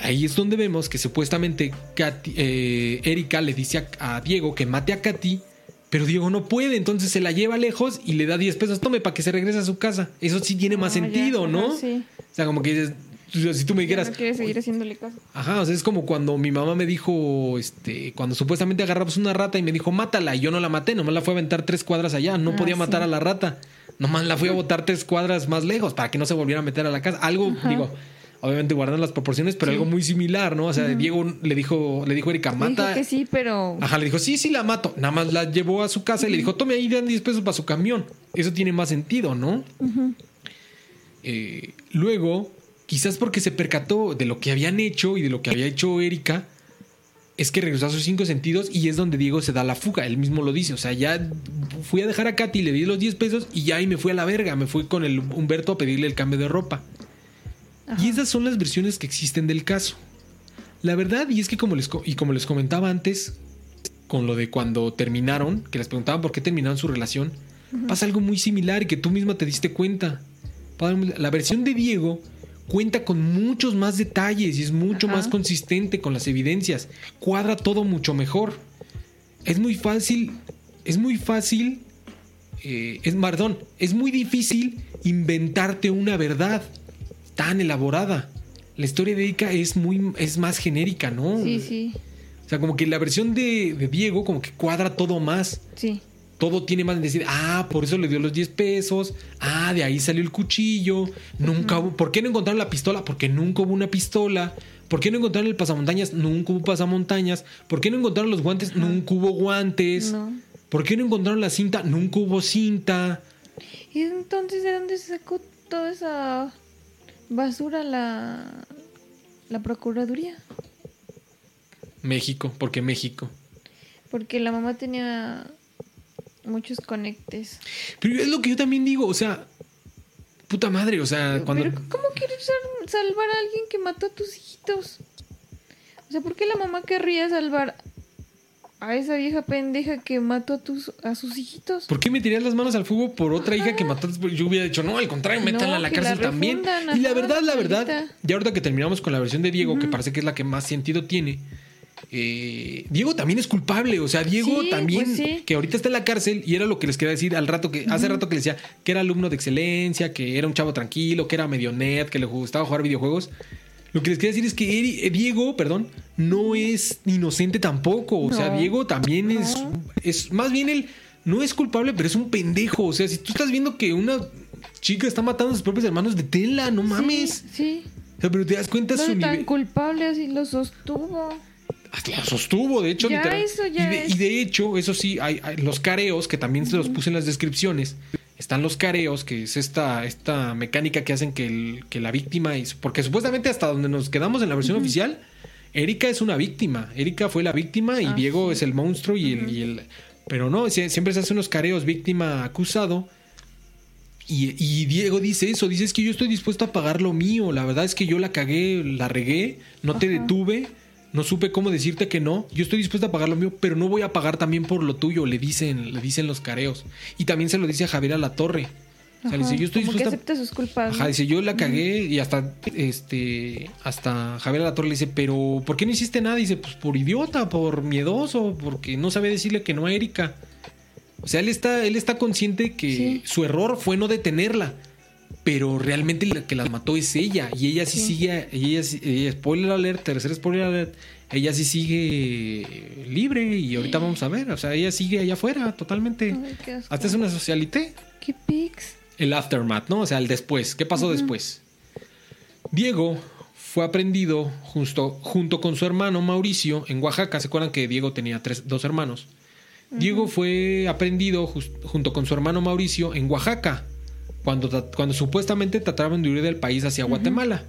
ahí es donde vemos que supuestamente Katy, eh, Erika le dice a, a, Diego que mate a Katy, pero Diego no puede, entonces se la lleva lejos y le da 10 pesos, tome para que se regrese a su casa. Eso sí tiene más oh, sentido,
ya,
¿no?
Sí.
O sea, como que dices, si tú me dijeras.
No quiere seguir haciéndole caso.
Ajá, o sea, es como cuando mi mamá me dijo, este, cuando supuestamente agarramos una rata y me dijo, mátala, y yo no la maté, nomás la fui a aventar tres cuadras allá, no ah, podía matar sí. a la rata, nomás la fui a botar tres cuadras más lejos para que no se volviera a meter a la casa. Algo, Ajá. digo, obviamente guardando las proporciones, pero sí. algo muy similar, ¿no? O sea, uh -huh. Diego le dijo, le dijo a Erika, mata.
Dijo que sí, pero.
Ajá, le dijo, sí, sí la mato. Nada más la llevó a su casa uh -huh. y le dijo, tome ahí, dan 10 pesos para su camión. Eso tiene más sentido, ¿no?
Uh -huh.
eh, luego quizás porque se percató de lo que habían hecho y de lo que había hecho Erika, es que regresó a sus cinco sentidos y es donde Diego se da la fuga. Él mismo lo dice. O sea, ya fui a dejar a Katy, le di los 10 pesos y ya ahí me fui a la verga. Me fui con el Humberto a pedirle el cambio de ropa. Ajá. Y esas son las versiones que existen del caso. La verdad, y es que como les, y como les comentaba antes, con lo de cuando terminaron, que les preguntaban por qué terminaron su relación, pasa algo muy similar y que tú misma te diste cuenta. La versión de Diego cuenta con muchos más detalles y es mucho Ajá. más consistente con las evidencias. Cuadra todo mucho mejor. Es muy fácil, es muy fácil, eh, es, perdón, es muy difícil inventarte una verdad tan elaborada. La historia de Erika es muy, es más genérica, ¿no?
Sí, sí.
O sea, como que la versión de, de Diego como que cuadra todo más.
Sí
todo tiene más en decir, ah, por eso le dio los 10 pesos, ah, de ahí salió el cuchillo, nunca hubo, ¿por qué no encontraron la pistola? Porque nunca hubo una pistola. ¿Por qué no encontraron el pasamontañas? Nunca hubo pasamontañas. ¿Por qué no encontraron los guantes? Nunca hubo guantes.
No.
¿Por qué no encontraron la cinta? Nunca hubo cinta.
¿Y entonces de dónde se sacó toda esa basura la, la Procuraduría?
México, porque México.
Porque la mamá tenía muchos conectes.
Pero es lo que yo también digo, o sea, puta madre, o sea, cuando...
Pero ¿cómo quieres salvar a alguien que mató a tus hijitos? O sea, ¿por qué la mamá querría salvar a esa vieja pendeja que mató a, tus, a sus hijitos.
¿Por qué meterías las manos al fuego por otra hija que mató? Yo hubiera dicho, no, al contrario, métanla a la cárcel también. Y la verdad, la verdad, ya ahorita que terminamos con la versión de Diego, que parece que es la que más sentido tiene, eh, Diego también es culpable. O sea, Diego
Sí,
también,
pues sí.
que ahorita está en la cárcel, y era lo que les quería decir al rato que, hace rato que les decía que era alumno de excelencia, que era un chavo tranquilo, que era medio net, que le gustaba jugar videojuegos. Lo que les quería decir es que Eri- eh, Diego, perdón, no es inocente tampoco. O sea,
No.
Diego también es,
No.
es, más bien él no es culpable, pero es un pendejo. O sea, si tú estás viendo que una chica está matando a sus propios hermanos, deténla, no mames.
Sí,
O sea, pero te das cuenta
sí.
su
No es tan
nivel.
culpable, así lo sostuvo.
Hasta la sostuvo, de hecho,
Ya,
literal.
eso ya
y, de,
es.
y de hecho, eso sí, hay, hay los careos, que también se los puse en las descripciones. Están los careos, que es esta, esta mecánica que hacen que, el- que la víctima. hizo- Porque supuestamente, hasta donde nos quedamos en la versión oficial, Erika es una víctima. Erika fue la víctima y
Ah,
Diego
sí.
es el monstruo y el, y el- Pero no, sie- siempre se hacen unos careos víctima acusado. Y, y Diego dice eso, dice es que yo estoy dispuesto a pagar lo mío, la verdad es que yo la cagué, la regué, no te detuve, no supe cómo decirte que no, yo estoy dispuesto a pagar lo mío, pero no voy a pagar también por lo tuyo, le dicen, le dicen los careos. Y también se lo dice a Javier a la torre. O sea, le dice,
Ajá,
yo estoy
como que
dispuesto a...
acepta sus culpas.
Ajá,
¿no?
dice, yo la cagué y hasta este hasta Javier La Torre le dice, pero ¿por qué no hiciste nada? dice, pues por idiota, por miedoso, porque no sabe decirle que no a Erika. O sea, él está, él está consciente que
Sí.
su error fue no detenerla. Pero realmente la que las mató es ella. Y ella sí,
Sí.
sigue. Ella, spoiler alert, tercer spoiler alert. Ella sí sigue libre. Y ahorita vamos a ver. O sea, ella sigue allá afuera totalmente.
Ay.
Hasta es una socialité
¿Qué pics?
el aftermath, ¿no? O sea, el después. ¿Qué pasó después? Diego fue aprendido justo, junto con su hermano Mauricio en Oaxaca. ¿Se acuerdan que Diego tenía tres, dos hermanos? Diego fue aprendido junto con su hermano Mauricio en Oaxaca, cuando, cuando supuestamente trataban de huir del país hacia Guatemala.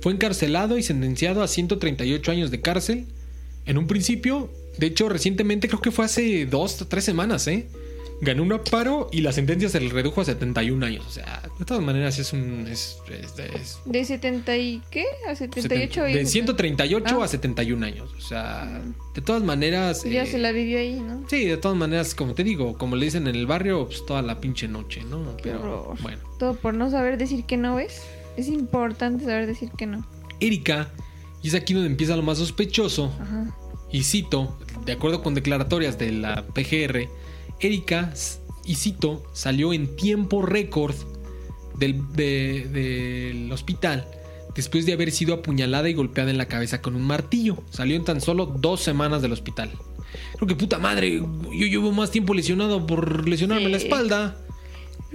Fue encarcelado y sentenciado a 138 años de cárcel. En un principio, de hecho, recientemente, creo que fue hace dos o tres semanas, ¿eh? Ganó un amparo y la sentencia se le redujo a 71 años. O sea, de todas maneras es un... Es, es- es-
¿De 70 y qué? ¿A 78?
de 138
Ah.
a 71 años. O sea, de todas maneras...
Ya
eh,
se la vivió ahí, ¿no?
Sí, de todas maneras, como te digo, como le dicen en el barrio, pues toda la pinche noche, ¿no?
Qué
Pero
horror.
bueno.
Todo por no saber decir que no, ¿ves? Es importante saber decir que no.
Erika, y es aquí donde empieza lo más sospechoso,
Ajá.
y cito, de acuerdo con declaratorias de la PGR, Erika, y cito, salió en tiempo récord del, de- del hospital después de haber sido apuñalada y golpeada en la cabeza con un martillo. Salió en tan solo dos semanas del hospital. Creo que puta madre, yo llevo más tiempo lesionado por lesionarme
Sí.
la espalda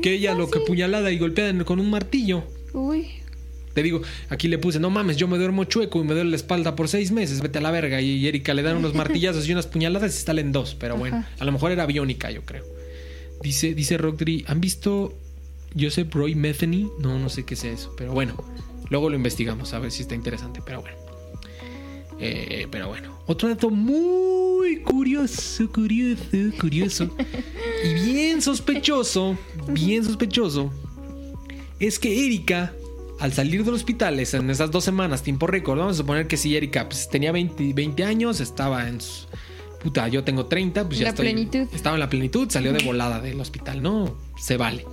que ella lo que apuñalada y golpeada con un martillo.
Uy.
Te digo, aquí le puse, no mames, yo me duermo chueco y me duele la espalda por seis meses, vete a la verga. Y Erika le dan unos martillazos y unas puñaladas y salen dos, pero bueno,
Ajá.
a lo mejor era biónica, yo creo. Dice, dice Rodri, ¿han visto Joseph Roy Metheny? No, no sé qué sea eso, pero bueno, luego lo investigamos a ver si está interesante, pero bueno. Eh, pero bueno, otro dato muy curioso, curioso, curioso y bien sospechoso, bien sospechoso, es que Erika, al salir del hospital es- en esas dos semanas, tiempo récord, vamos a suponer que si Erika pues, tenía 20, 20 años, estaba en su... Puta, yo tengo 30, pues ya
La
estoy...
plenitud.
Estaba en la plenitud, salió de volada del hospital, ¿no? Se vale.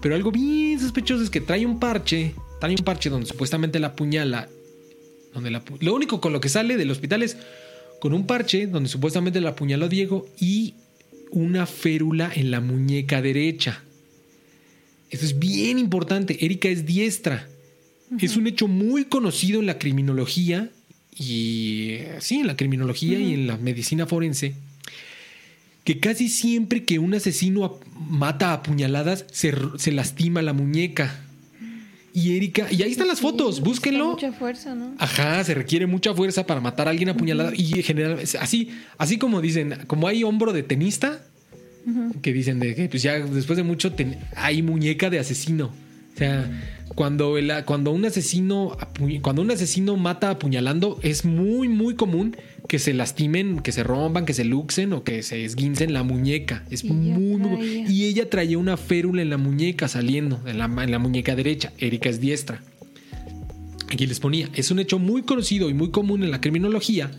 Pero algo bien sospechoso es que trae un parche, trae un parche donde supuestamente la puñala... Donde la, lo único con lo que sale del hospital es con un parche donde supuestamente la apuñaló Diego y una férula en la muñeca derecha. Esto es bien importante. Erika es diestra. Es un hecho muy conocido en la criminología y eh, sí, en la criminología y en la medicina forense. Que casi siempre que un asesino mata a puñaladas se, se lastima la muñeca. Y Erika, y ahí están las fotos,
Sí,
búsquenlo.
Mucha fuerza, ¿no?
Ajá, se requiere mucha fuerza para matar a alguien apuñalado. Y en general, así, así como dicen, como hay hombro de tenista, que dicen de que pues ya después de mucho ten- hay muñeca de asesino. O sea, cuando, el, cuando un asesino cuando un asesino mata apuñalando, es muy, muy común que se lastimen, que se rompan, que se luxen o que se esguincen la muñeca. Es
ella
muy, muy. Y ella traía una férula en la muñeca saliendo, en la, en la muñeca derecha. Erika es diestra. Aquí les ponía, es un hecho muy conocido y muy común en la criminología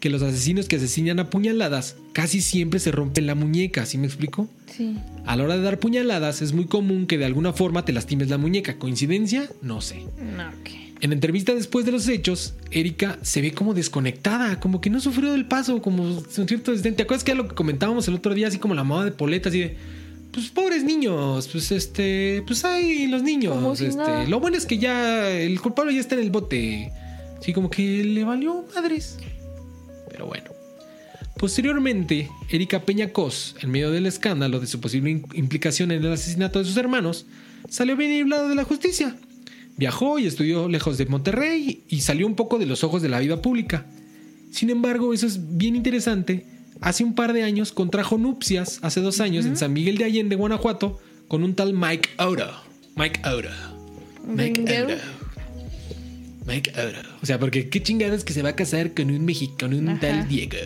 que los asesinos que asesinan a puñaladas casi siempre se rompen la muñeca, ¿sí me explico?
Sí.
A la hora de dar puñaladas es muy común que de alguna forma te lastimes la muñeca. ¿Coincidencia? No sé.
No, ok.
En la entrevista después de los hechos, Erika se ve como desconectada, como que no sufrió del paso, como un cierto. ¿Te acuerdas que era lo que comentábamos el otro día, así como la mamá de Poleta, así de, pues pobres niños, pues este, pues hay los niños,
si
este, lo bueno es que ya el culpable ya está en el bote, sí, como que le valió madres, pero bueno. Posteriormente, Erika Peña Cos, en medio del escándalo de su posible implicación en el asesinato de sus hermanos, salió bien librado de la justicia. Viajó y estudió lejos de Monterrey y salió un poco de los ojos de la vida pública. Sin embargo, eso es bien interesante. Hace un par de años contrajo nupcias, hace dos años, en San Miguel de Allende, Guanajuato, con un tal Mike Oro. Mike Oro. Mike
Bingo.
Mike Oro. O sea, porque qué chingados que se va a casar con un mexicano, un
Ajá.
tal Diego.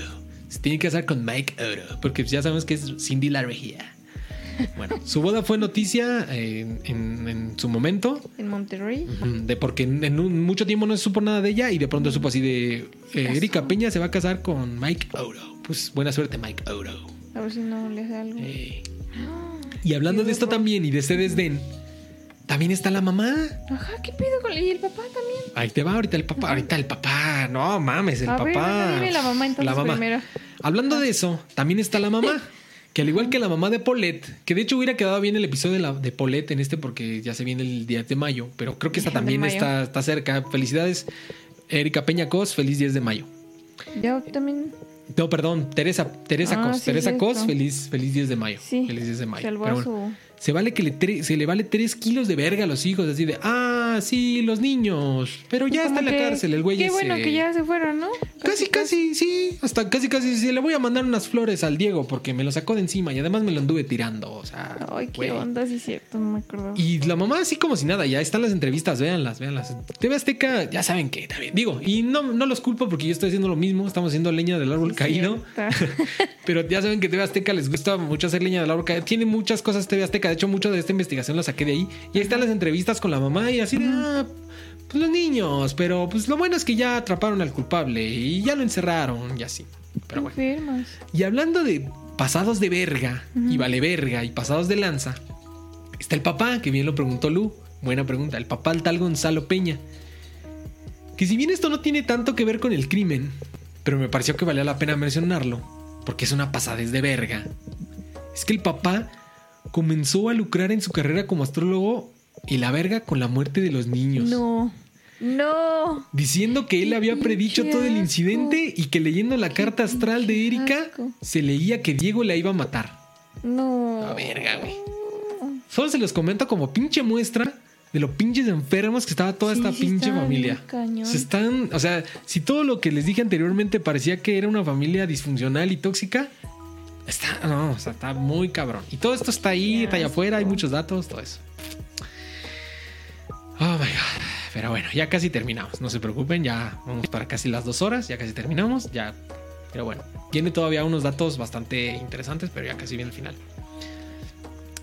Se tiene que casar con Mike Oro, porque ya sabemos que es Cindy la Regia. Bueno, su boda fue noticia en, en- en su momento.
En Monterrey.
De porque en, en un- mucho tiempo no se supo nada de ella y de pronto supo así de eh. Erika Peña se va a casar con Mike Oro. Pues buena suerte, Mike Oro.
A ver si no le hace algo.
Eh, Y hablando de esto también y de ese desdén, también está la mamá.
Ajá, ¿qué pedo con Y el papá también?
Ahí te va ahorita el papá, ahorita el papá. No mames, el
A
papá.
bueno, dime la mamá entonces primero.
Hablando de eso, también está la mamá. Que al igual que la mamá de Paulette, que de hecho hubiera quedado bien el episodio de, la, de Paulette en este porque ya se viene el día de mayo, pero creo que esta
De
también
mayo.
está, está cerca. Felicidades, Erika Peña Cos, feliz 10 de mayo.
Yo también.
No, perdón, Teresa, Teresa
Ah,
Cos,
sí,
Teresa
cierto.
Cos, feliz, feliz 10 de mayo.
Sí.
Feliz 10 de mayo.
Salvó
Pero
a
bueno,
su.
Se vale que le tre- se le vale 3 kilos de verga a los hijos, así de, ah, sí, los niños, pero ya está en la
que-
cárcel el güey
Qué
ese.
bueno que ya se fueron, ¿no?
Casi, casi, sí. Hasta casi, casi. Sí, le voy a mandar unas flores al Diego porque me lo sacó de encima y además me lo anduve tirando. O sea.
Ay, qué
güey.
onda, sí cierto, no me acuerdo.
Y la mamá, así como si nada, ya están las entrevistas, véanlas, véanlas. TV Azteca, ya saben que también. Digo, y no, no los culpo porque yo estoy haciendo lo mismo. Estamos haciendo leña del árbol
Sí,
caído. Pero ya saben que TV Azteca les gusta mucho hacer leña del árbol caído. Tiene muchas cosas TV Azteca. De hecho, mucho de esta investigación la saqué de ahí. Y ahí están las entrevistas con la mamá y así de, ah, pues los niños. Pero pues lo bueno es que ya atraparon al culpable y ya lo encerraron y así. Pero bueno. Y hablando de pasados de verga y vale verga y pasados de lanza, está el papá, que bien lo preguntó Lu. Buena pregunta. El papá tal Gonzalo Peña. Que si bien esto no tiene tanto que ver con el crimen, pero me pareció que valía la pena mencionarlo, porque es una pasadez de verga. Es que el papá comenzó a lucrar en su carrera como astrólogo y la verga con la muerte de los niños.
No. No.
Diciendo que él había predicho todo el incidente y que leyendo la carta astral de Erika se leía que Diego la iba a matar.
No.
A verga, güey. Solo se los comento como pinche muestra de lo pinches enfermos que estaba toda
Sí,
esta
sí
pinche familia. Se están, o sea, si todo lo que les dije anteriormente parecía que era una familia disfuncional y tóxica, está, no, o sea, está muy cabrón. Y todo esto está ahí, está allá afuera, hay muchos datos, todo eso. Oh my god. Pero bueno, ya casi terminamos. No se preocupen, ya vamos para casi las dos horas, ya casi terminamos, ya. Pero bueno, tiene todavía unos datos bastante interesantes, pero ya casi viene el final.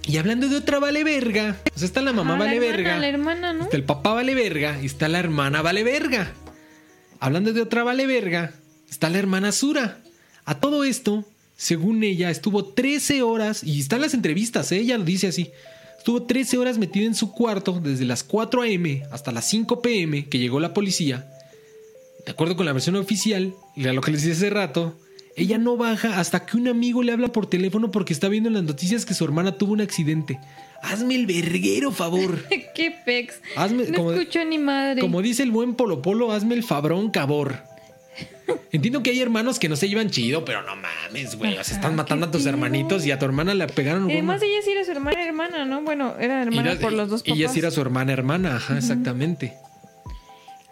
Y hablando de otra vale verga, pues está la mamá
Ah,
vale
la hermana,
verga.
La hermana, ¿no?
Está el papá vale verga y está la hermana vale verga. Hablando de otra vale verga, está la hermana Sura. A todo esto, según ella, estuvo 13 horas, y están las entrevistas, ¿eh? ella lo dice así. Estuvo 13 horas metida en su cuarto desde las 4 a.m. hasta las 5 p.m. que llegó la policía. De acuerdo con la versión oficial, y a lo que les dije hace rato, ella no baja hasta que un amigo le habla por teléfono porque está viendo en las noticias que su hermana tuvo un accidente. Hazme el verguero, favor.
Qué pex.
Hazme,
No
como,
escucho ni madre.
como dice el buen Polo Polo, hazme el fabrón, cabor. Entiendo que hay hermanos que no se llevan chido, pero no mames, güey. O sea, están matando a tus hermanitos y a tu hermana le pegaron.
Y además ella sí era su hermana hermana, ¿no? Bueno, era hermana por los dos papás.
Ella sí era su hermana hermana, ajá, exactamente.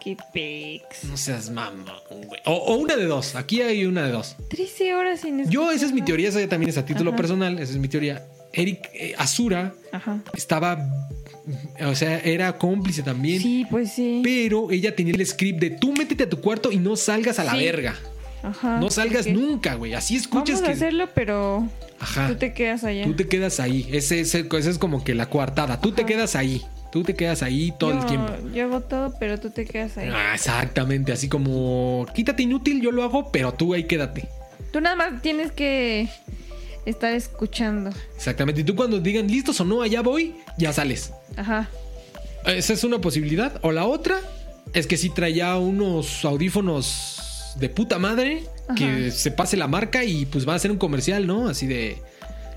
Qué pex.
No seas mamón, güey. O, o una de dos. Aquí hay una de dos.
13 horas sin
Yo, esa es mi teoría, esa ya también es a título
Ajá.
personal. Esa es mi teoría. Eric eh, Azura
Ajá.
estaba. O sea, era cómplice también.
Sí, pues sí.
Pero ella tenía el script de tú métete a tu cuarto y no salgas a la
Sí.
verga.
Ajá.
No salgas nunca, güey. Así escuchas
Vamos
que.
a hacerlo, pero
Ajá.
tú te quedas allá.
Tú te quedas ahí. Ese, ese- esa es como que la coartada. Tú te quedas ahí. Tú te quedas ahí todo el tiempo.
Yo hago todo, pero tú te quedas ahí.
Ah, exactamente, así como quítate inútil, yo lo hago, pero tú ahí quédate.
Tú nada más tienes que estar escuchando.
Exactamente. Y tú cuando digan listos o no, allá voy, ya sales.
Ajá.
Esa es una posibilidad. O la otra es que sí traía unos audífonos de puta madre que se pase la marca y pues va a hacer un comercial, ¿no? Así de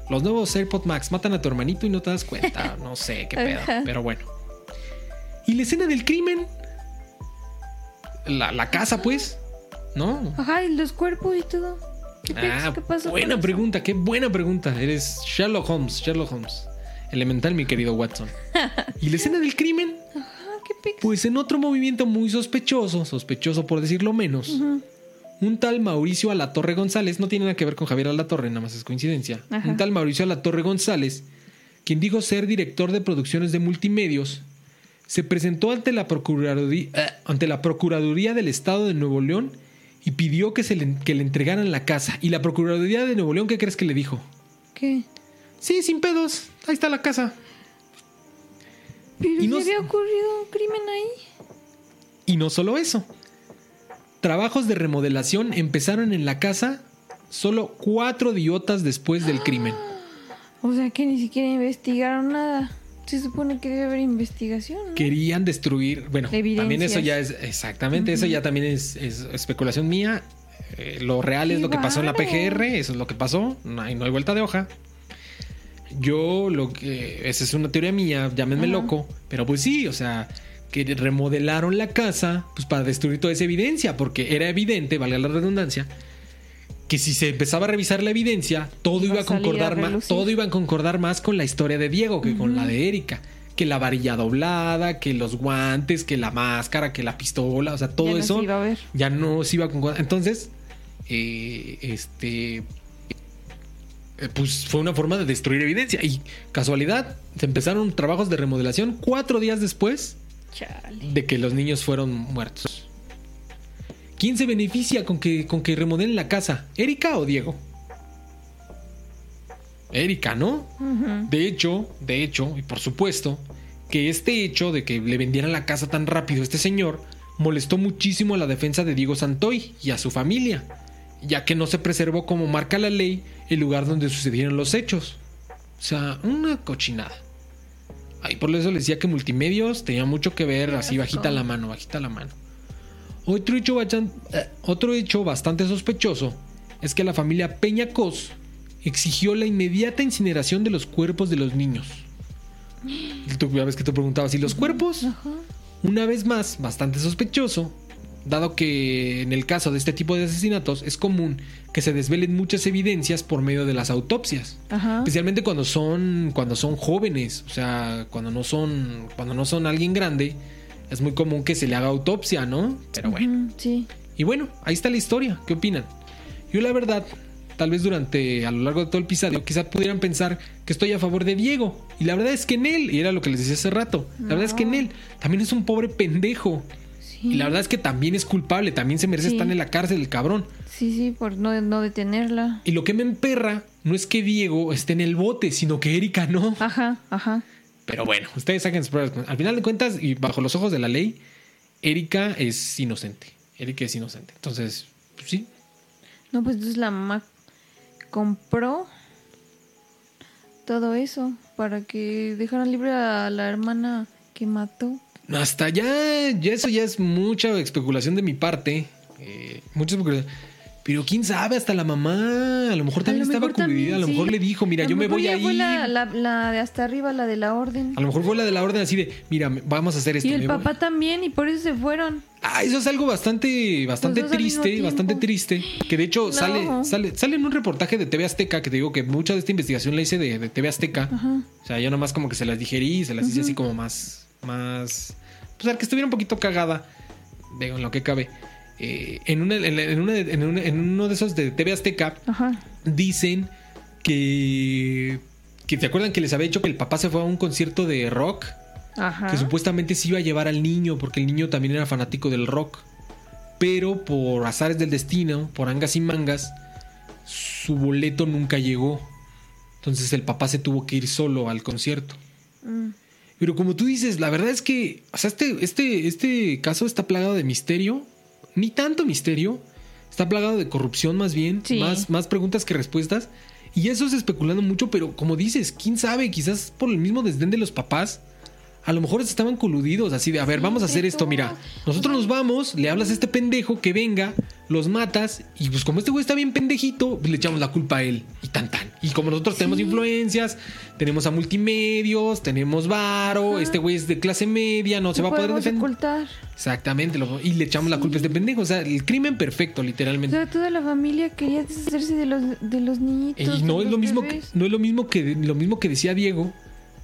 los nuevos AirPod Max matan a tu hermanito y no te das cuenta. No sé qué pedo,
Ajá.
pero bueno. ¿Y la escena del crimen? La, la casa, pues, ¿no?
Ajá, y los cuerpos y todo. ¿Qué,
Ah,
qué pasó?
buena pregunta, qué buena pregunta. Eres Sherlock Holmes, Sherlock Holmes. Elemental, mi querido Watson. ¿Y la escena del crimen? Pues en otro movimiento muy sospechoso, sospechoso por decirlo menos, un tal Mauricio Alatorre González, no tiene nada que ver con Javier Alatorre, nada más es coincidencia.
Ajá.
Un tal Mauricio Alatorre González, quien dijo ser director de producciones de multimedios, se presentó ante la Procuraduría, eh, ante la Procuraduría del Estado de Nuevo León y pidió que, se le, que le entregaran la casa. Y la Procuraduría de Nuevo León, ¿qué crees que le dijo?
¿Qué?
Sí, sin pedos, ahí está la casa.
Pero
Y no
¿se
s-
había ocurrido un crimen ahí?
Y no solo eso. Trabajos de remodelación empezaron en la casa solo cuatro diotas después del crimen.
O sea que ni siquiera investigaron nada. Se supone que debe haber investigación, ¿no?
Querían destruir, bueno, también eso ya es, exactamente, eso ya también es, es especulación mía. Eh, lo real es
¡Qué
lo que pasó en la! PGR, eso es lo que pasó, no hay, no hay vuelta de hoja. Yo lo que, esa es una teoría mía, llámenme loco, pero pues sí, o sea, que remodelaron la casa pues para destruir toda esa evidencia, porque era evidente, valga la redundancia, que si se empezaba a revisar la evidencia, todo
Iba a
concordar más, todo iba a concordar más con la historia de Diego que con la de Erika. Que la varilla doblada, que los guantes, que la máscara, que la pistola, o sea, todo
Ya no
eso
se iba a ver.
ya no se iba a concordar. Entonces, eh, este, eh, pues fue una forma de destruir evidencia. Y casualidad, se empezaron trabajos de remodelación cuatro días después
Chale.
de que los niños fueron muertos. ¿Quién se beneficia con que, con que remodelen la casa? ¿Erika o Diego? Erika, ¿no? De hecho, de hecho, y por supuesto, que este hecho de que le vendieran la casa tan rápido a este señor molestó muchísimo a la defensa de Diego Santoy y a su familia, ya que no se preservó como marca la ley el lugar donde sucedieron los hechos. O sea, una cochinada. Ay, por eso les decía que multimedios tenía mucho que ver, así bajita la mano, bajita la mano. Otro hecho, bastan- eh, otro hecho bastante sospechoso es que la familia Peña Cos exigió la inmediata incineración de los cuerpos de los niños. Tú ya ves que tú preguntabas, ¿y los cuerpos? Una vez más, bastante sospechoso, dado que en el caso de este tipo de asesinatos es común que se desvelen muchas evidencias por medio de las autopsias.
Ajá.
Especialmente cuando son cuando son jóvenes, o sea, cuando no son cuando no son alguien grande, es muy común que se le haga autopsia, ¿no? Pero bueno.
Sí.
Y bueno, ahí está la historia. ¿Qué opinan? Yo la verdad, tal vez durante a lo largo de todo el episodio, quizá pudieran pensar que estoy a favor de Diego. Y la verdad es que en él, y era lo que les decía hace rato, la verdad es que en él también es un pobre pendejo.
Sí.
Y la verdad es que también es culpable, también se merece
Sí.
estar en la cárcel el cabrón.
Sí, sí, por no, no detenerla.
Y lo que me emperra no es que Diego esté en el bote, sino que Erika no.
Ajá, ajá.
Pero bueno, ustedes saquen sus pruebas. Al final de cuentas, y bajo los ojos de la ley, Erika es inocente. Erika es inocente. Entonces, pues sí.
No, pues entonces la mamá compró todo eso para que dejaran libre a la hermana que mató.
Hasta ya, ya eso ya es mucha especulación de mi parte. eh, mucha especulación. Pero quién sabe, hasta la mamá, a lo mejor también
lo
estaba
mejor
cubridida, a lo mejor
sí.
le dijo, mira, yo me voy a ir.
fue la, la, la de hasta arriba, la de la orden.
A lo mejor fue la de la orden así de, mira, vamos a hacer esto.
Y el
me voy".
papá también, y por eso se fueron.
Ah, eso es algo bastante, bastante triste, bastante triste. Que de hecho
No.
sale, sale, sale en un reportaje de TV Azteca, que te digo que mucha de esta investigación la hice de, de TV Azteca.
Ajá.
O sea, yo nomás como que se las digerí, se las hice así como más, más, pues al que estuviera un poquito cagada, digo, en lo que cabe. Eh, en, una, en, en una- en una- en uno de esos de TV Azteca
Ajá.
dicen que, que te acuerdan que les había dicho que el papá se fue a un concierto de rock
Ajá.
que supuestamente se iba a llevar al niño porque el niño también era fanático del rock. Pero por azares del destino, por angas y mangas, su boleto nunca llegó. Entonces el papá se tuvo que ir solo al concierto.
Mm.
Pero como tú dices, la verdad es que, o sea, este, este, este caso está plagado de misterio, ni tanto misterio, está plagado de corrupción más bien,
Sí.
más, más preguntas que respuestas. Y eso es especulando mucho, pero como dices, quién sabe, quizás por el mismo desdén de los papás, a lo mejor estaban coludidos, así de, a ver, vamos a hacer esto, mira, nosotros nos vamos, le hablas a este pendejo que venga, los matas, y pues como este güey está bien pendejito, pues le echamos la culpa a él, y tan tan. Y como nosotros tenemos
Sí.
influencias, tenemos a multimedios, tenemos varo,
Ajá.
este güey es de clase media, no se va a poder defender.
ocultar.
Exactamente, lo- y le echamos la culpa a este pendejo, o sea, el crimen perfecto,
O
literalmente.
sea, toda la familia quería deshacerse de los, de los niñitos.
Y no es lo mismo que,
bebés.
no es lo mismo que lo mismo que decía Diego,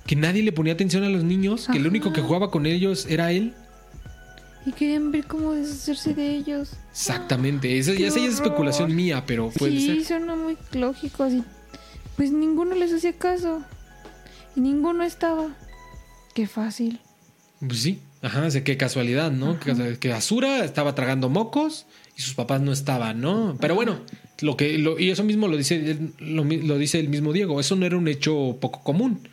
que nadie le ponía atención a los niños, que el único que jugaba con ellos era él.
Y querían ver cómo deshacerse de ellos.
Exactamente, esa,
Qué
esa ya es especulación mía, pero puede
sí,
ser.
suena muy lógico. Así. Pues ninguno les hacía caso. Y ninguno estaba. Qué fácil.
Pues sí, ajá, o sea, qué casualidad, ¿no? Que, que Asura estaba tragando mocos y sus papás no estaban, ¿no? Pero bueno, lo que lo- y eso mismo lo dice lo dice el mismo Diego, eso no era un hecho poco común.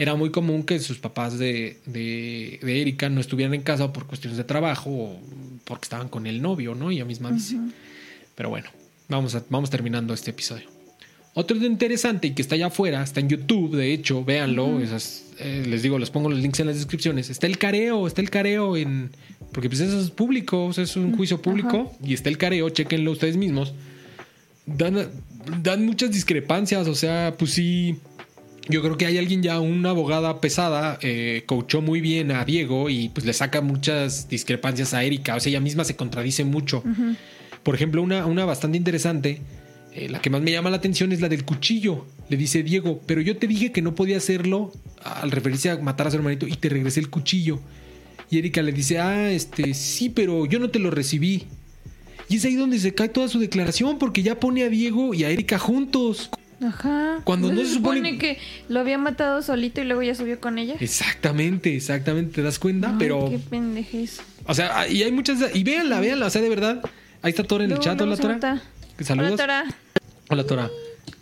Era muy común que sus papás de, de, de Erika no estuvieran en casa por cuestiones de trabajo o porque estaban con el novio, ¿no? Ella misma dice. Pero bueno, vamos, a- vamos terminando este episodio. Otro interesante y que está allá afuera, está en YouTube, de hecho, véanlo. esas, eh, les digo, les pongo los links en las descripciones. Está el careo, está el careo en. Porque pues eso es público, o sea, es un juicio público. Y está el careo, chequenlo ustedes mismos. Dan, dan muchas discrepancias, o sea, pues sí. Yo creo que hay alguien ya, una abogada pesada, eh, coachó muy bien a Diego y pues le saca muchas discrepancias a Erika. O sea, ella misma se contradice mucho. Por ejemplo, una, una bastante interesante, eh, la que más me llama la atención es la del cuchillo. Le dice Diego, pero yo te dije que no podía hacerlo al referirse a matar a su hermanito y te regresé el cuchillo. Y Erika le dice, ah, este, sí, pero yo no te lo recibí. Y es ahí donde se cae toda su declaración porque ya pone a Diego y a Erika juntos.
Ajá.
Cuando no se supone-
que lo había matado solito y luego ya subió con ella?
Exactamente, exactamente, te das cuenta,
Ay,
pero...
Qué pendejez.
O sea, y hay muchas... Y véanla, véanla, o sea, de verdad. Ahí está Tora en el chat, hola Tora. Saludos.
Hola, Tora.
Hola, Tora.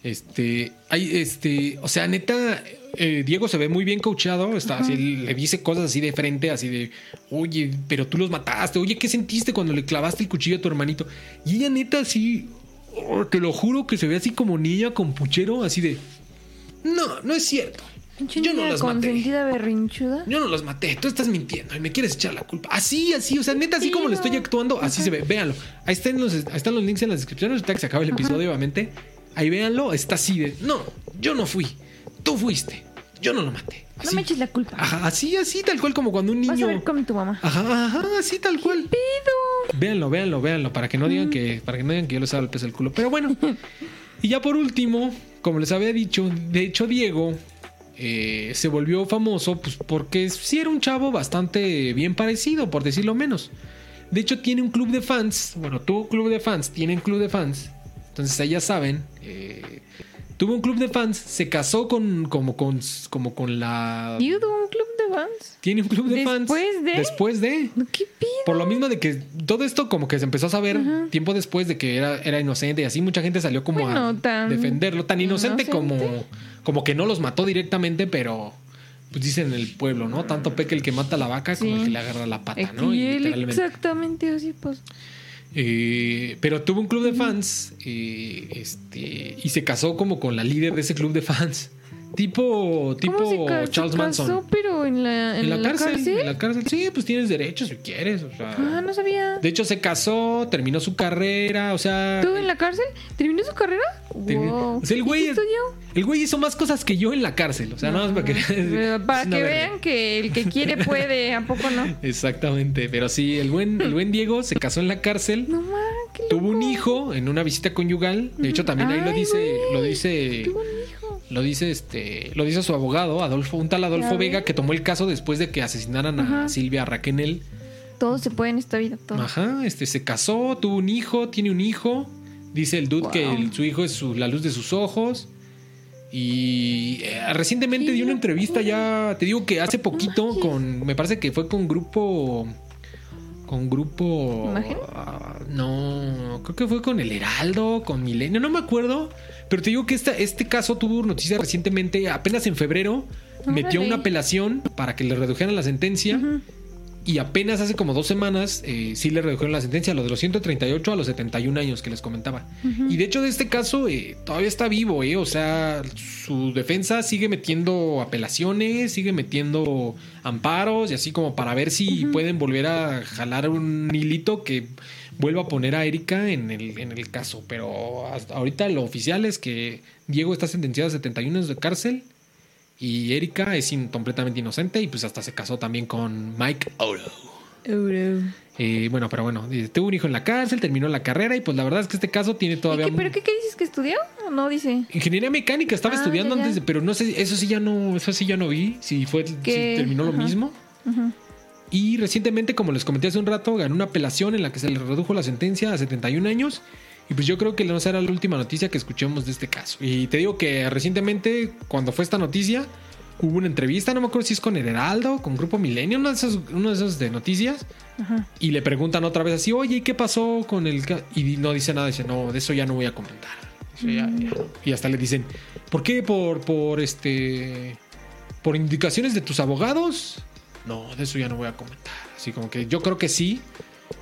Este, hay, este, o sea, neta, eh, Diego se ve muy bien coachado. Está así, le dice cosas así de frente, así de, oye, pero tú los mataste. Oye, ¿qué sentiste cuando le clavaste el cuchillo a tu hermanito? Y ella, neta, así, oh, te lo juro que se ve así como niña con puchero, así de, no, no es cierto. Yo no las maté.
berrinchuda.
Yo no los maté, tú estás mintiendo y me quieres echar la culpa. Así, así, o sea, neta, así como lo estoy actuando, así se ve. Véanlo. Ahí están los, ahí están los links en la descripción. Ahorita que se acabe el episodio, obviamente. Ahí véanlo, está así de. No, yo no fui. Tú fuiste. Yo no lo maté.
No me eches la culpa.
Ajá, así, así, tal cual como cuando un
Vas a
niño.
ver con tu mamá.
Ajá, ajá, así tal cual.
Pido.
Véanlo, véanlo, véanlo, para que no digan que, para que no digan que yo les hago el peso del culo. Pero bueno. y ya por último, como les había dicho, de hecho, Diego eh, se volvió famoso pues, porque sí era un chavo bastante bien parecido, por decirlo menos. De hecho, tiene un club de fans. Bueno, tuvo club de fans, tienen club de fans. Entonces, ahí ya saben. eh, tuvo un club de fans, se casó con, como, con, como con la.
¿Y tuvo un club de fans?
Tiene un club de fans.
¿Después de?
Después de.
¿Qué pido?
Por lo mismo de que todo esto como que se empezó a saber tiempo después de que era, era inocente y así mucha gente salió como
Bueno,
a
tan
defenderlo. Tan inocente,
inocente.
como como que no los mató directamente, pero pues dicen en el pueblo, ¿no? Tanto peca el que mata a la vaca como el que le agarra la pata, ¿no?
y él
literalmente.
exactamente así, pues.
Eh, pero tuvo un club de fans eh, este, y se casó como con la líder de ese club de fans. Tipo, tipo
¿Cómo se
Charles Manson.
casó, pero en la,
En, la, cárcel, En la cárcel. Sí, pues tienes derechos si quieres. O sea,
Ah, no sabía.
De hecho, se casó, terminó su carrera, o sea.
¿Estuvo en la cárcel? ¿Terminó su carrera? Wow.
o sea, el güey,
¿Y qué estudió?
el güey hizo más cosas que yo en la cárcel. O sea, nada más para que,
Para
verga.
vean que el que quiere puede, ¿a poco no?
Exactamente. Pero sí, el buen, el buen Diego se casó en la cárcel.
No qué
Tuvo un hijo en una visita conyugal. De hecho, también ahí lo dice,
güey.
lo dice,
Tuvo un hijo.
Lo dice este, lo dice su abogado, Adolfo, un tal Adolfo Vega, que tomó el caso después de que asesinaran a. Silvia Raquenel.
Todo se puede en esta vida, todo.
Ajá, este se casó, tuvo un hijo, tiene un hijo. Dice el dude
Wow.
que el- su hijo es su- la luz de sus ojos. Y eh, recientemente
Qué
dio una entrevista ya, te digo que hace poquito con, me parece que fue con grupo, con grupo,
¿Imagen?
ah, no, creo que fue con el Heraldo, con Milenio, no me acuerdo, pero te digo que esta, este caso tuvo noticia recientemente, apenas en febrero, metió una apelación para que le redujeran la sentencia. Y apenas hace como dos semanas eh, sí le redujeron la sentencia, lo de los 138 a los 71 años que les comentaba. Y de hecho de este caso eh, todavía está vivo, eh, o sea, su defensa sigue metiendo apelaciones, sigue metiendo amparos y así como para ver si pueden volver a jalar un hilito que vuelva a poner a Erika en el, en el caso. Pero hasta ahorita lo oficial es que Diego está sentenciado a 71 años de cárcel. Y Erika es in- completamente inocente y pues hasta se casó también con Mike Oro.
Euro.
Eh, bueno, pero bueno, dice, tuvo un hijo en la cárcel, terminó la carrera y pues la verdad es que este caso tiene
¿Y
todavía...
qué, ¿Pero qué, qué dices que estudió? ¿O no dice?
Ingeniería mecánica, estaba
Ah,
estudiando
ya, ya.
antes, de- pero no sé, eso sí ya no, eso sí ya no vi, si fue, si terminó lo
ajá.
mismo.
Ujú.
Y recientemente, como les comenté hace un rato, ganó una apelación en la que se le redujo la sentencia a 71 años. Y pues yo creo que no será la última noticia que escuchemos de este caso. Y te digo que recientemente, cuando fue esta noticia, hubo una entrevista, no me acuerdo si es con el Heraldo, con Grupo Milenio, uno de esos, uno de esos de noticias.
Ajá.
Y le preguntan otra vez así, oye, ¿y qué pasó con el...? ca-?" Y no dice nada, dice, no, de eso ya no voy a comentar. Eso ya- ya". Y hasta le dicen, ¿por qué? ¿Por, por este... ¿Por indicaciones de tus abogados? No, de eso ya no voy a comentar. Así como que yo creo que sí.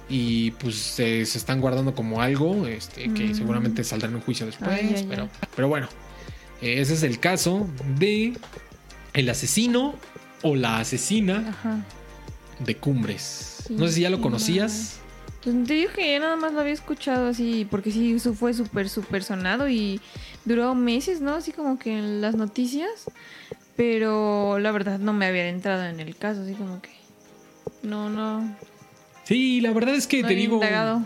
Y pues se se están guardando como algo este, que
Mm.
seguramente saldrá en un juicio después.
Ay, ay, ay.
pero, pero bueno, ese es el caso de el asesino o la asesina
Ajá.
de Cumbres. No sé si ya lo conocías.
Pues te digo que yo nada más lo había escuchado así, porque sí, eso fue súper, súper sonado y duró meses, ¿no? Así como que en las noticias. Pero la verdad no me había entrado en el caso, así como que. No, no.
Sí, la verdad es que te digo,
indagado.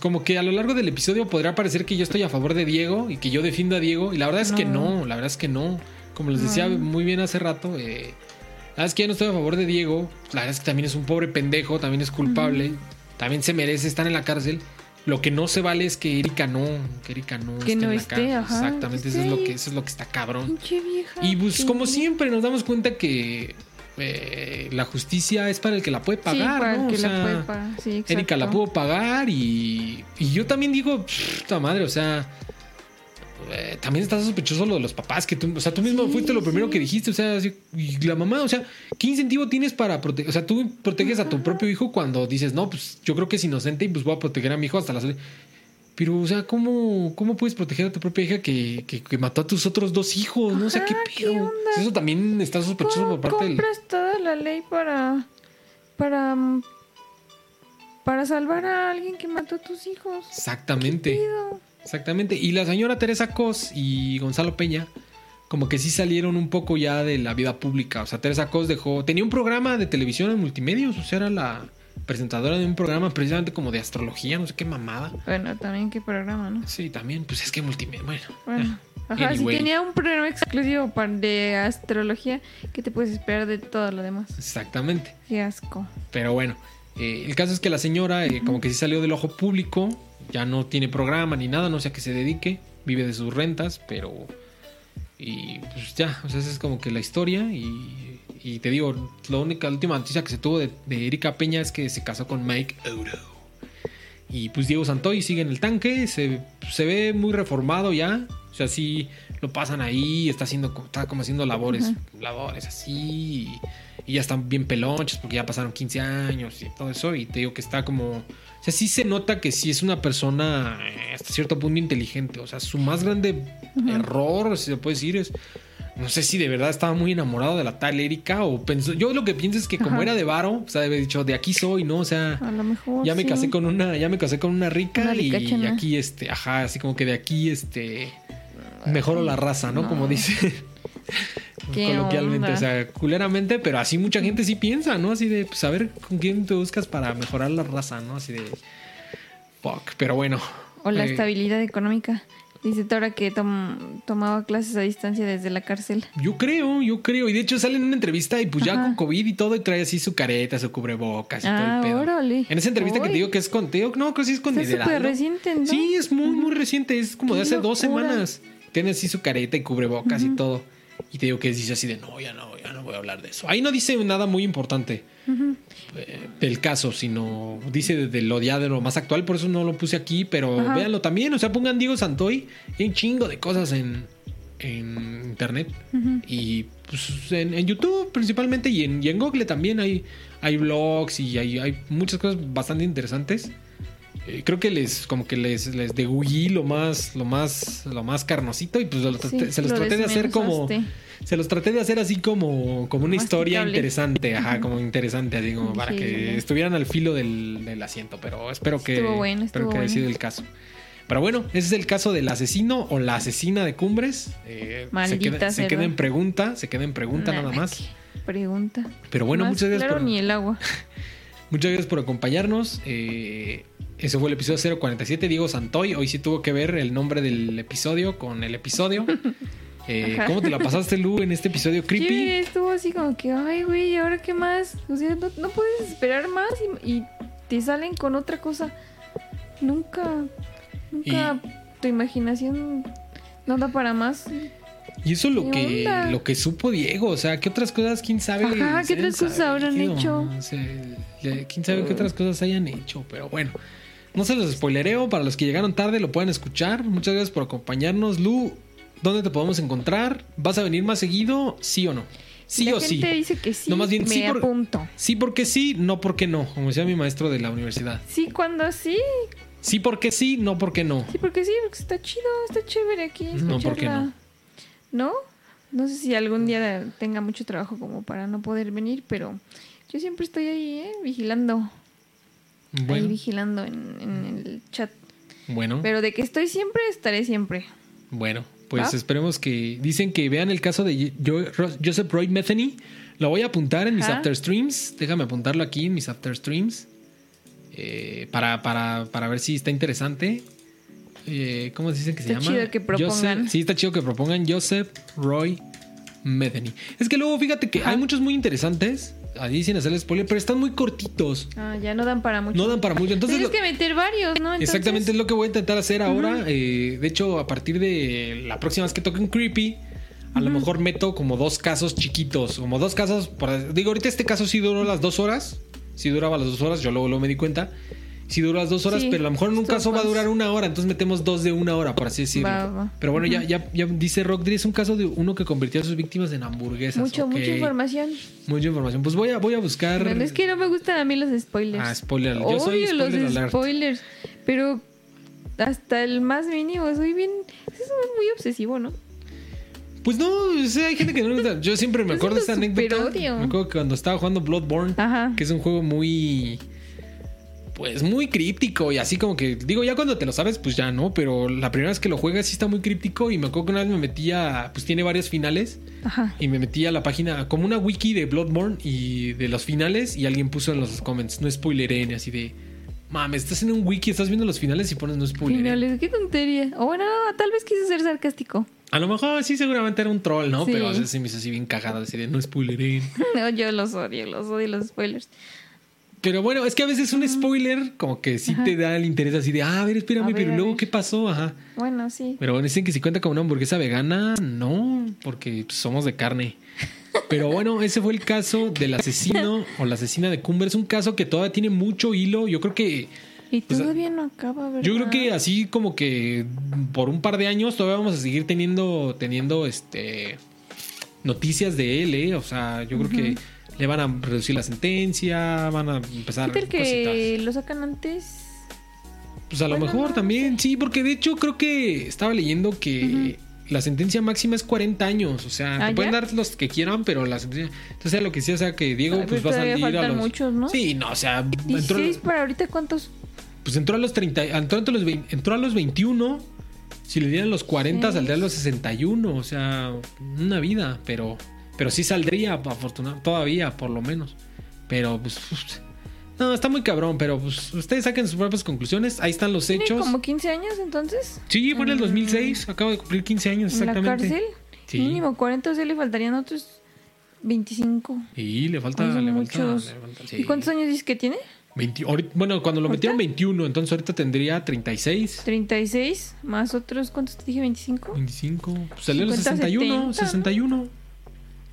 como que a lo largo del episodio podrá parecer que yo estoy a favor de Diego y que yo defiendo a Diego. Y la verdad es que
No.
la verdad es que no. Como les decía
No.
muy bien hace rato, eh, la verdad es que yo no estoy a favor de Diego. La verdad es que también es un pobre pendejo, también es culpable, también se merece estar en la cárcel. Lo que no se vale es que Erika no, que Erika no
Que
esté
no
en la
esté,
cárcel.
ajá,
Exactamente, eso es lo que eso es lo que está cabrón.
Vieja.
Y pues como siempre nos damos cuenta que eh, la justicia es para el que la puede pagar,
sí, para
¿no?
que
O
la
sea,
puede pagar. Sí, exacto.
Erika la pudo pagar y, y yo también digo, puta madre, o sea, eh, también está sospechoso lo de los papás, que tú, o sea, tú mismo
Sí,
fuiste lo primero
sí.
que dijiste, o sea, y la mamá, o sea, ¿qué incentivo tienes para proteger? O sea, tú proteges a tu propio hijo cuando dices, no, pues yo creo que es inocente y pues voy a proteger a mi hijo hasta la. Pero, o sea, ¿cómo, ¿cómo puedes proteger a tu propia hija que, que, que mató a tus otros dos hijos? ¿no? O sea, ¿qué
Ajá, ¿qué
pedo?
onda?
Eso también está sospechoso
¿Cómo
por parte del...
compras toda la ley para. para. para salvar a alguien que mató a tus hijos?
Exactamente. Exactamente. Y la señora Teresa Cos y Gonzalo Peña, como que sí salieron un poco ya de la vida pública. O sea, Teresa Cos dejó. Tenía un programa de televisión en multimedios. O sea, era la presentadora de un programa precisamente como de astrología, no sé qué mamada.
Bueno, también qué programa, ¿no?
Sí, también, pues es que multimedia. Bueno.
Bueno.
ah,
Ajá,
anyway.
si tenía un programa exclusivo de astrología, ¿qué te puedes esperar de todo lo demás?
Exactamente.
Qué asco.
Pero bueno, eh, el caso es que la señora eh, como que sí salió del ojo público, ya no tiene programa ni nada, no sé a qué se dedique, vive de sus rentas, pero... Y pues ya, o sea, esa es como que la historia y, y te digo, la única, la última noticia que se tuvo de, de Erika Peña es que se casó con Mike Euro. Y pues Diego Santoy sigue en el tanque, se, se ve muy reformado ya, o sea, sí lo pasan ahí, está haciendo, está como haciendo labores, labores así, y, y ya están bien pelonches porque ya pasaron 15 años y todo eso, y te digo que está como, o sea, sí se nota que sí es una persona eh, hasta cierto punto inteligente, o sea, su más grande error, si se puede decir, es, no sé si de verdad estaba muy enamorado de la tal Erika o pensó, yo lo que pienso es que como
Ajá.
era de varo, o sea, debe dicho, de aquí soy, ¿no? O sea...
A lo mejor.
Ya me
sí.
casé con una, ya me casé con una rica
Una
y aquí este, ajá, así como que de aquí este mejoro la raza, ¿no?
No.
Como dice
¿Qué
coloquialmente,
onda?
o sea, culeramente, pero así mucha gente sí piensa, ¿no? Así de pues a ver con quién te buscas para mejorar la raza, ¿no? Así de fuck, pero bueno.
O la
eh,
estabilidad económica. Dice Tora que tom- tomaba clases a distancia desde la cárcel.
Yo creo, yo creo. Y de hecho sale en una entrevista y pues ya con COVID y todo y trae así su careta, su cubrebocas y todo
Ah,
el pedo.
órale.
En esa entrevista que te digo que es con, te digo, no, creo que sí es con Lideraldo.
súper reciente, ¿no?
Sí, es muy, muy reciente. Es como de hace dos semanas. Tiene así su careta y cubrebocas y todo. Y te digo que dice así de no, ya no, ya no voy a hablar de eso. Ahí no dice nada muy importante eh, del caso, sino dice de, de lo ya de lo más actual. Por eso no lo puse aquí, pero véanlo también. O sea, pongan Diego Santoy hay un chingo de cosas en, en internet. Y pues, en, en YouTube principalmente y en, y en Google también hay, hay blogs y hay, hay muchas cosas bastante interesantes. Eh, creo que les como que les, les degullí lo más lo más lo más carnosito y pues lo traté-
Sí,
se los
lo
traté de hacer como se los traté de hacer así como como una historia interesante ajá como interesante así como para que estuvieran al filo del, del asiento pero espero que
Estuvo bueno,
espero que haya
bueno.
sido el caso pero bueno, ese es el caso del asesino o la asesina de Cumbres. Eh, se, queda, se queda en pregunta, se queda en pregunta
Nah,
nada más.
Pregunta.
Pero bueno,
Más
muchas gracias,
claro
por,
ni el agua.
muchas gracias por acompañarnos. Eh, ese fue el episodio 047, Diego Santoy. Hoy sí tuvo que ver el nombre del episodio con el episodio. Eh. ¿Cómo te la pasaste, Lu, en este episodio
Sí,
creepy?
estuvo así como que, ay, güey, ¿y ahora qué más? O sea, no, no puedes esperar más y, y te salen con otra cosa. Nunca, nunca tu imaginación no da para más.
Y eso lo
¿Qué
que,
onda?
lo que supo Diego. O sea, ¿qué otras cosas, quién sabe?
Ajá, ¿qué otras cosas habrán hecho?
O sea, quién sabe qué otras cosas hayan hecho. Pero bueno, no se los spoilereo. Para los que llegaron tarde, lo pueden escuchar. Muchas gracias por acompañarnos. Lu, ¿dónde te podemos encontrar? ¿Vas a venir más seguido? ¿Sí o no? Sí
La
o sí.
dice que sí,
No, más bien,
me
sí por-
apunto.
Sí porque sí, no porque no. Como decía mi maestro de la universidad.
Sí, cuando sí.
Sí porque sí, no porque no.
Sí, porque sí, porque está chido, está chévere aquí.
No, ¿por qué
escucharla. ¿No? No sé si algún día tenga mucho trabajo como para no poder venir, pero yo siempre estoy ahí, ¿eh? Vigilando. Ahí
Bueno,
vigilando en, en el chat.
bueno.
Pero de que estoy siempre, estaré siempre.
Bueno, pues esperemos que. Dicen que vean el caso de Joseph Roy Metheny. Lo voy a apuntar en mis after streams. Déjame apuntarlo aquí en mis after streams. Eh, para, para, para ver si está interesante. Eh, ¿Cómo dicen que se
Está
llama?
chido que propongan.
Joseph- sí, está chido que propongan Joseph Roy Metheny. Es que luego fíjate que hay muchos muy interesantes. Ahí sin hacerle spoiler, pero están muy cortitos.
Ah, ya no dan para mucho.
No dan para mucho. Entonces,
Tienes que meter varios, ¿no? Entonces,
Exactamente es lo que voy a intentar hacer ahora. Eh, de hecho, a partir de la próxima vez que toquen Creepy, a lo mejor meto como dos casos chiquitos. Como dos casos. por- digo, ahorita este caso sí duró las dos horas. Sí duraba las dos horas, yo luego, luego me di cuenta. Sí duró las dos horas,
Sí,
pero a lo mejor en un caso va a durar una hora. Entonces metemos dos de una hora, por así decirlo.
Va, va.
Pero bueno, ya, ya, ya dice Rock es un caso de uno que convirtió a sus víctimas en hamburguesas.
Mucho, mucha información.
Mucha información. Pues voy a, voy a buscar.
Bueno, es que no me gustan a mí los spoilers.
Ah, spoiler. Yo soy
los
alert.
spoilers. Pero hasta el más mínimo, soy bien. Eso es muy obsesivo, ¿no?
Pues no, o sea, hay gente que no le gusta. Yo siempre me acuerdo de esta anécdota. Me acuerdo que cuando estaba jugando Bloodborne,
Ajá.
que es un juego muy. Pues muy críptico y así como que. Digo, ya cuando te lo sabes, pues ya no. Pero la primera vez que lo juegas sí está muy críptico. Y me acuerdo que una vez me metía. Pues tiene varios finales.
Ajá.
Y me metí a la página, como una wiki de Bloodborne y de los finales. Y alguien puso en los comments, no spoileré, así de. Mames, estás en un wiki, estás viendo los finales y pones no spoileré.
Finales, qué tontería. O bueno, no, tal vez quiso ser sarcástico.
A lo mejor sí, seguramente era un troll, ¿no?
Sí.
Pero o sea, sí me hizo así bien cagada, así de no spoileré.
No, yo los odio, los odio los spoilers.
Pero bueno, es que a veces un spoiler como que sí
Ajá.
te da el interés así de, ah, a ver, espérame,
A ver,
pero luego qué pasó, ajá.
Bueno, sí.
Pero bueno, dicen que si cuenta como una hamburguesa vegana, no, porque pues, somos de carne. Pero bueno, ese fue el caso del asesino o la asesina de Cumber. Es un caso que todavía tiene mucho hilo. Yo creo que,
Y
Pues,
todavía no acaba, ¿verdad?
yo creo que así como que por un par de años todavía vamos a seguir teniendo, teniendo este noticias de él, ¿eh? O sea, yo creo que le van a reducir la sentencia, van a empezar
¿Qué tal que lo sacan antes?
Pues a lo
Bueno,
mejor
no
también, sí, porque de hecho creo que estaba leyendo que la sentencia máxima es 40 años. O sea,
¿Ah,
te pueden dar los que quieran, pero la sentencia. Entonces, lo que sí, o sea, que Diego pues
pero
va a salir a los.
muchos, ¿no?
Sí, no, o sea, entró,
16 para ahorita, ¿cuántos?
pues entró a los 30, entró, entre los, vein- entró a los 21. Si le dieran los 40,
Sí.
saldría a los 61. O sea, una vida, pero. Pero sí saldría, afortunadamente, todavía, por lo menos. Pero, pues. No, está muy cabrón, pero pues ustedes saquen sus propias conclusiones. Ahí están los
¿Tiene
hechos.
como 15 años entonces?
Sí, fue en el
Mm.
2006. Acabo de cumplir 15 años
¿En la
exactamente.
cárcel?
Sí.
Mínimo 40, o sea, le faltarían otros 25.
Y le falta,
Ay,
le falta, le falta- sí.
¿Y cuántos años dices que tiene?
20 ahorita- bueno, cuando lo
¿Ahorita?
metieron 21, entonces ahorita tendría 36,
36, más otros, ¿cuántos te dije? 25.
25. Pues salió a los
50,
61,
70, ¿no?
61.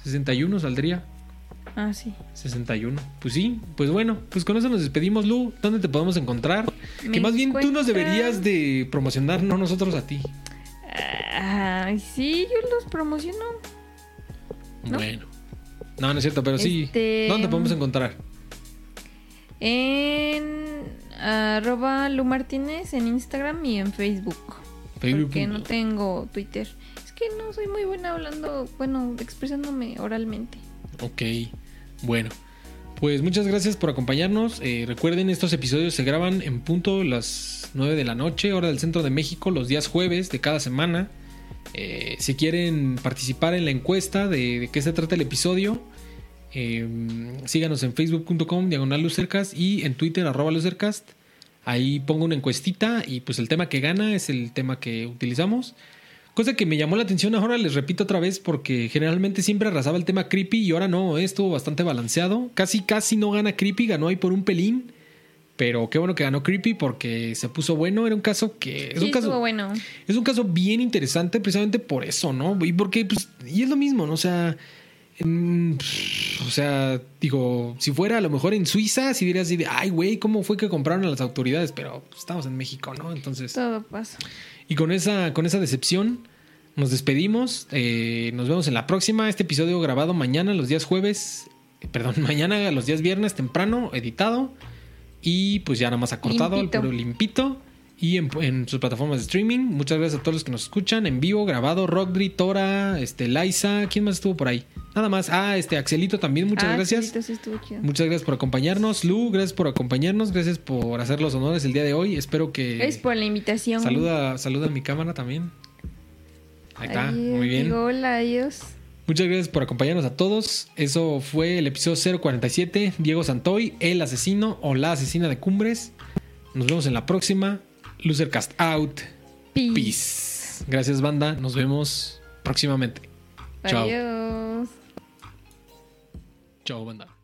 61 saldría.
Ah, sí.
61. Pues sí, pues bueno, pues con eso nos despedimos, Lu. ¿Dónde te podemos encontrar?
Me
que más bien tú nos deberías de promocionar, no nosotros a ti.
Ay, sí, yo los promociono. ¿No?
Bueno. No, no es cierto, pero sí.
Este-
¿Dónde te podemos encontrar?
En arroba Lu Martínez en Instagram y en Facebook.
Facebook.
Porque no tengo Twitter. Que no soy muy buena hablando, bueno, expresándome oralmente.
Ok, bueno. Pues muchas gracias por acompañarnos. Eh, recuerden, estos episodios se graban en punto las 9 de la noche, hora del centro de México, los días jueves de cada semana. Eh, si quieren participar en la encuesta de, qué se trata el episodio, eh, síganos en facebook.com, diagonal lucercast y en Twitter, arroba lucercast. Ahí pongo una encuestita y pues el tema que gana es el tema que utilizamos. Cosa que me llamó la atención ahora, les repito otra vez, porque generalmente siempre arrasaba el tema creepy y ahora no, eh, estuvo bastante balanceado. Casi, casi no gana creepy, ganó ahí por un pelín. Pero qué bueno que ganó creepy porque se puso bueno. Era un caso que. Es
sí,
un caso.
estuvo bueno.
Es un caso bien interesante precisamente por eso, ¿no? Y porque, pues, y es lo mismo, ¿no? O sea, mm, o sea, digo, si fuera a lo mejor en Suiza, si dirías así de, ay, güey, ¿cómo fue que compraron a las autoridades? Pero pues, estamos en México, ¿no? Entonces,
Todo pasa.
Y con esa, con esa decepción, nos despedimos. Eh, nos vemos en la próxima. Este episodio grabado mañana, los días jueves, eh, perdón, mañana, los días viernes, temprano, editado. Y pues ya nada más acortado, el puro limpito. Y en, en sus plataformas de streaming. Muchas gracias a todos los que nos escuchan en vivo, grabado. Rockdry, Tora, este, Liza. ¿Quién más estuvo por ahí? Nada más. Ah, este, Axelito también. Muchas
Ah,
gracias.
sí, sí, estuvo chido.
Muchas gracias por acompañarnos. Lu, gracias por acompañarnos. Gracias por hacer los honores el día de hoy. Espero que.
Gracias por la invitación.
Saluda, saluda a mi cámara también. Ahí está,
Adiós,
muy bien.
digo hola, adiós.
Muchas gracias por acompañarnos a todos. Eso fue el episodio 047. Diego Santoy, el asesino o la asesina de cumbres. Nos vemos en la próxima. Losercast out.
Peace.
Peace. Gracias, banda. Nos vemos próximamente. Chao.
Adiós.
Chao, banda.